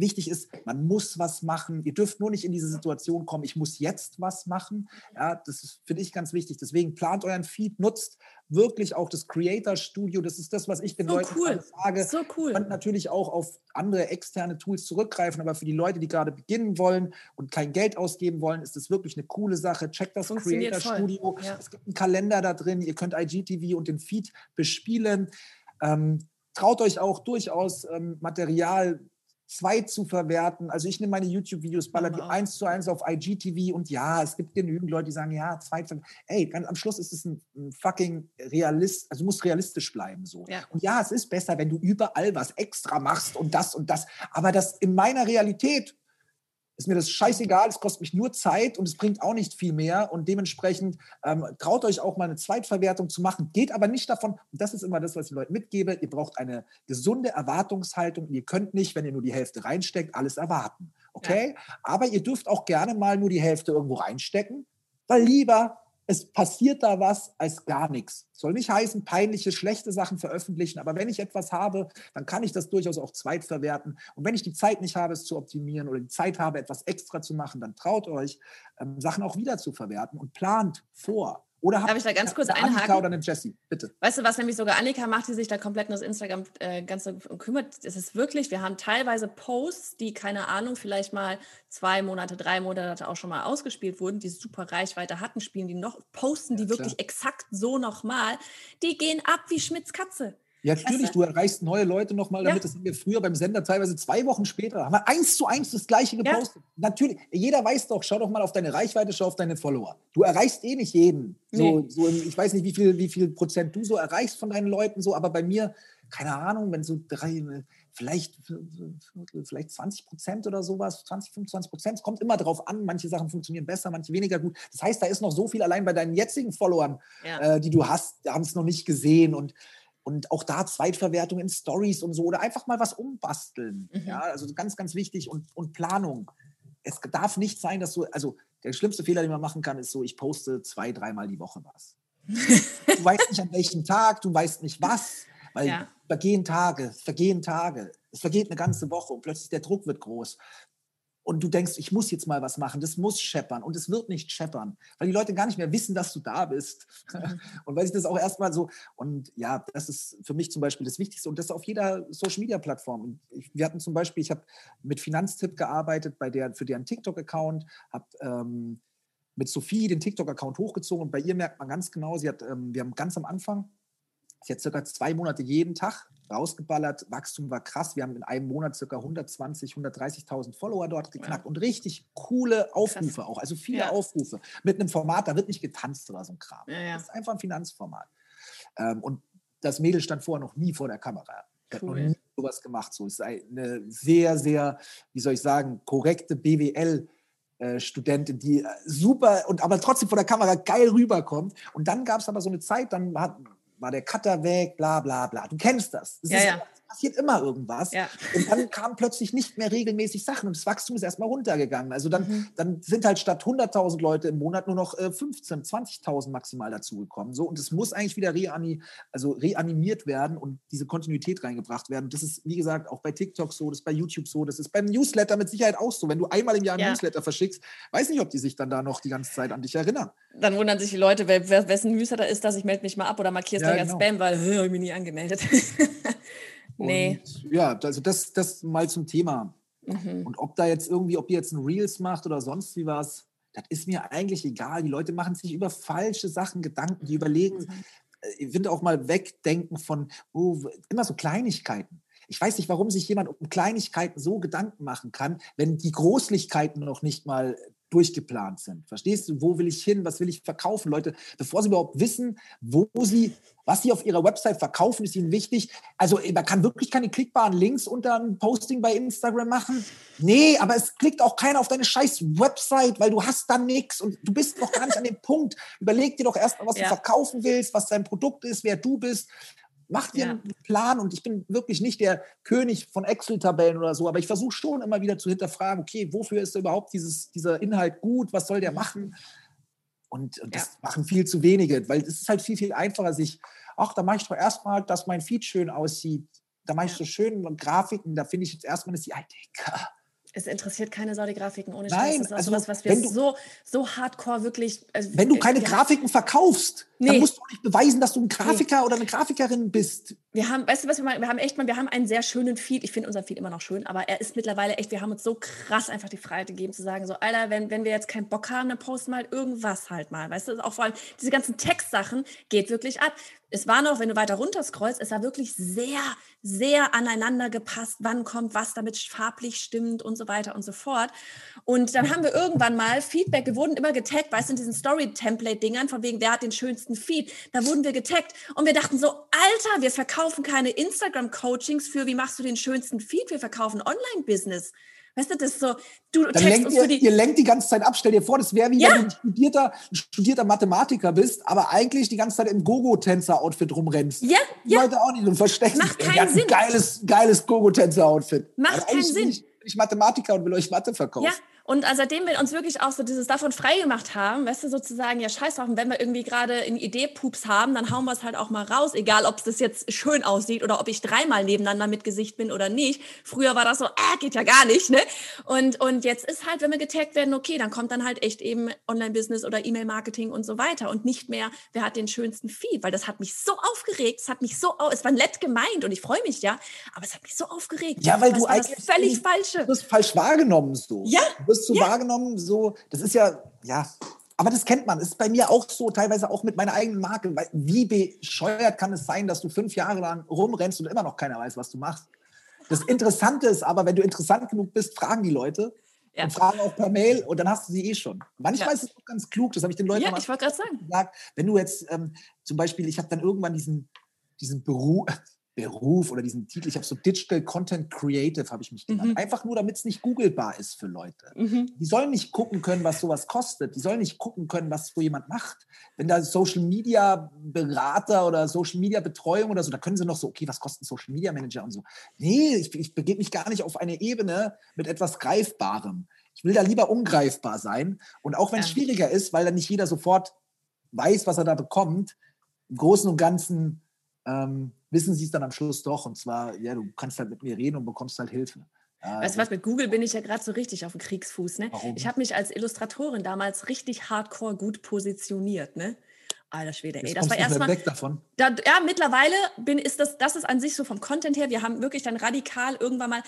wichtig ist, man muss was machen. Ihr dürft nur nicht in diese Situation kommen, ich muss jetzt was machen. Ja, das finde ich ganz wichtig. Deswegen plant euren Feed, nutzt wirklich auch das Creator Studio. Das ist das, was ich den so Leuten cool. sage. So cool. Kann natürlich auch auf andere externe Tools zurückgreifen, aber für die Leute, die gerade beginnen wollen und kein Geld ausgeben wollen, ist das wirklich eine coole Sache. Checkt das Creator voll. Studio. Ja. Es gibt einen Kalender da drin. Ihr könnt IGTV und den Feed bespielen. Ähm, traut euch auch durchaus ähm, Material zwei zu verwerten. Also ich nehme meine YouTube-Videos, baller die eins zu eins auf IGTV und ja, es gibt genügend Leute, die sagen, ja, zwei, ey, ganz am Schluss ist es ein, ein fucking Realist, also du musst realistisch bleiben so. Ja. Und ja, es ist besser, wenn du überall was extra machst und das und das, aber das in meiner Realität ist mir das scheißegal, es kostet mich nur Zeit und es bringt auch nicht viel mehr. Und dementsprechend ähm, traut euch auch mal eine Zweitverwertung zu machen. Geht aber nicht davon, und das ist immer das, was ich den Leuten mitgebe, ihr braucht eine gesunde Erwartungshaltung. Ihr könnt nicht, wenn ihr nur die Hälfte reinsteckt, alles erwarten. Okay? Ja. Aber ihr dürft auch gerne mal nur die Hälfte irgendwo reinstecken, weil lieber es passiert da was als gar nichts. Soll nicht heißen, peinliche, schlechte Sachen veröffentlichen, aber wenn ich etwas habe, dann kann ich das durchaus auch zweitverwerten. Und wenn ich die Zeit nicht habe, es zu optimieren oder die Zeit habe, etwas extra zu machen, dann traut euch, ähm, Sachen auch wieder zu verwerten und plant vor. Oder Darf ich da ganz kurz eine einhaken? Annika oder eine Jessie, bitte. Weißt du, was nämlich sogar Annika macht, die sich da komplett um das Instagram äh, Ganze kümmert? Es ist wirklich, wir haben teilweise Posts, die, keine Ahnung, vielleicht mal zwei Monate, drei Monate auch schon mal ausgespielt wurden, die super Reichweite hatten, spielen die noch, posten die ja, wirklich exakt so nochmal. Die gehen ab wie Schmitz Katze. Ja, natürlich, du erreichst neue Leute nochmal damit. Ja. Das haben wir früher beim Sender teilweise zwei Wochen später, haben wir eins zu eins das Gleiche gepostet. Ja. Natürlich, jeder weiß doch, schau doch mal auf deine Reichweite, schau auf deine Follower. Du erreichst eh nicht jeden. So, nee. so ich weiß nicht, wie viel, wie viel Prozent du so erreichst von deinen Leuten, so, aber bei mir, keine Ahnung, wenn so drei, vielleicht, vielleicht 20 Prozent oder sowas, 20, 25 Prozent. Es kommt immer darauf an. Manche Sachen funktionieren besser, manche weniger gut. Das heißt, da ist noch so viel allein bei deinen jetzigen Followern, ja. äh, die du hast, haben es noch nicht gesehen. Und und auch da Zweitverwertung in Stories und so oder einfach mal was umbasteln. Mhm. Ja, also ganz, ganz wichtig und, und Planung. Es darf nicht sein, dass du, also der schlimmste Fehler, den man machen kann, ist so, ich poste zwei, dreimal die Woche was. <laughs> du weißt nicht an welchem Tag, du weißt nicht was, weil ja. vergehen Tage, vergehen Tage, es vergeht eine ganze Woche und plötzlich der Druck wird groß und du denkst, ich muss jetzt mal was machen, das muss scheppern und es wird nicht scheppern, weil die Leute gar nicht mehr wissen, dass du da bist. Mhm. <laughs> und weil sich das auch erstmal so, und ja, das ist für mich zum Beispiel das Wichtigste und das auf jeder Social Media Plattform. wir hatten zum Beispiel, ich habe mit Finanztipp gearbeitet, bei der, für deren TikTok-Account, habe ähm, mit Sophie den TikTok-Account hochgezogen und bei ihr merkt man ganz genau, sie hat, ähm, wir haben ganz am Anfang jetzt circa zwei Monate jeden Tag rausgeballert. Wachstum war krass. Wir haben in einem Monat circa 120, 130.000 Follower dort geknackt ja. und richtig coole Aufrufe krass. auch. Also viele ja. Aufrufe mit einem Format, da wird nicht getanzt oder so ein Kram. Ja, das ist einfach ein Finanzformat. Ähm, und das Mädel stand vorher noch nie vor der Kamera. Cool. Hat noch nie sowas gemacht. So ist eine sehr, sehr, wie soll ich sagen, korrekte BWL- äh, Studentin, die äh, super und aber trotzdem vor der Kamera geil rüberkommt. Und dann gab es aber so eine Zeit, dann hat, war der Cutter weg, bla bla bla. Du kennst das. das ja, ja passiert immer irgendwas. Ja. Und dann kamen plötzlich nicht mehr regelmäßig Sachen und das Wachstum ist erstmal runtergegangen. Also dann, mhm. dann sind halt statt 100.000 Leute im Monat nur noch äh, 15, 20.000 maximal dazugekommen. So, und es muss eigentlich wieder reani also reanimiert werden und diese Kontinuität reingebracht werden. Das ist, wie gesagt, auch bei TikTok so, das ist bei YouTube so, das ist beim Newsletter mit Sicherheit auch so. Wenn du einmal im Jahr ein ja. Newsletter verschickst, weiß nicht, ob die sich dann da noch die ganze Zeit an dich erinnern. Dann wundern sich die Leute, wer, wessen Newsletter ist das, ich melde mich mal ab oder markierst ja, als genau. Spam, weil ich mich nie angemeldet. <laughs> Nee. Und ja, also das, das mal zum Thema. Mhm. Und ob da jetzt irgendwie, ob ihr jetzt ein Reels macht oder sonst wie was, das ist mir eigentlich egal. Die Leute machen sich über falsche Sachen Gedanken, die überlegen. Äh, ich finde auch mal wegdenken von oh, immer so Kleinigkeiten. Ich weiß nicht, warum sich jemand um Kleinigkeiten so Gedanken machen kann, wenn die Großlichkeiten noch nicht mal durchgeplant sind. Verstehst du, wo will ich hin, was will ich verkaufen? Leute, bevor sie überhaupt wissen, wo sie, was sie auf ihrer Website verkaufen, ist ihnen wichtig. Also man kann wirklich keine klickbaren Links unter ein Posting bei Instagram machen. Nee, aber es klickt auch keiner auf deine scheiß Website, weil du hast da nichts und du bist noch gar nicht an dem <laughs> Punkt. Überleg dir doch erstmal, was ja. du verkaufen willst, was dein Produkt ist, wer du bist. Mach dir ja. einen Plan und ich bin wirklich nicht der König von Excel-Tabellen oder so, aber ich versuche schon immer wieder zu hinterfragen, okay, wofür ist überhaupt dieses, dieser Inhalt gut, was soll der machen? Und, und das ja. machen viel zu wenige, weil es ist halt viel, viel einfacher, sich, ach, da mache ich doch erstmal, dass mein Feed schön aussieht. Da mache ich so schön Grafiken, da finde ich jetzt erstmal, dass die, Alter, es interessiert keine Saudi-Grafiken ohne Scheiß. Nein, das ist also, sowas, was wir du, so, so hardcore wirklich. Also, wenn du keine Grafiken verkaufst, nee. dann musst du nicht beweisen, dass du ein Grafiker nee. oder eine Grafikerin bist. Wir haben, weißt du was wir machen? Wir haben echt mal, wir haben einen sehr schönen Feed. Ich finde unseren Feed immer noch schön, aber er ist mittlerweile echt, wir haben uns so krass einfach die Freiheit gegeben zu sagen, so, Alter, wenn, wenn wir jetzt keinen Bock haben, dann posten wir halt irgendwas halt mal. Weißt du, auch vor allem diese ganzen Textsachen geht wirklich ab es war noch, wenn du weiter runter scrollst, es war wirklich sehr, sehr aneinander gepasst, wann kommt was, damit farblich stimmt und so weiter und so fort. Und dann haben wir irgendwann mal Feedback, wir wurden immer getaggt, weißt du, in diesen Story-Template-Dingern, von wegen, wer hat den schönsten Feed, da wurden wir getaggt und wir dachten so, Alter, wir verkaufen keine Instagram-Coachings für, wie machst du den schönsten Feed, wir verkaufen Online-Business. Weißt du, das ist so, du Dann lenkt ihr, ihr lenkt die ganze Zeit ab. Stell dir vor, das wäre wie ja. wenn du ein studierter, ein studierter Mathematiker bist, aber eigentlich die ganze Zeit im Gogo-Tänzer-Outfit rumrennst. Ja, ja. Leute auch nicht und verstecken Macht keinen Sinn. Ein geiles, geiles Gogo-Tänzer-Outfit. Macht keinen Sinn. Bin ich, bin ich Mathematiker und will euch Mathe verkaufen. Ja, und seitdem wir uns wirklich auch so dieses davon frei gemacht haben, weißt du, sozusagen, ja, scheiß drauf, wenn wir irgendwie gerade eine Idee Pups haben, dann hauen wir es halt auch mal raus, egal ob es das jetzt schön aussieht oder ob ich dreimal nebeneinander mit Gesicht bin oder nicht. Früher war das so, äh, geht ja gar nicht, ne? Und, und jetzt ist halt, wenn wir getaggt werden, okay, dann kommt dann halt echt eben Online-Business oder E-Mail-Marketing und so weiter und nicht mehr, wer hat den schönsten Feed, weil das hat mich so aufgeregt, es hat mich so, es war nett gemeint und ich freue mich ja, aber es hat mich so aufgeregt. Ja, weil das du eigentlich völlig falsche. Du bist falsch wahrgenommen so. Ja. Wirst so ja. wahrgenommen, so, das ist ja, ja, aber das kennt man. Das ist bei mir auch so, teilweise auch mit meiner eigenen Marke. Wie bescheuert kann es sein, dass du fünf Jahre lang rumrennst und immer noch keiner weiß, was du machst? Das Interessante ist aber, wenn du interessant genug bist, fragen die Leute ja. und fragen auch per Mail und dann hast du sie eh schon. Manchmal ja. ist es auch ganz klug, das habe ich den Leuten ja, ich wollte gerade sagen. gesagt. Wenn du jetzt ähm, zum Beispiel, ich habe dann irgendwann diesen, diesen Beruf, Beruf oder diesen Titel. Ich habe so Digital Content Creative, habe ich mich genannt. Mhm. Einfach nur, damit es nicht googelbar ist für Leute. Mhm. Die sollen nicht gucken können, was sowas kostet. Die sollen nicht gucken können, was so jemand macht. Wenn da Social Media Berater oder Social Media Betreuung oder so, da können sie noch so, okay, was kostet ein Social Media Manager und so. Nee, ich, ich begebe mich gar nicht auf eine Ebene mit etwas Greifbarem. Ich will da lieber ungreifbar sein. Und auch wenn es ja. schwieriger ist, weil dann nicht jeder sofort weiß, was er da bekommt, im Großen und Ganzen ähm, wissen sie es dann am Schluss doch. Und zwar, ja, du kannst halt mit mir reden und bekommst halt Hilfe. Ja, weißt du was, mit Google bin ich ja gerade so richtig auf dem Kriegsfuß. Ne? Warum? Ich habe mich als Illustratorin damals richtig hardcore gut positioniert. Ne? Alter Schwede, ey, das war erstmal. weg davon. Da, ja, mittlerweile bin, ist das, das ist an sich so vom Content her. Wir haben wirklich dann radikal irgendwann mal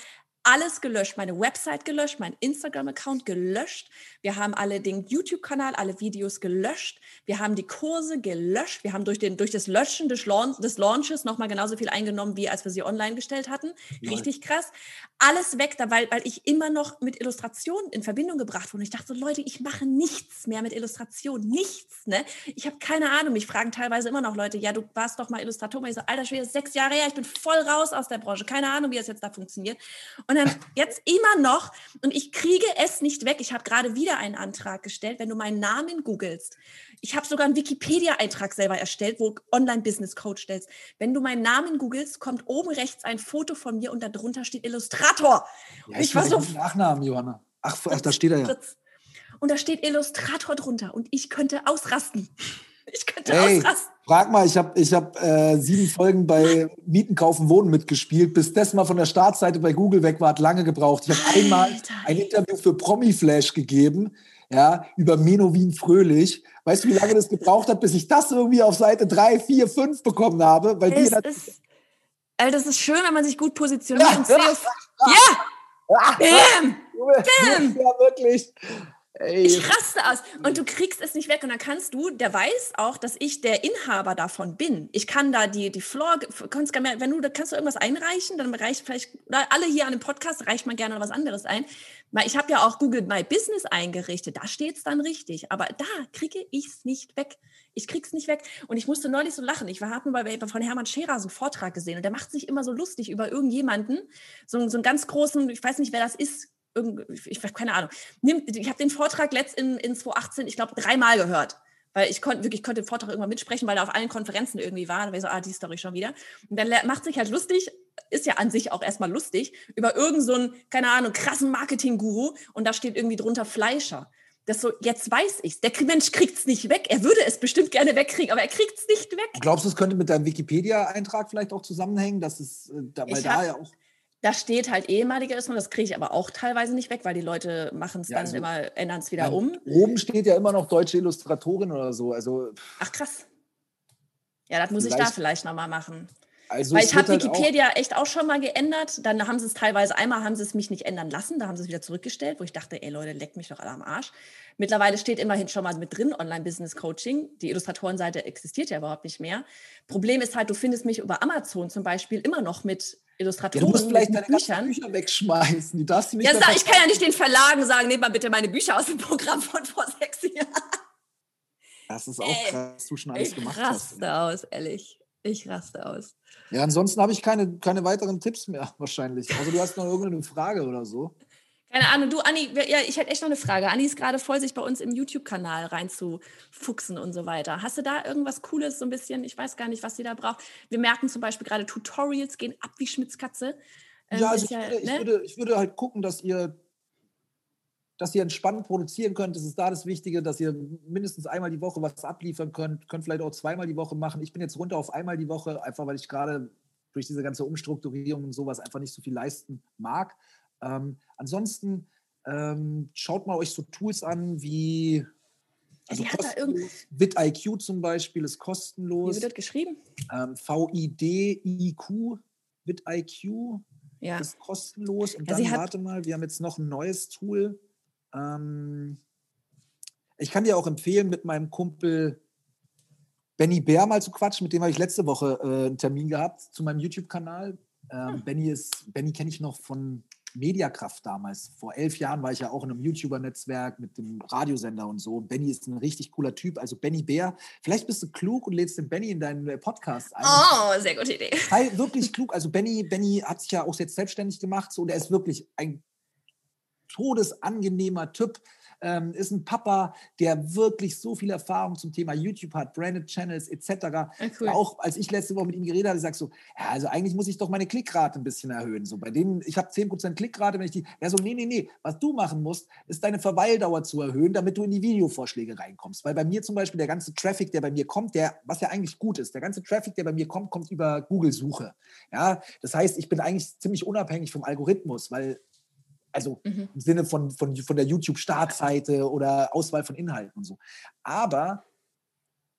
alles gelöscht, meine Website gelöscht, mein Instagram-Account gelöscht. Wir haben alle den YouTube-Kanal, alle Videos gelöscht. Wir haben die Kurse gelöscht. Wir haben durch, den, durch das Löschen des, Launch, des Launches nochmal genauso viel eingenommen, wie als wir sie online gestellt hatten. Richtig krass. Alles weg, da, weil, weil ich immer noch mit Illustrationen in Verbindung gebracht wurde. Ich dachte so, Leute, ich mache nichts mehr mit Illustration. Nichts, ne? Ich habe keine Ahnung. Mich fragen teilweise immer noch Leute, ja, du warst doch mal Illustrator. Ich so, alter Schwede, sechs Jahre her, ich bin voll raus aus der Branche. Keine Ahnung, wie das jetzt da funktioniert. Und dann jetzt immer noch, und ich kriege es nicht weg. Ich habe gerade wieder einen Antrag gestellt, wenn du meinen Namen googelst. Ich habe sogar einen Wikipedia-Eintrag selber erstellt, wo Online-Business-Coach stellst. Wenn du meinen Namen googelst, kommt oben rechts ein Foto von mir und darunter steht Illustrator. Ja, ich, ich war so. Nachnamen, Johanna. Ach, ach, da steht er ja. Und da steht Illustrator drunter und ich könnte ausrasten. Ich könnte hey, ausrasten. Frag mal, ich habe ich hab, äh, sieben Folgen bei Mieten, Kaufen, Wohnen mitgespielt. Bis das mal von der Startseite bei Google weg war, hat lange gebraucht. Ich habe einmal ein Interview für Promiflash gegeben, ja, über Menowin Fröhlich. Weißt du, wie lange das gebraucht hat, bis ich das irgendwie auf Seite 3, 4, 5 bekommen habe? Weil es ist, also das ist schön, wenn man sich gut positioniert und <laughs> safe. <laughs> Ja! Bam! Bam! Ja, wirklich. Ey. Ich raste aus und du kriegst es nicht weg und dann kannst du, der weiß auch, dass ich der Inhaber davon bin. Ich kann da die die Floor, kannst wenn du da kannst du irgendwas einreichen, dann reicht vielleicht alle hier an dem Podcast reicht man gerne was anderes ein. Ich habe ja auch Google My Business eingerichtet, da steht es dann richtig, aber da kriege ich es nicht weg. Ich krieg's nicht weg und ich musste neulich so lachen. Ich habe bei von Hermann Scherer so einen Vortrag gesehen und der macht sich immer so lustig über irgendjemanden, so, so einen ganz großen, ich weiß nicht, wer das ist, ich habe keine Ahnung. Ich habe den Vortrag letzt in, in 2018, ich glaube, dreimal gehört. Weil ich konnte wirklich konnte den Vortrag irgendwann mitsprechen, weil er auf allen Konferenzen irgendwie war. Da war ich so, ah, die Story schon wieder. Und dann macht sich halt lustig, ist ja an sich auch erstmal lustig, über irgendeinen, so keine Ahnung, krassen Marketing-Guru und da steht irgendwie drunter Fleischer. Das so, jetzt weiß ich's. Der Mensch kriegt's nicht weg. Er würde es bestimmt gerne wegkriegen, aber er kriegt's nicht weg. Glaubst du, es könnte mit deinem Wikipedia-Eintrag vielleicht auch zusammenhängen, dass es, äh, da, weil da ja auch da steht halt ehemaliger ist das kriege ich aber auch teilweise nicht weg, weil die Leute machen es ja, dann also, immer, ändern es wieder um. Oben steht ja immer noch deutsche Illustratorin oder so. Also, Ach krass. Ja, das muss ich da vielleicht nochmal machen. Also Weil ich habe halt Wikipedia auch echt auch schon mal geändert. Dann haben sie es teilweise, einmal haben sie es mich nicht ändern lassen, da haben sie es wieder zurückgestellt, wo ich dachte, ey Leute, leckt mich doch alle am Arsch. Mittlerweile steht immerhin schon mal mit drin Online-Business-Coaching. Die Illustratorenseite existiert ja überhaupt nicht mehr. Problem ist halt, du findest mich über Amazon zum Beispiel immer noch mit Illustratoren. Ja, du musst vielleicht deine Büchern. Bücher wegschmeißen. Die darfst du nicht ja, sag, ich kann ja nicht den Verlagen sagen, nehmt mal bitte meine Bücher aus dem Programm von vor sechs Jahren. Das ist auch Ey, krass, was du schon alles gemacht hast. Ich raste aus, ehrlich. Ich raste aus. Ja, ansonsten habe ich keine, keine weiteren Tipps mehr wahrscheinlich. Also du hast noch irgendeine Frage oder so. Keine Ahnung, du, Anni, ja, ich hätte echt noch eine Frage. Anni ist gerade voll, sich bei uns im YouTube-Kanal reinzufuchsen und so weiter. Hast du da irgendwas Cooles, so ein bisschen? Ich weiß gar nicht, was sie da braucht. Wir merken zum Beispiel gerade, Tutorials gehen ab wie Schmitzkatze. Ähm, ja, also ich, ja, würde, ne? ich, würde, ich würde halt gucken, dass ihr dass ihr entspannt produzieren könnt. Das ist da das Wichtige, dass ihr mindestens einmal die Woche was abliefern könnt. Könnt vielleicht auch zweimal die Woche machen. Ich bin jetzt runter auf einmal die Woche, einfach weil ich gerade durch diese ganze Umstrukturierung und sowas einfach nicht so viel leisten mag. Ähm, ansonsten ähm, schaut mal euch so Tools an wie also VidIQ zum Beispiel ist kostenlos. Wie wird das geschrieben? Ähm, VIDIQ, VidIQ ja. ist kostenlos. Und ja, dann, warte mal, wir haben jetzt noch ein neues Tool. Ähm, ich kann dir auch empfehlen, mit meinem Kumpel Benny Bär mal zu quatschen. Mit dem habe ich letzte Woche äh, einen Termin gehabt zu meinem YouTube-Kanal. Ähm, hm. Benny Benny kenne ich noch von Mediakraft damals. Vor elf Jahren war ich ja auch in einem YouTuber-Netzwerk mit dem Radiosender und so. Benny ist ein richtig cooler Typ. Also Benny Bär, vielleicht bist du klug und lädst den Benny in deinen äh, Podcast ein. Oh, sehr gute Idee. <laughs> Wirklich klug. Also Benny, Benny hat sich ja auch jetzt selbstständig gemacht so, und er ist wirklich ein todesangenehmer Typ. Ähm, ist ein Papa, der wirklich so viel Erfahrung zum Thema YouTube hat, Branded Channels etc. Ja, cool. Auch als ich letzte Woche mit ihm geredet habe, sagst so, ja, also eigentlich muss ich doch meine Klickrate ein bisschen erhöhen. So bei denen, ich habe 10% Klickrate, wenn ich die, er so, nee, nee, nee, was du machen musst, ist deine Verweildauer zu erhöhen, damit du in die Videovorschläge reinkommst. Weil bei mir zum Beispiel der ganze Traffic, der bei mir kommt, der, was ja eigentlich gut ist, der ganze Traffic, der bei mir kommt, kommt über Google-Suche. Ja, das heißt, ich bin eigentlich ziemlich unabhängig vom Algorithmus, weil also mhm. im Sinne von, von, von der YouTube-Startseite oder Auswahl von Inhalten und so. Aber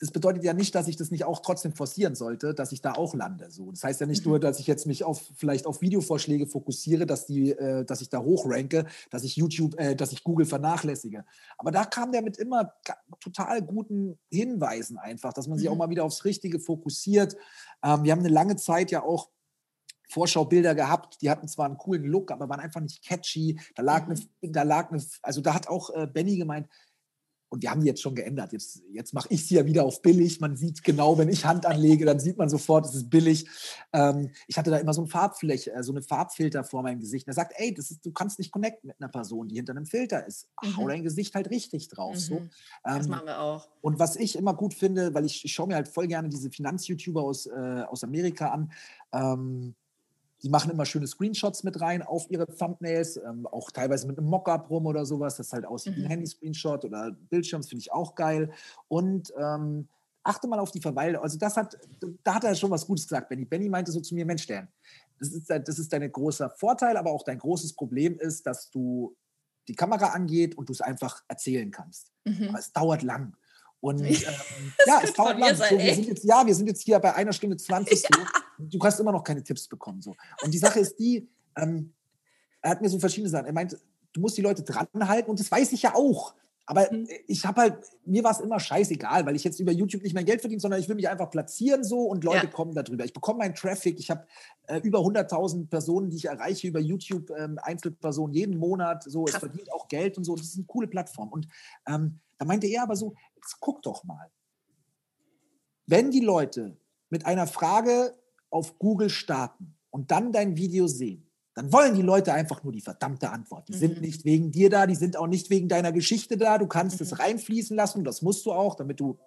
das bedeutet ja nicht, dass ich das nicht auch trotzdem forcieren sollte, dass ich da auch lande. So. Das heißt ja nicht mhm. nur, dass ich jetzt mich auf vielleicht auf Videovorschläge fokussiere, dass die, äh, dass ich da hochranke, dass ich YouTube, äh, dass ich Google vernachlässige. Aber da kam der mit immer total guten Hinweisen einfach, dass man sich mhm. auch mal wieder aufs Richtige fokussiert. Ähm, wir haben eine lange Zeit ja auch Vorschaubilder gehabt, die hatten zwar einen coolen Look, aber waren einfach nicht catchy. Da lag mhm. eine, da lag eine, also da hat auch äh, Benny gemeint, und wir haben die jetzt schon geändert. Jetzt, jetzt mache ich sie ja wieder auf billig. Man sieht genau, wenn ich Hand anlege, dann sieht man sofort, es ist billig. Ähm, ich hatte da immer so, ein Farbfläche, äh, so eine Farbfilter vor meinem Gesicht. Und er sagt, ey, das ist, du kannst nicht connecten mit einer Person, die hinter einem Filter ist. Mhm. Hau dein Gesicht halt richtig drauf. Mhm. So. Ähm, das machen wir auch. Und was ich immer gut finde, weil ich, ich schaue mir halt voll gerne diese Finanz-YouTuber aus, äh, aus Amerika an. Ähm, die machen immer schöne Screenshots mit rein auf ihre Thumbnails, ähm, auch teilweise mit einem Mockup rum oder sowas. Das halt aussieht wie ein mhm. Handy-Screenshot oder Bildschirms, finde ich auch geil. Und ähm, achte mal auf die Verweile. Also das hat, da hat er schon was Gutes gesagt, Benny. Benny meinte so zu mir, Mensch, Dan, das ist, das ist dein großer Vorteil, aber auch dein großes Problem ist, dass du die Kamera angeht und du es einfach erzählen kannst. Mhm. Aber es dauert lang. Und <laughs> ähm, ja, es dauert lang. So, wir sind jetzt, ja, wir sind jetzt hier bei einer Stunde 20. <laughs> Ja. So. Du hast immer noch keine Tipps bekommen. So. Und die Sache ist die, ähm, er hat mir so verschiedene Sachen. Er meint, du musst die Leute dranhalten und das weiß ich ja auch. Aber mhm. ich habe halt, mir war es immer scheißegal, weil ich jetzt über YouTube nicht mein Geld verdiene, sondern ich will mich einfach platzieren so und Leute ja. kommen darüber. Ich bekomme meinen Traffic. Ich habe äh, über 100.000 Personen, die ich erreiche über YouTube, ähm, Einzelpersonen jeden Monat. So, es verdient auch Geld und so. Das ist eine coole Plattform. Und ähm, da meinte er aber so, jetzt guck doch mal. Wenn die Leute mit einer Frage auf Google starten und dann dein Video sehen, dann wollen die Leute einfach nur die verdammte Antwort. Die mhm. sind nicht wegen dir da, die sind auch nicht wegen deiner Geschichte da. Du kannst es mhm. reinfließen lassen, das musst du auch, damit du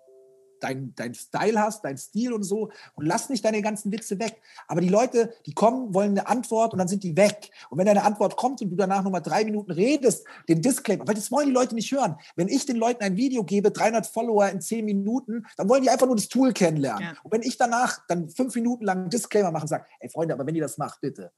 dein, dein Style hast, dein Stil und so. Und lass nicht deine ganzen Witze weg. Aber die Leute, die kommen, wollen eine Antwort und dann sind die weg. Und wenn deine Antwort kommt und du danach nochmal drei Minuten redest, den Disclaimer, weil das wollen die Leute nicht hören. Wenn ich den Leuten ein Video gebe, 300 Follower in zehn Minuten, dann wollen die einfach nur das Tool kennenlernen. Ja. Und wenn ich danach dann fünf Minuten lang einen Disclaimer mache und sage, ey Freunde, aber wenn ihr das macht, bitte,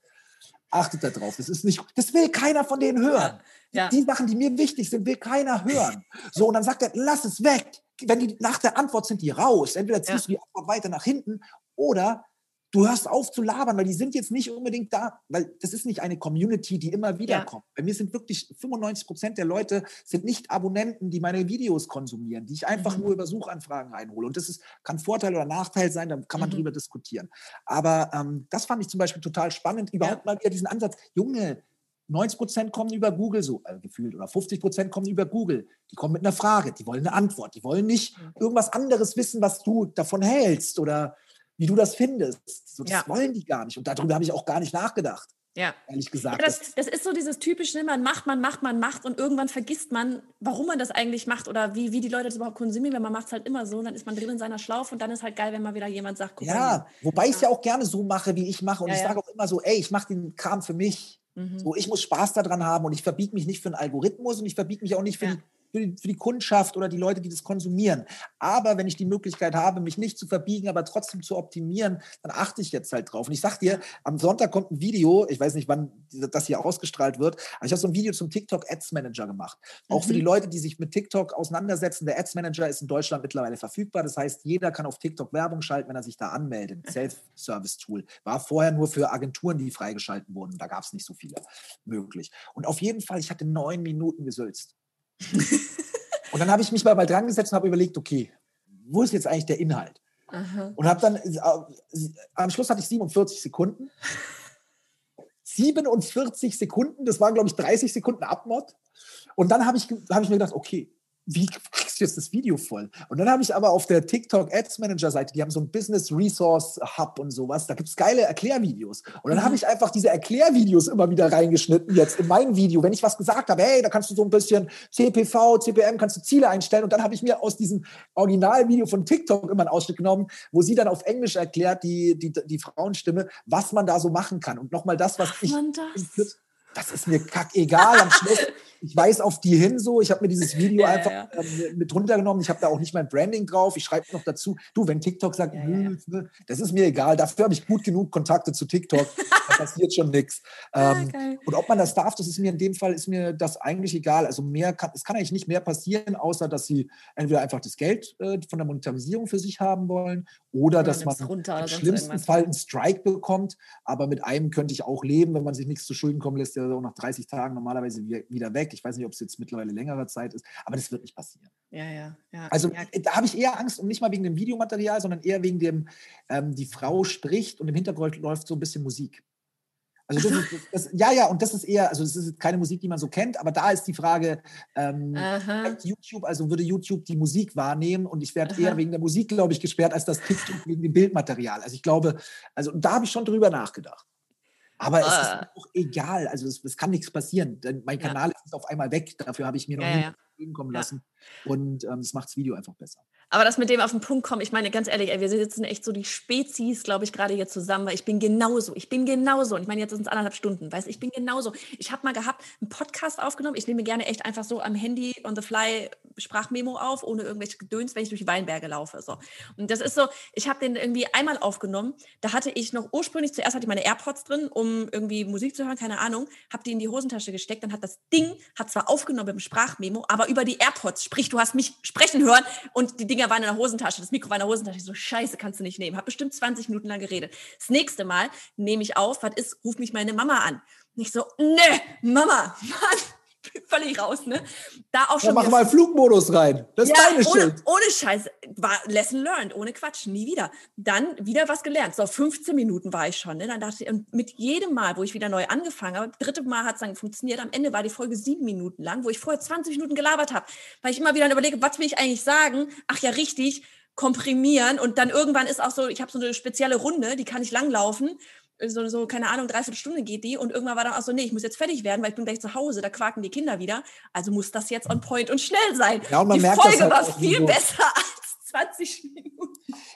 achtet da drauf. Das ist nicht, das will keiner von denen hören. Ja. Die Sachen, die mir wichtig sind, will keiner hören. So, und dann sagt er, lass es weg wenn die nach der Antwort sind die raus. Entweder ziehst ja. du die Antwort weiter nach hinten oder du hörst auf zu labern, weil die sind jetzt nicht unbedingt da, weil das ist nicht eine Community, die immer wieder ja. kommt. Bei mir sind wirklich 95 Prozent der Leute sind nicht Abonnenten, die meine Videos konsumieren, die ich einfach mhm. nur über Suchanfragen einhole. Und das ist, kann Vorteil oder Nachteil sein, da kann man mhm. drüber diskutieren. Aber ähm, das fand ich zum Beispiel total spannend, überhaupt ja. mal wieder diesen Ansatz, Junge, 90 Prozent kommen über Google so äh, gefühlt oder 50 Prozent kommen über Google. Die kommen mit einer Frage, die wollen eine Antwort, die wollen nicht irgendwas anderes wissen, was du davon hältst oder wie du das findest. So, das ja. wollen die gar nicht. Und darüber habe ich auch gar nicht nachgedacht. Ja. Ehrlich gesagt. Ja, das, das, ist so dieses typische, man macht, man macht, man macht und irgendwann vergisst man, warum man das eigentlich macht oder wie, wie die Leute das überhaupt konsumieren, weil man macht es halt immer so, dann ist man drin in seiner Schlaufe und dann ist halt geil, wenn mal wieder jemand sagt, guck Ja, mal wobei ich es ja auch gerne so mache, wie ich mache und ja, ich sage auch immer so, ey, ich mache den Kram für mich. Mhm. So, ich muss Spaß daran haben und ich verbiege mich nicht für einen Algorithmus und ich verbiege mich auch nicht für, ja. die, für, die, für, die, Kundschaft oder die Leute, die das konsumieren. Aber wenn ich die Möglichkeit habe, mich nicht zu verbiegen, aber trotzdem zu optimieren, dann achte ich jetzt halt drauf. Und ich sag dir, am Sonntag kommt ein Video, ich weiß nicht, wann das hier ausgestrahlt wird, aber ich habe so ein Video zum TikTok Ads Manager gemacht. Auch mhm. für die. Leute, die sich mit TikTok auseinandersetzen. Der Ads Manager ist in Deutschland mittlerweile verfügbar. Das heißt, jeder kann auf TikTok Werbung schalten, wenn er sich da anmeldet. Self-Service-Tool. War vorher nur für Agenturen, die freigeschalten wurden. Da gab es nicht so viele möglich. Und auf jeden Fall, ich hatte neun Minuten gesülzt. <laughs> und dann habe ich mich mal, mal dran gesetzt und habe überlegt, okay, wo ist jetzt eigentlich der Inhalt? Aha. Und habe dann, äh, am Schluss hatte ich 47 Sekunden. 47 Sekunden, das waren, glaube ich, 30 Sekunden Abmod. Und dann habe ich, hab ich mir gedacht, okay, wie kriegst du jetzt das Video voll? Und dann habe ich aber auf der TikTok Ads Manager Seite, die haben so ein Business Resource Hub und sowas, da gibt es geile Erklärvideos. Und dann mhm. habe ich einfach diese Erklärvideos immer wieder reingeschnitten, jetzt in mein Video, wenn ich was gesagt habe, hey, da kannst du so ein bisschen CPV, CPM, kannst du Ziele einstellen. Und dann habe ich mir aus diesem Originalvideo von TikTok immer einen Ausschnitt genommen, wo sie dann auf Englisch erklärt, die, die, die Frauenstimme, was man da so machen kann. Und nochmal das, was Ach, ich. Das? das ist mir kackegal. Am Schluss <laughs> ich weiß auf die hin so. Ich habe mir dieses Video <laughs> ja, einfach ja. Ähm, mit runtergenommen. Ich habe da auch nicht mein Branding drauf. Ich schreibe noch dazu, du, wenn TikTok sagt, ja, ne, das ist mir egal. Dafür habe ich gut genug Kontakte zu TikTok. da <laughs> passiert schon nichts. Ähm, und ob man das darf, das ist mir in dem Fall, ist mir das eigentlich egal. Also mehr kann, es kann eigentlich nicht mehr passieren, außer dass sie entweder einfach das Geld äh, von der Monetarisierung für sich haben wollen oder, dass man im schlimmsten Fall einen Strike bekommt. Aber mit einem könnte ich auch leben, wenn man sich nichts zu Schulden kommen lässt, der auch nach 30 Tagen normalerweise wieder weg. Ich weiß nicht, ob es jetzt mittlerweile längere Zeit ist, aber das wird nicht passieren. Ja, ja. ja. Also ja. da habe ich eher Angst und nicht mal wegen dem Videomaterial, sondern eher wegen dem, ähm, die Frau spricht und im Hintergrund läuft so ein bisschen Musik. Also das ist, das, ja, ja, und das ist eher, also das ist keine Musik, die man so kennt, aber da ist die Frage, ähm, YouTube, also würde YouTube die Musik wahrnehmen und ich werde eher wegen der Musik, glaube ich, gesperrt, als das TikTok wegen dem Bildmaterial. Also ich glaube, also da habe ich schon drüber nachgedacht. Aber es ist ah. auch egal, also es, es kann nichts passieren. Denn mein Kanal ja. ist auf einmal weg, dafür habe ich mir noch ja, nie ja. kommen lassen. Und ähm, das macht das Video einfach besser. Aber das mit dem auf den Punkt kommen, ich meine, ganz ehrlich, ey, wir sitzen echt so die Spezies, glaube ich, gerade hier zusammen, weil ich bin genauso. Ich bin genauso. Und ich meine, jetzt sind es anderthalb Stunden, weißt ich bin genauso. Ich habe mal gehabt, einen Podcast aufgenommen. Ich nehme gerne echt einfach so am Handy on the fly Sprachmemo auf, ohne irgendwelche Gedöns, wenn ich durch Weinberge laufe. So. Und das ist so, ich habe den irgendwie einmal aufgenommen. Da hatte ich noch ursprünglich, zuerst hatte ich meine AirPods drin, um irgendwie Musik zu hören, keine Ahnung, habe die in die Hosentasche gesteckt. Dann hat das Ding, hat zwar aufgenommen im Sprachmemo, aber über die AirPods, sprich, du hast mich sprechen hören und die Dinger waren in der Hosentasche, das Mikro war in der Hosentasche. Ich so, scheiße, kannst du nicht nehmen. Hab bestimmt 20 Minuten lang geredet. Das nächste Mal nehme ich auf, was ist, ruft mich meine Mama an. Und ich so, ne, Mama, Mann, <laughs> völlig raus, ne? Da auch schon. Ja, mach mal Flugmodus rein. Das ist ja, deine ohne. Ohne Scheiß. War Lesson learned, ohne Quatsch, nie wieder. Dann wieder was gelernt. So, 15 Minuten war ich schon. Ne? Dann dachte ich, und mit jedem Mal, wo ich wieder neu angefangen habe, dritte Mal hat es dann funktioniert. Am Ende war die Folge sieben Minuten lang, wo ich vorher 20 Minuten gelabert habe, weil ich immer wieder überlege, was will ich eigentlich sagen? Ach ja, richtig, komprimieren. Und dann irgendwann ist auch so, ich habe so eine spezielle Runde, die kann ich langlaufen so, so, keine Ahnung, dreiviertel Stunde geht die und irgendwann war dann auch so, nee, ich muss jetzt fertig werden, weil ich bin gleich zu Hause, da quaken die Kinder wieder. Also muss das jetzt on point und schnell sein. Ja, und man die merkt Folge das halt war viel so. besser <laughs> als 20 Minuten.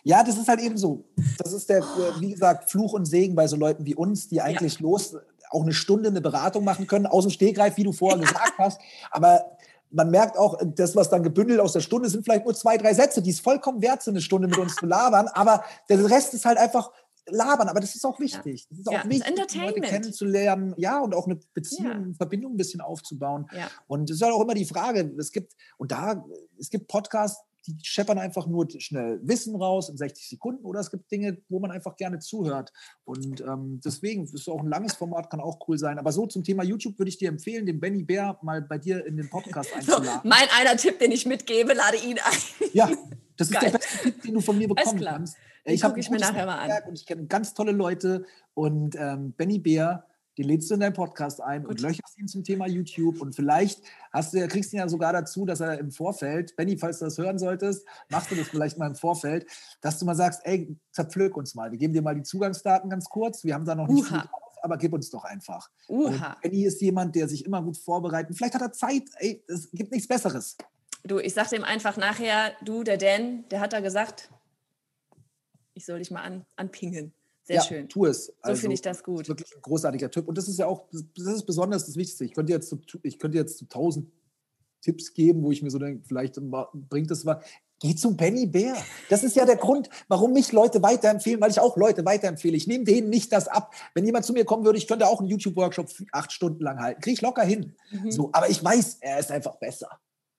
Ja, das ist halt eben so. Das ist der, wie gesagt, Fluch und Segen bei so Leuten wie uns, die eigentlich ja. los auch eine Stunde eine Beratung machen können, aus dem Stegreif, wie du vorher ja. gesagt hast. Aber man merkt auch, das, was dann gebündelt aus der Stunde, sind vielleicht nur zwei, drei Sätze, die es vollkommen wert sind, eine Stunde mit uns zu labern. Aber der Rest ist halt einfach labern, aber das ist auch wichtig. Das ist auch ja, wichtig, Leute kennenzulernen, ja, und auch eine Beziehung, ja. eine Verbindung ein bisschen aufzubauen. Ja. Und es ist halt auch immer die Frage, es gibt, und da, es gibt Podcasts, die scheppern einfach nur schnell Wissen raus in 60 Sekunden oder es gibt Dinge, wo man einfach gerne zuhört. Und ähm, deswegen ist auch ein langes Format, kann auch cool sein. Aber so zum Thema YouTube würde ich dir empfehlen, den Benny Bär mal bei dir in den Podcast <laughs> einzuladen. So, mein einer Tipp, den ich mitgebe, lade ihn ein. Ja, das ist Geil. der beste Tipp, den du von mir bekommen kannst. Ich habe ich mir nachher mal an. Und ich kenne ganz tolle Leute. Und ähm, Benny Bär, den lädst du in deinen Podcast ein Gut. und löcherst ihn zum Thema YouTube. Und vielleicht hast du, kriegst du ihn ja sogar dazu, dass er im Vorfeld, Benny, falls du das hören solltest, machst du das vielleicht mal im Vorfeld, dass du mal sagst, ey, zerpflück uns mal. Wir geben dir mal die Zugangsdaten ganz kurz. Wir haben da noch nicht Uha. viel drauf, aber gib uns doch einfach. Benny ist jemand, der sich immer gut vorbereitet. Vielleicht hat er Zeit. Ey, es gibt nichts Besseres. Du, ich sag dem einfach nachher, du, der Dan, der hat da gesagt, ich soll dich mal an, anpingen. Sehr ja, schön. Tu es. So also, finde ich das gut. Wirklich ein großartiger Tipp. Und das ist ja auch, das ist besonders das Wichtigste. Ich könnte jetzt zu, ich könnte jetzt zu tausend Tipps geben, wo ich mir so denke, vielleicht bringt das was. Geh zum Benny Bär. Das ist ja der Grund, warum mich Leute weiterempfehlen, weil ich auch Leute weiterempfehle. Ich nehme denen nicht das ab. Wenn jemand zu mir kommen würde, ich könnte auch einen YouTube-Workshop acht Stunden lang halten. Kriege ich locker hin. Mhm. So, aber ich weiß, er ist einfach besser.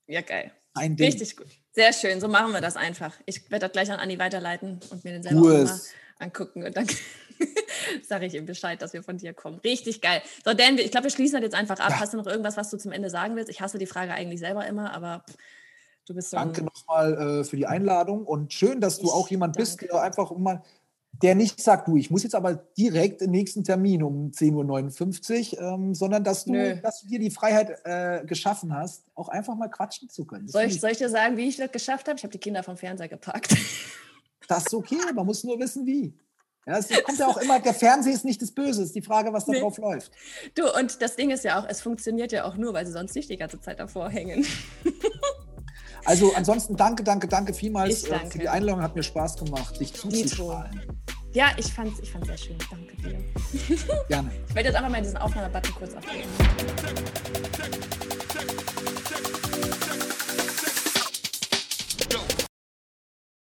Ja, geil. Ein Ding. Richtig gut. Sehr schön, so machen wir das einfach. Ich werde das gleich an Anni weiterleiten und mir den selber mal angucken. Und dann <laughs> sage ich ihm Bescheid, dass wir von dir kommen. Richtig geil. So, Dan, ich glaube, wir schließen das jetzt einfach ab. Ja. Hast du noch irgendwas, was du zum Ende sagen willst? Ich hasse die Frage eigentlich selber immer, aber du bist so. Danke nochmal äh, für die Einladung und schön, dass du ich auch jemand danke. bist, der einfach mal der nicht sagt, du, ich muss jetzt aber direkt den nächsten Termin um 10.59 Uhr, ähm, sondern dass du, dass du dir die Freiheit äh, geschaffen hast, auch einfach mal quatschen zu können. soll ich, soll ich dir sagen, wie ich das geschafft habe? Ich habe die Kinder vom Fernseher gepackt. <laughs> Das ist okay, man muss nur wissen, wie. Ja, es kommt ja auch immer, der Fernseher ist nicht das Böse, ist die Frage, was da nee. drauf läuft. Du, und das Ding ist ja auch, es funktioniert ja auch nur, weil sie sonst nicht die ganze Zeit davor hängen. <laughs> Also ansonsten danke, danke, danke vielmals danke. Äh, für die Einladung. Hat mir Spaß gemacht, dich zuzustrahlen. Ja, ich fand es ich sehr schön. Danke dir. Gerne. <laughs> Ich werde jetzt einfach mal diesen Aufnahmebutton kurz abgeben.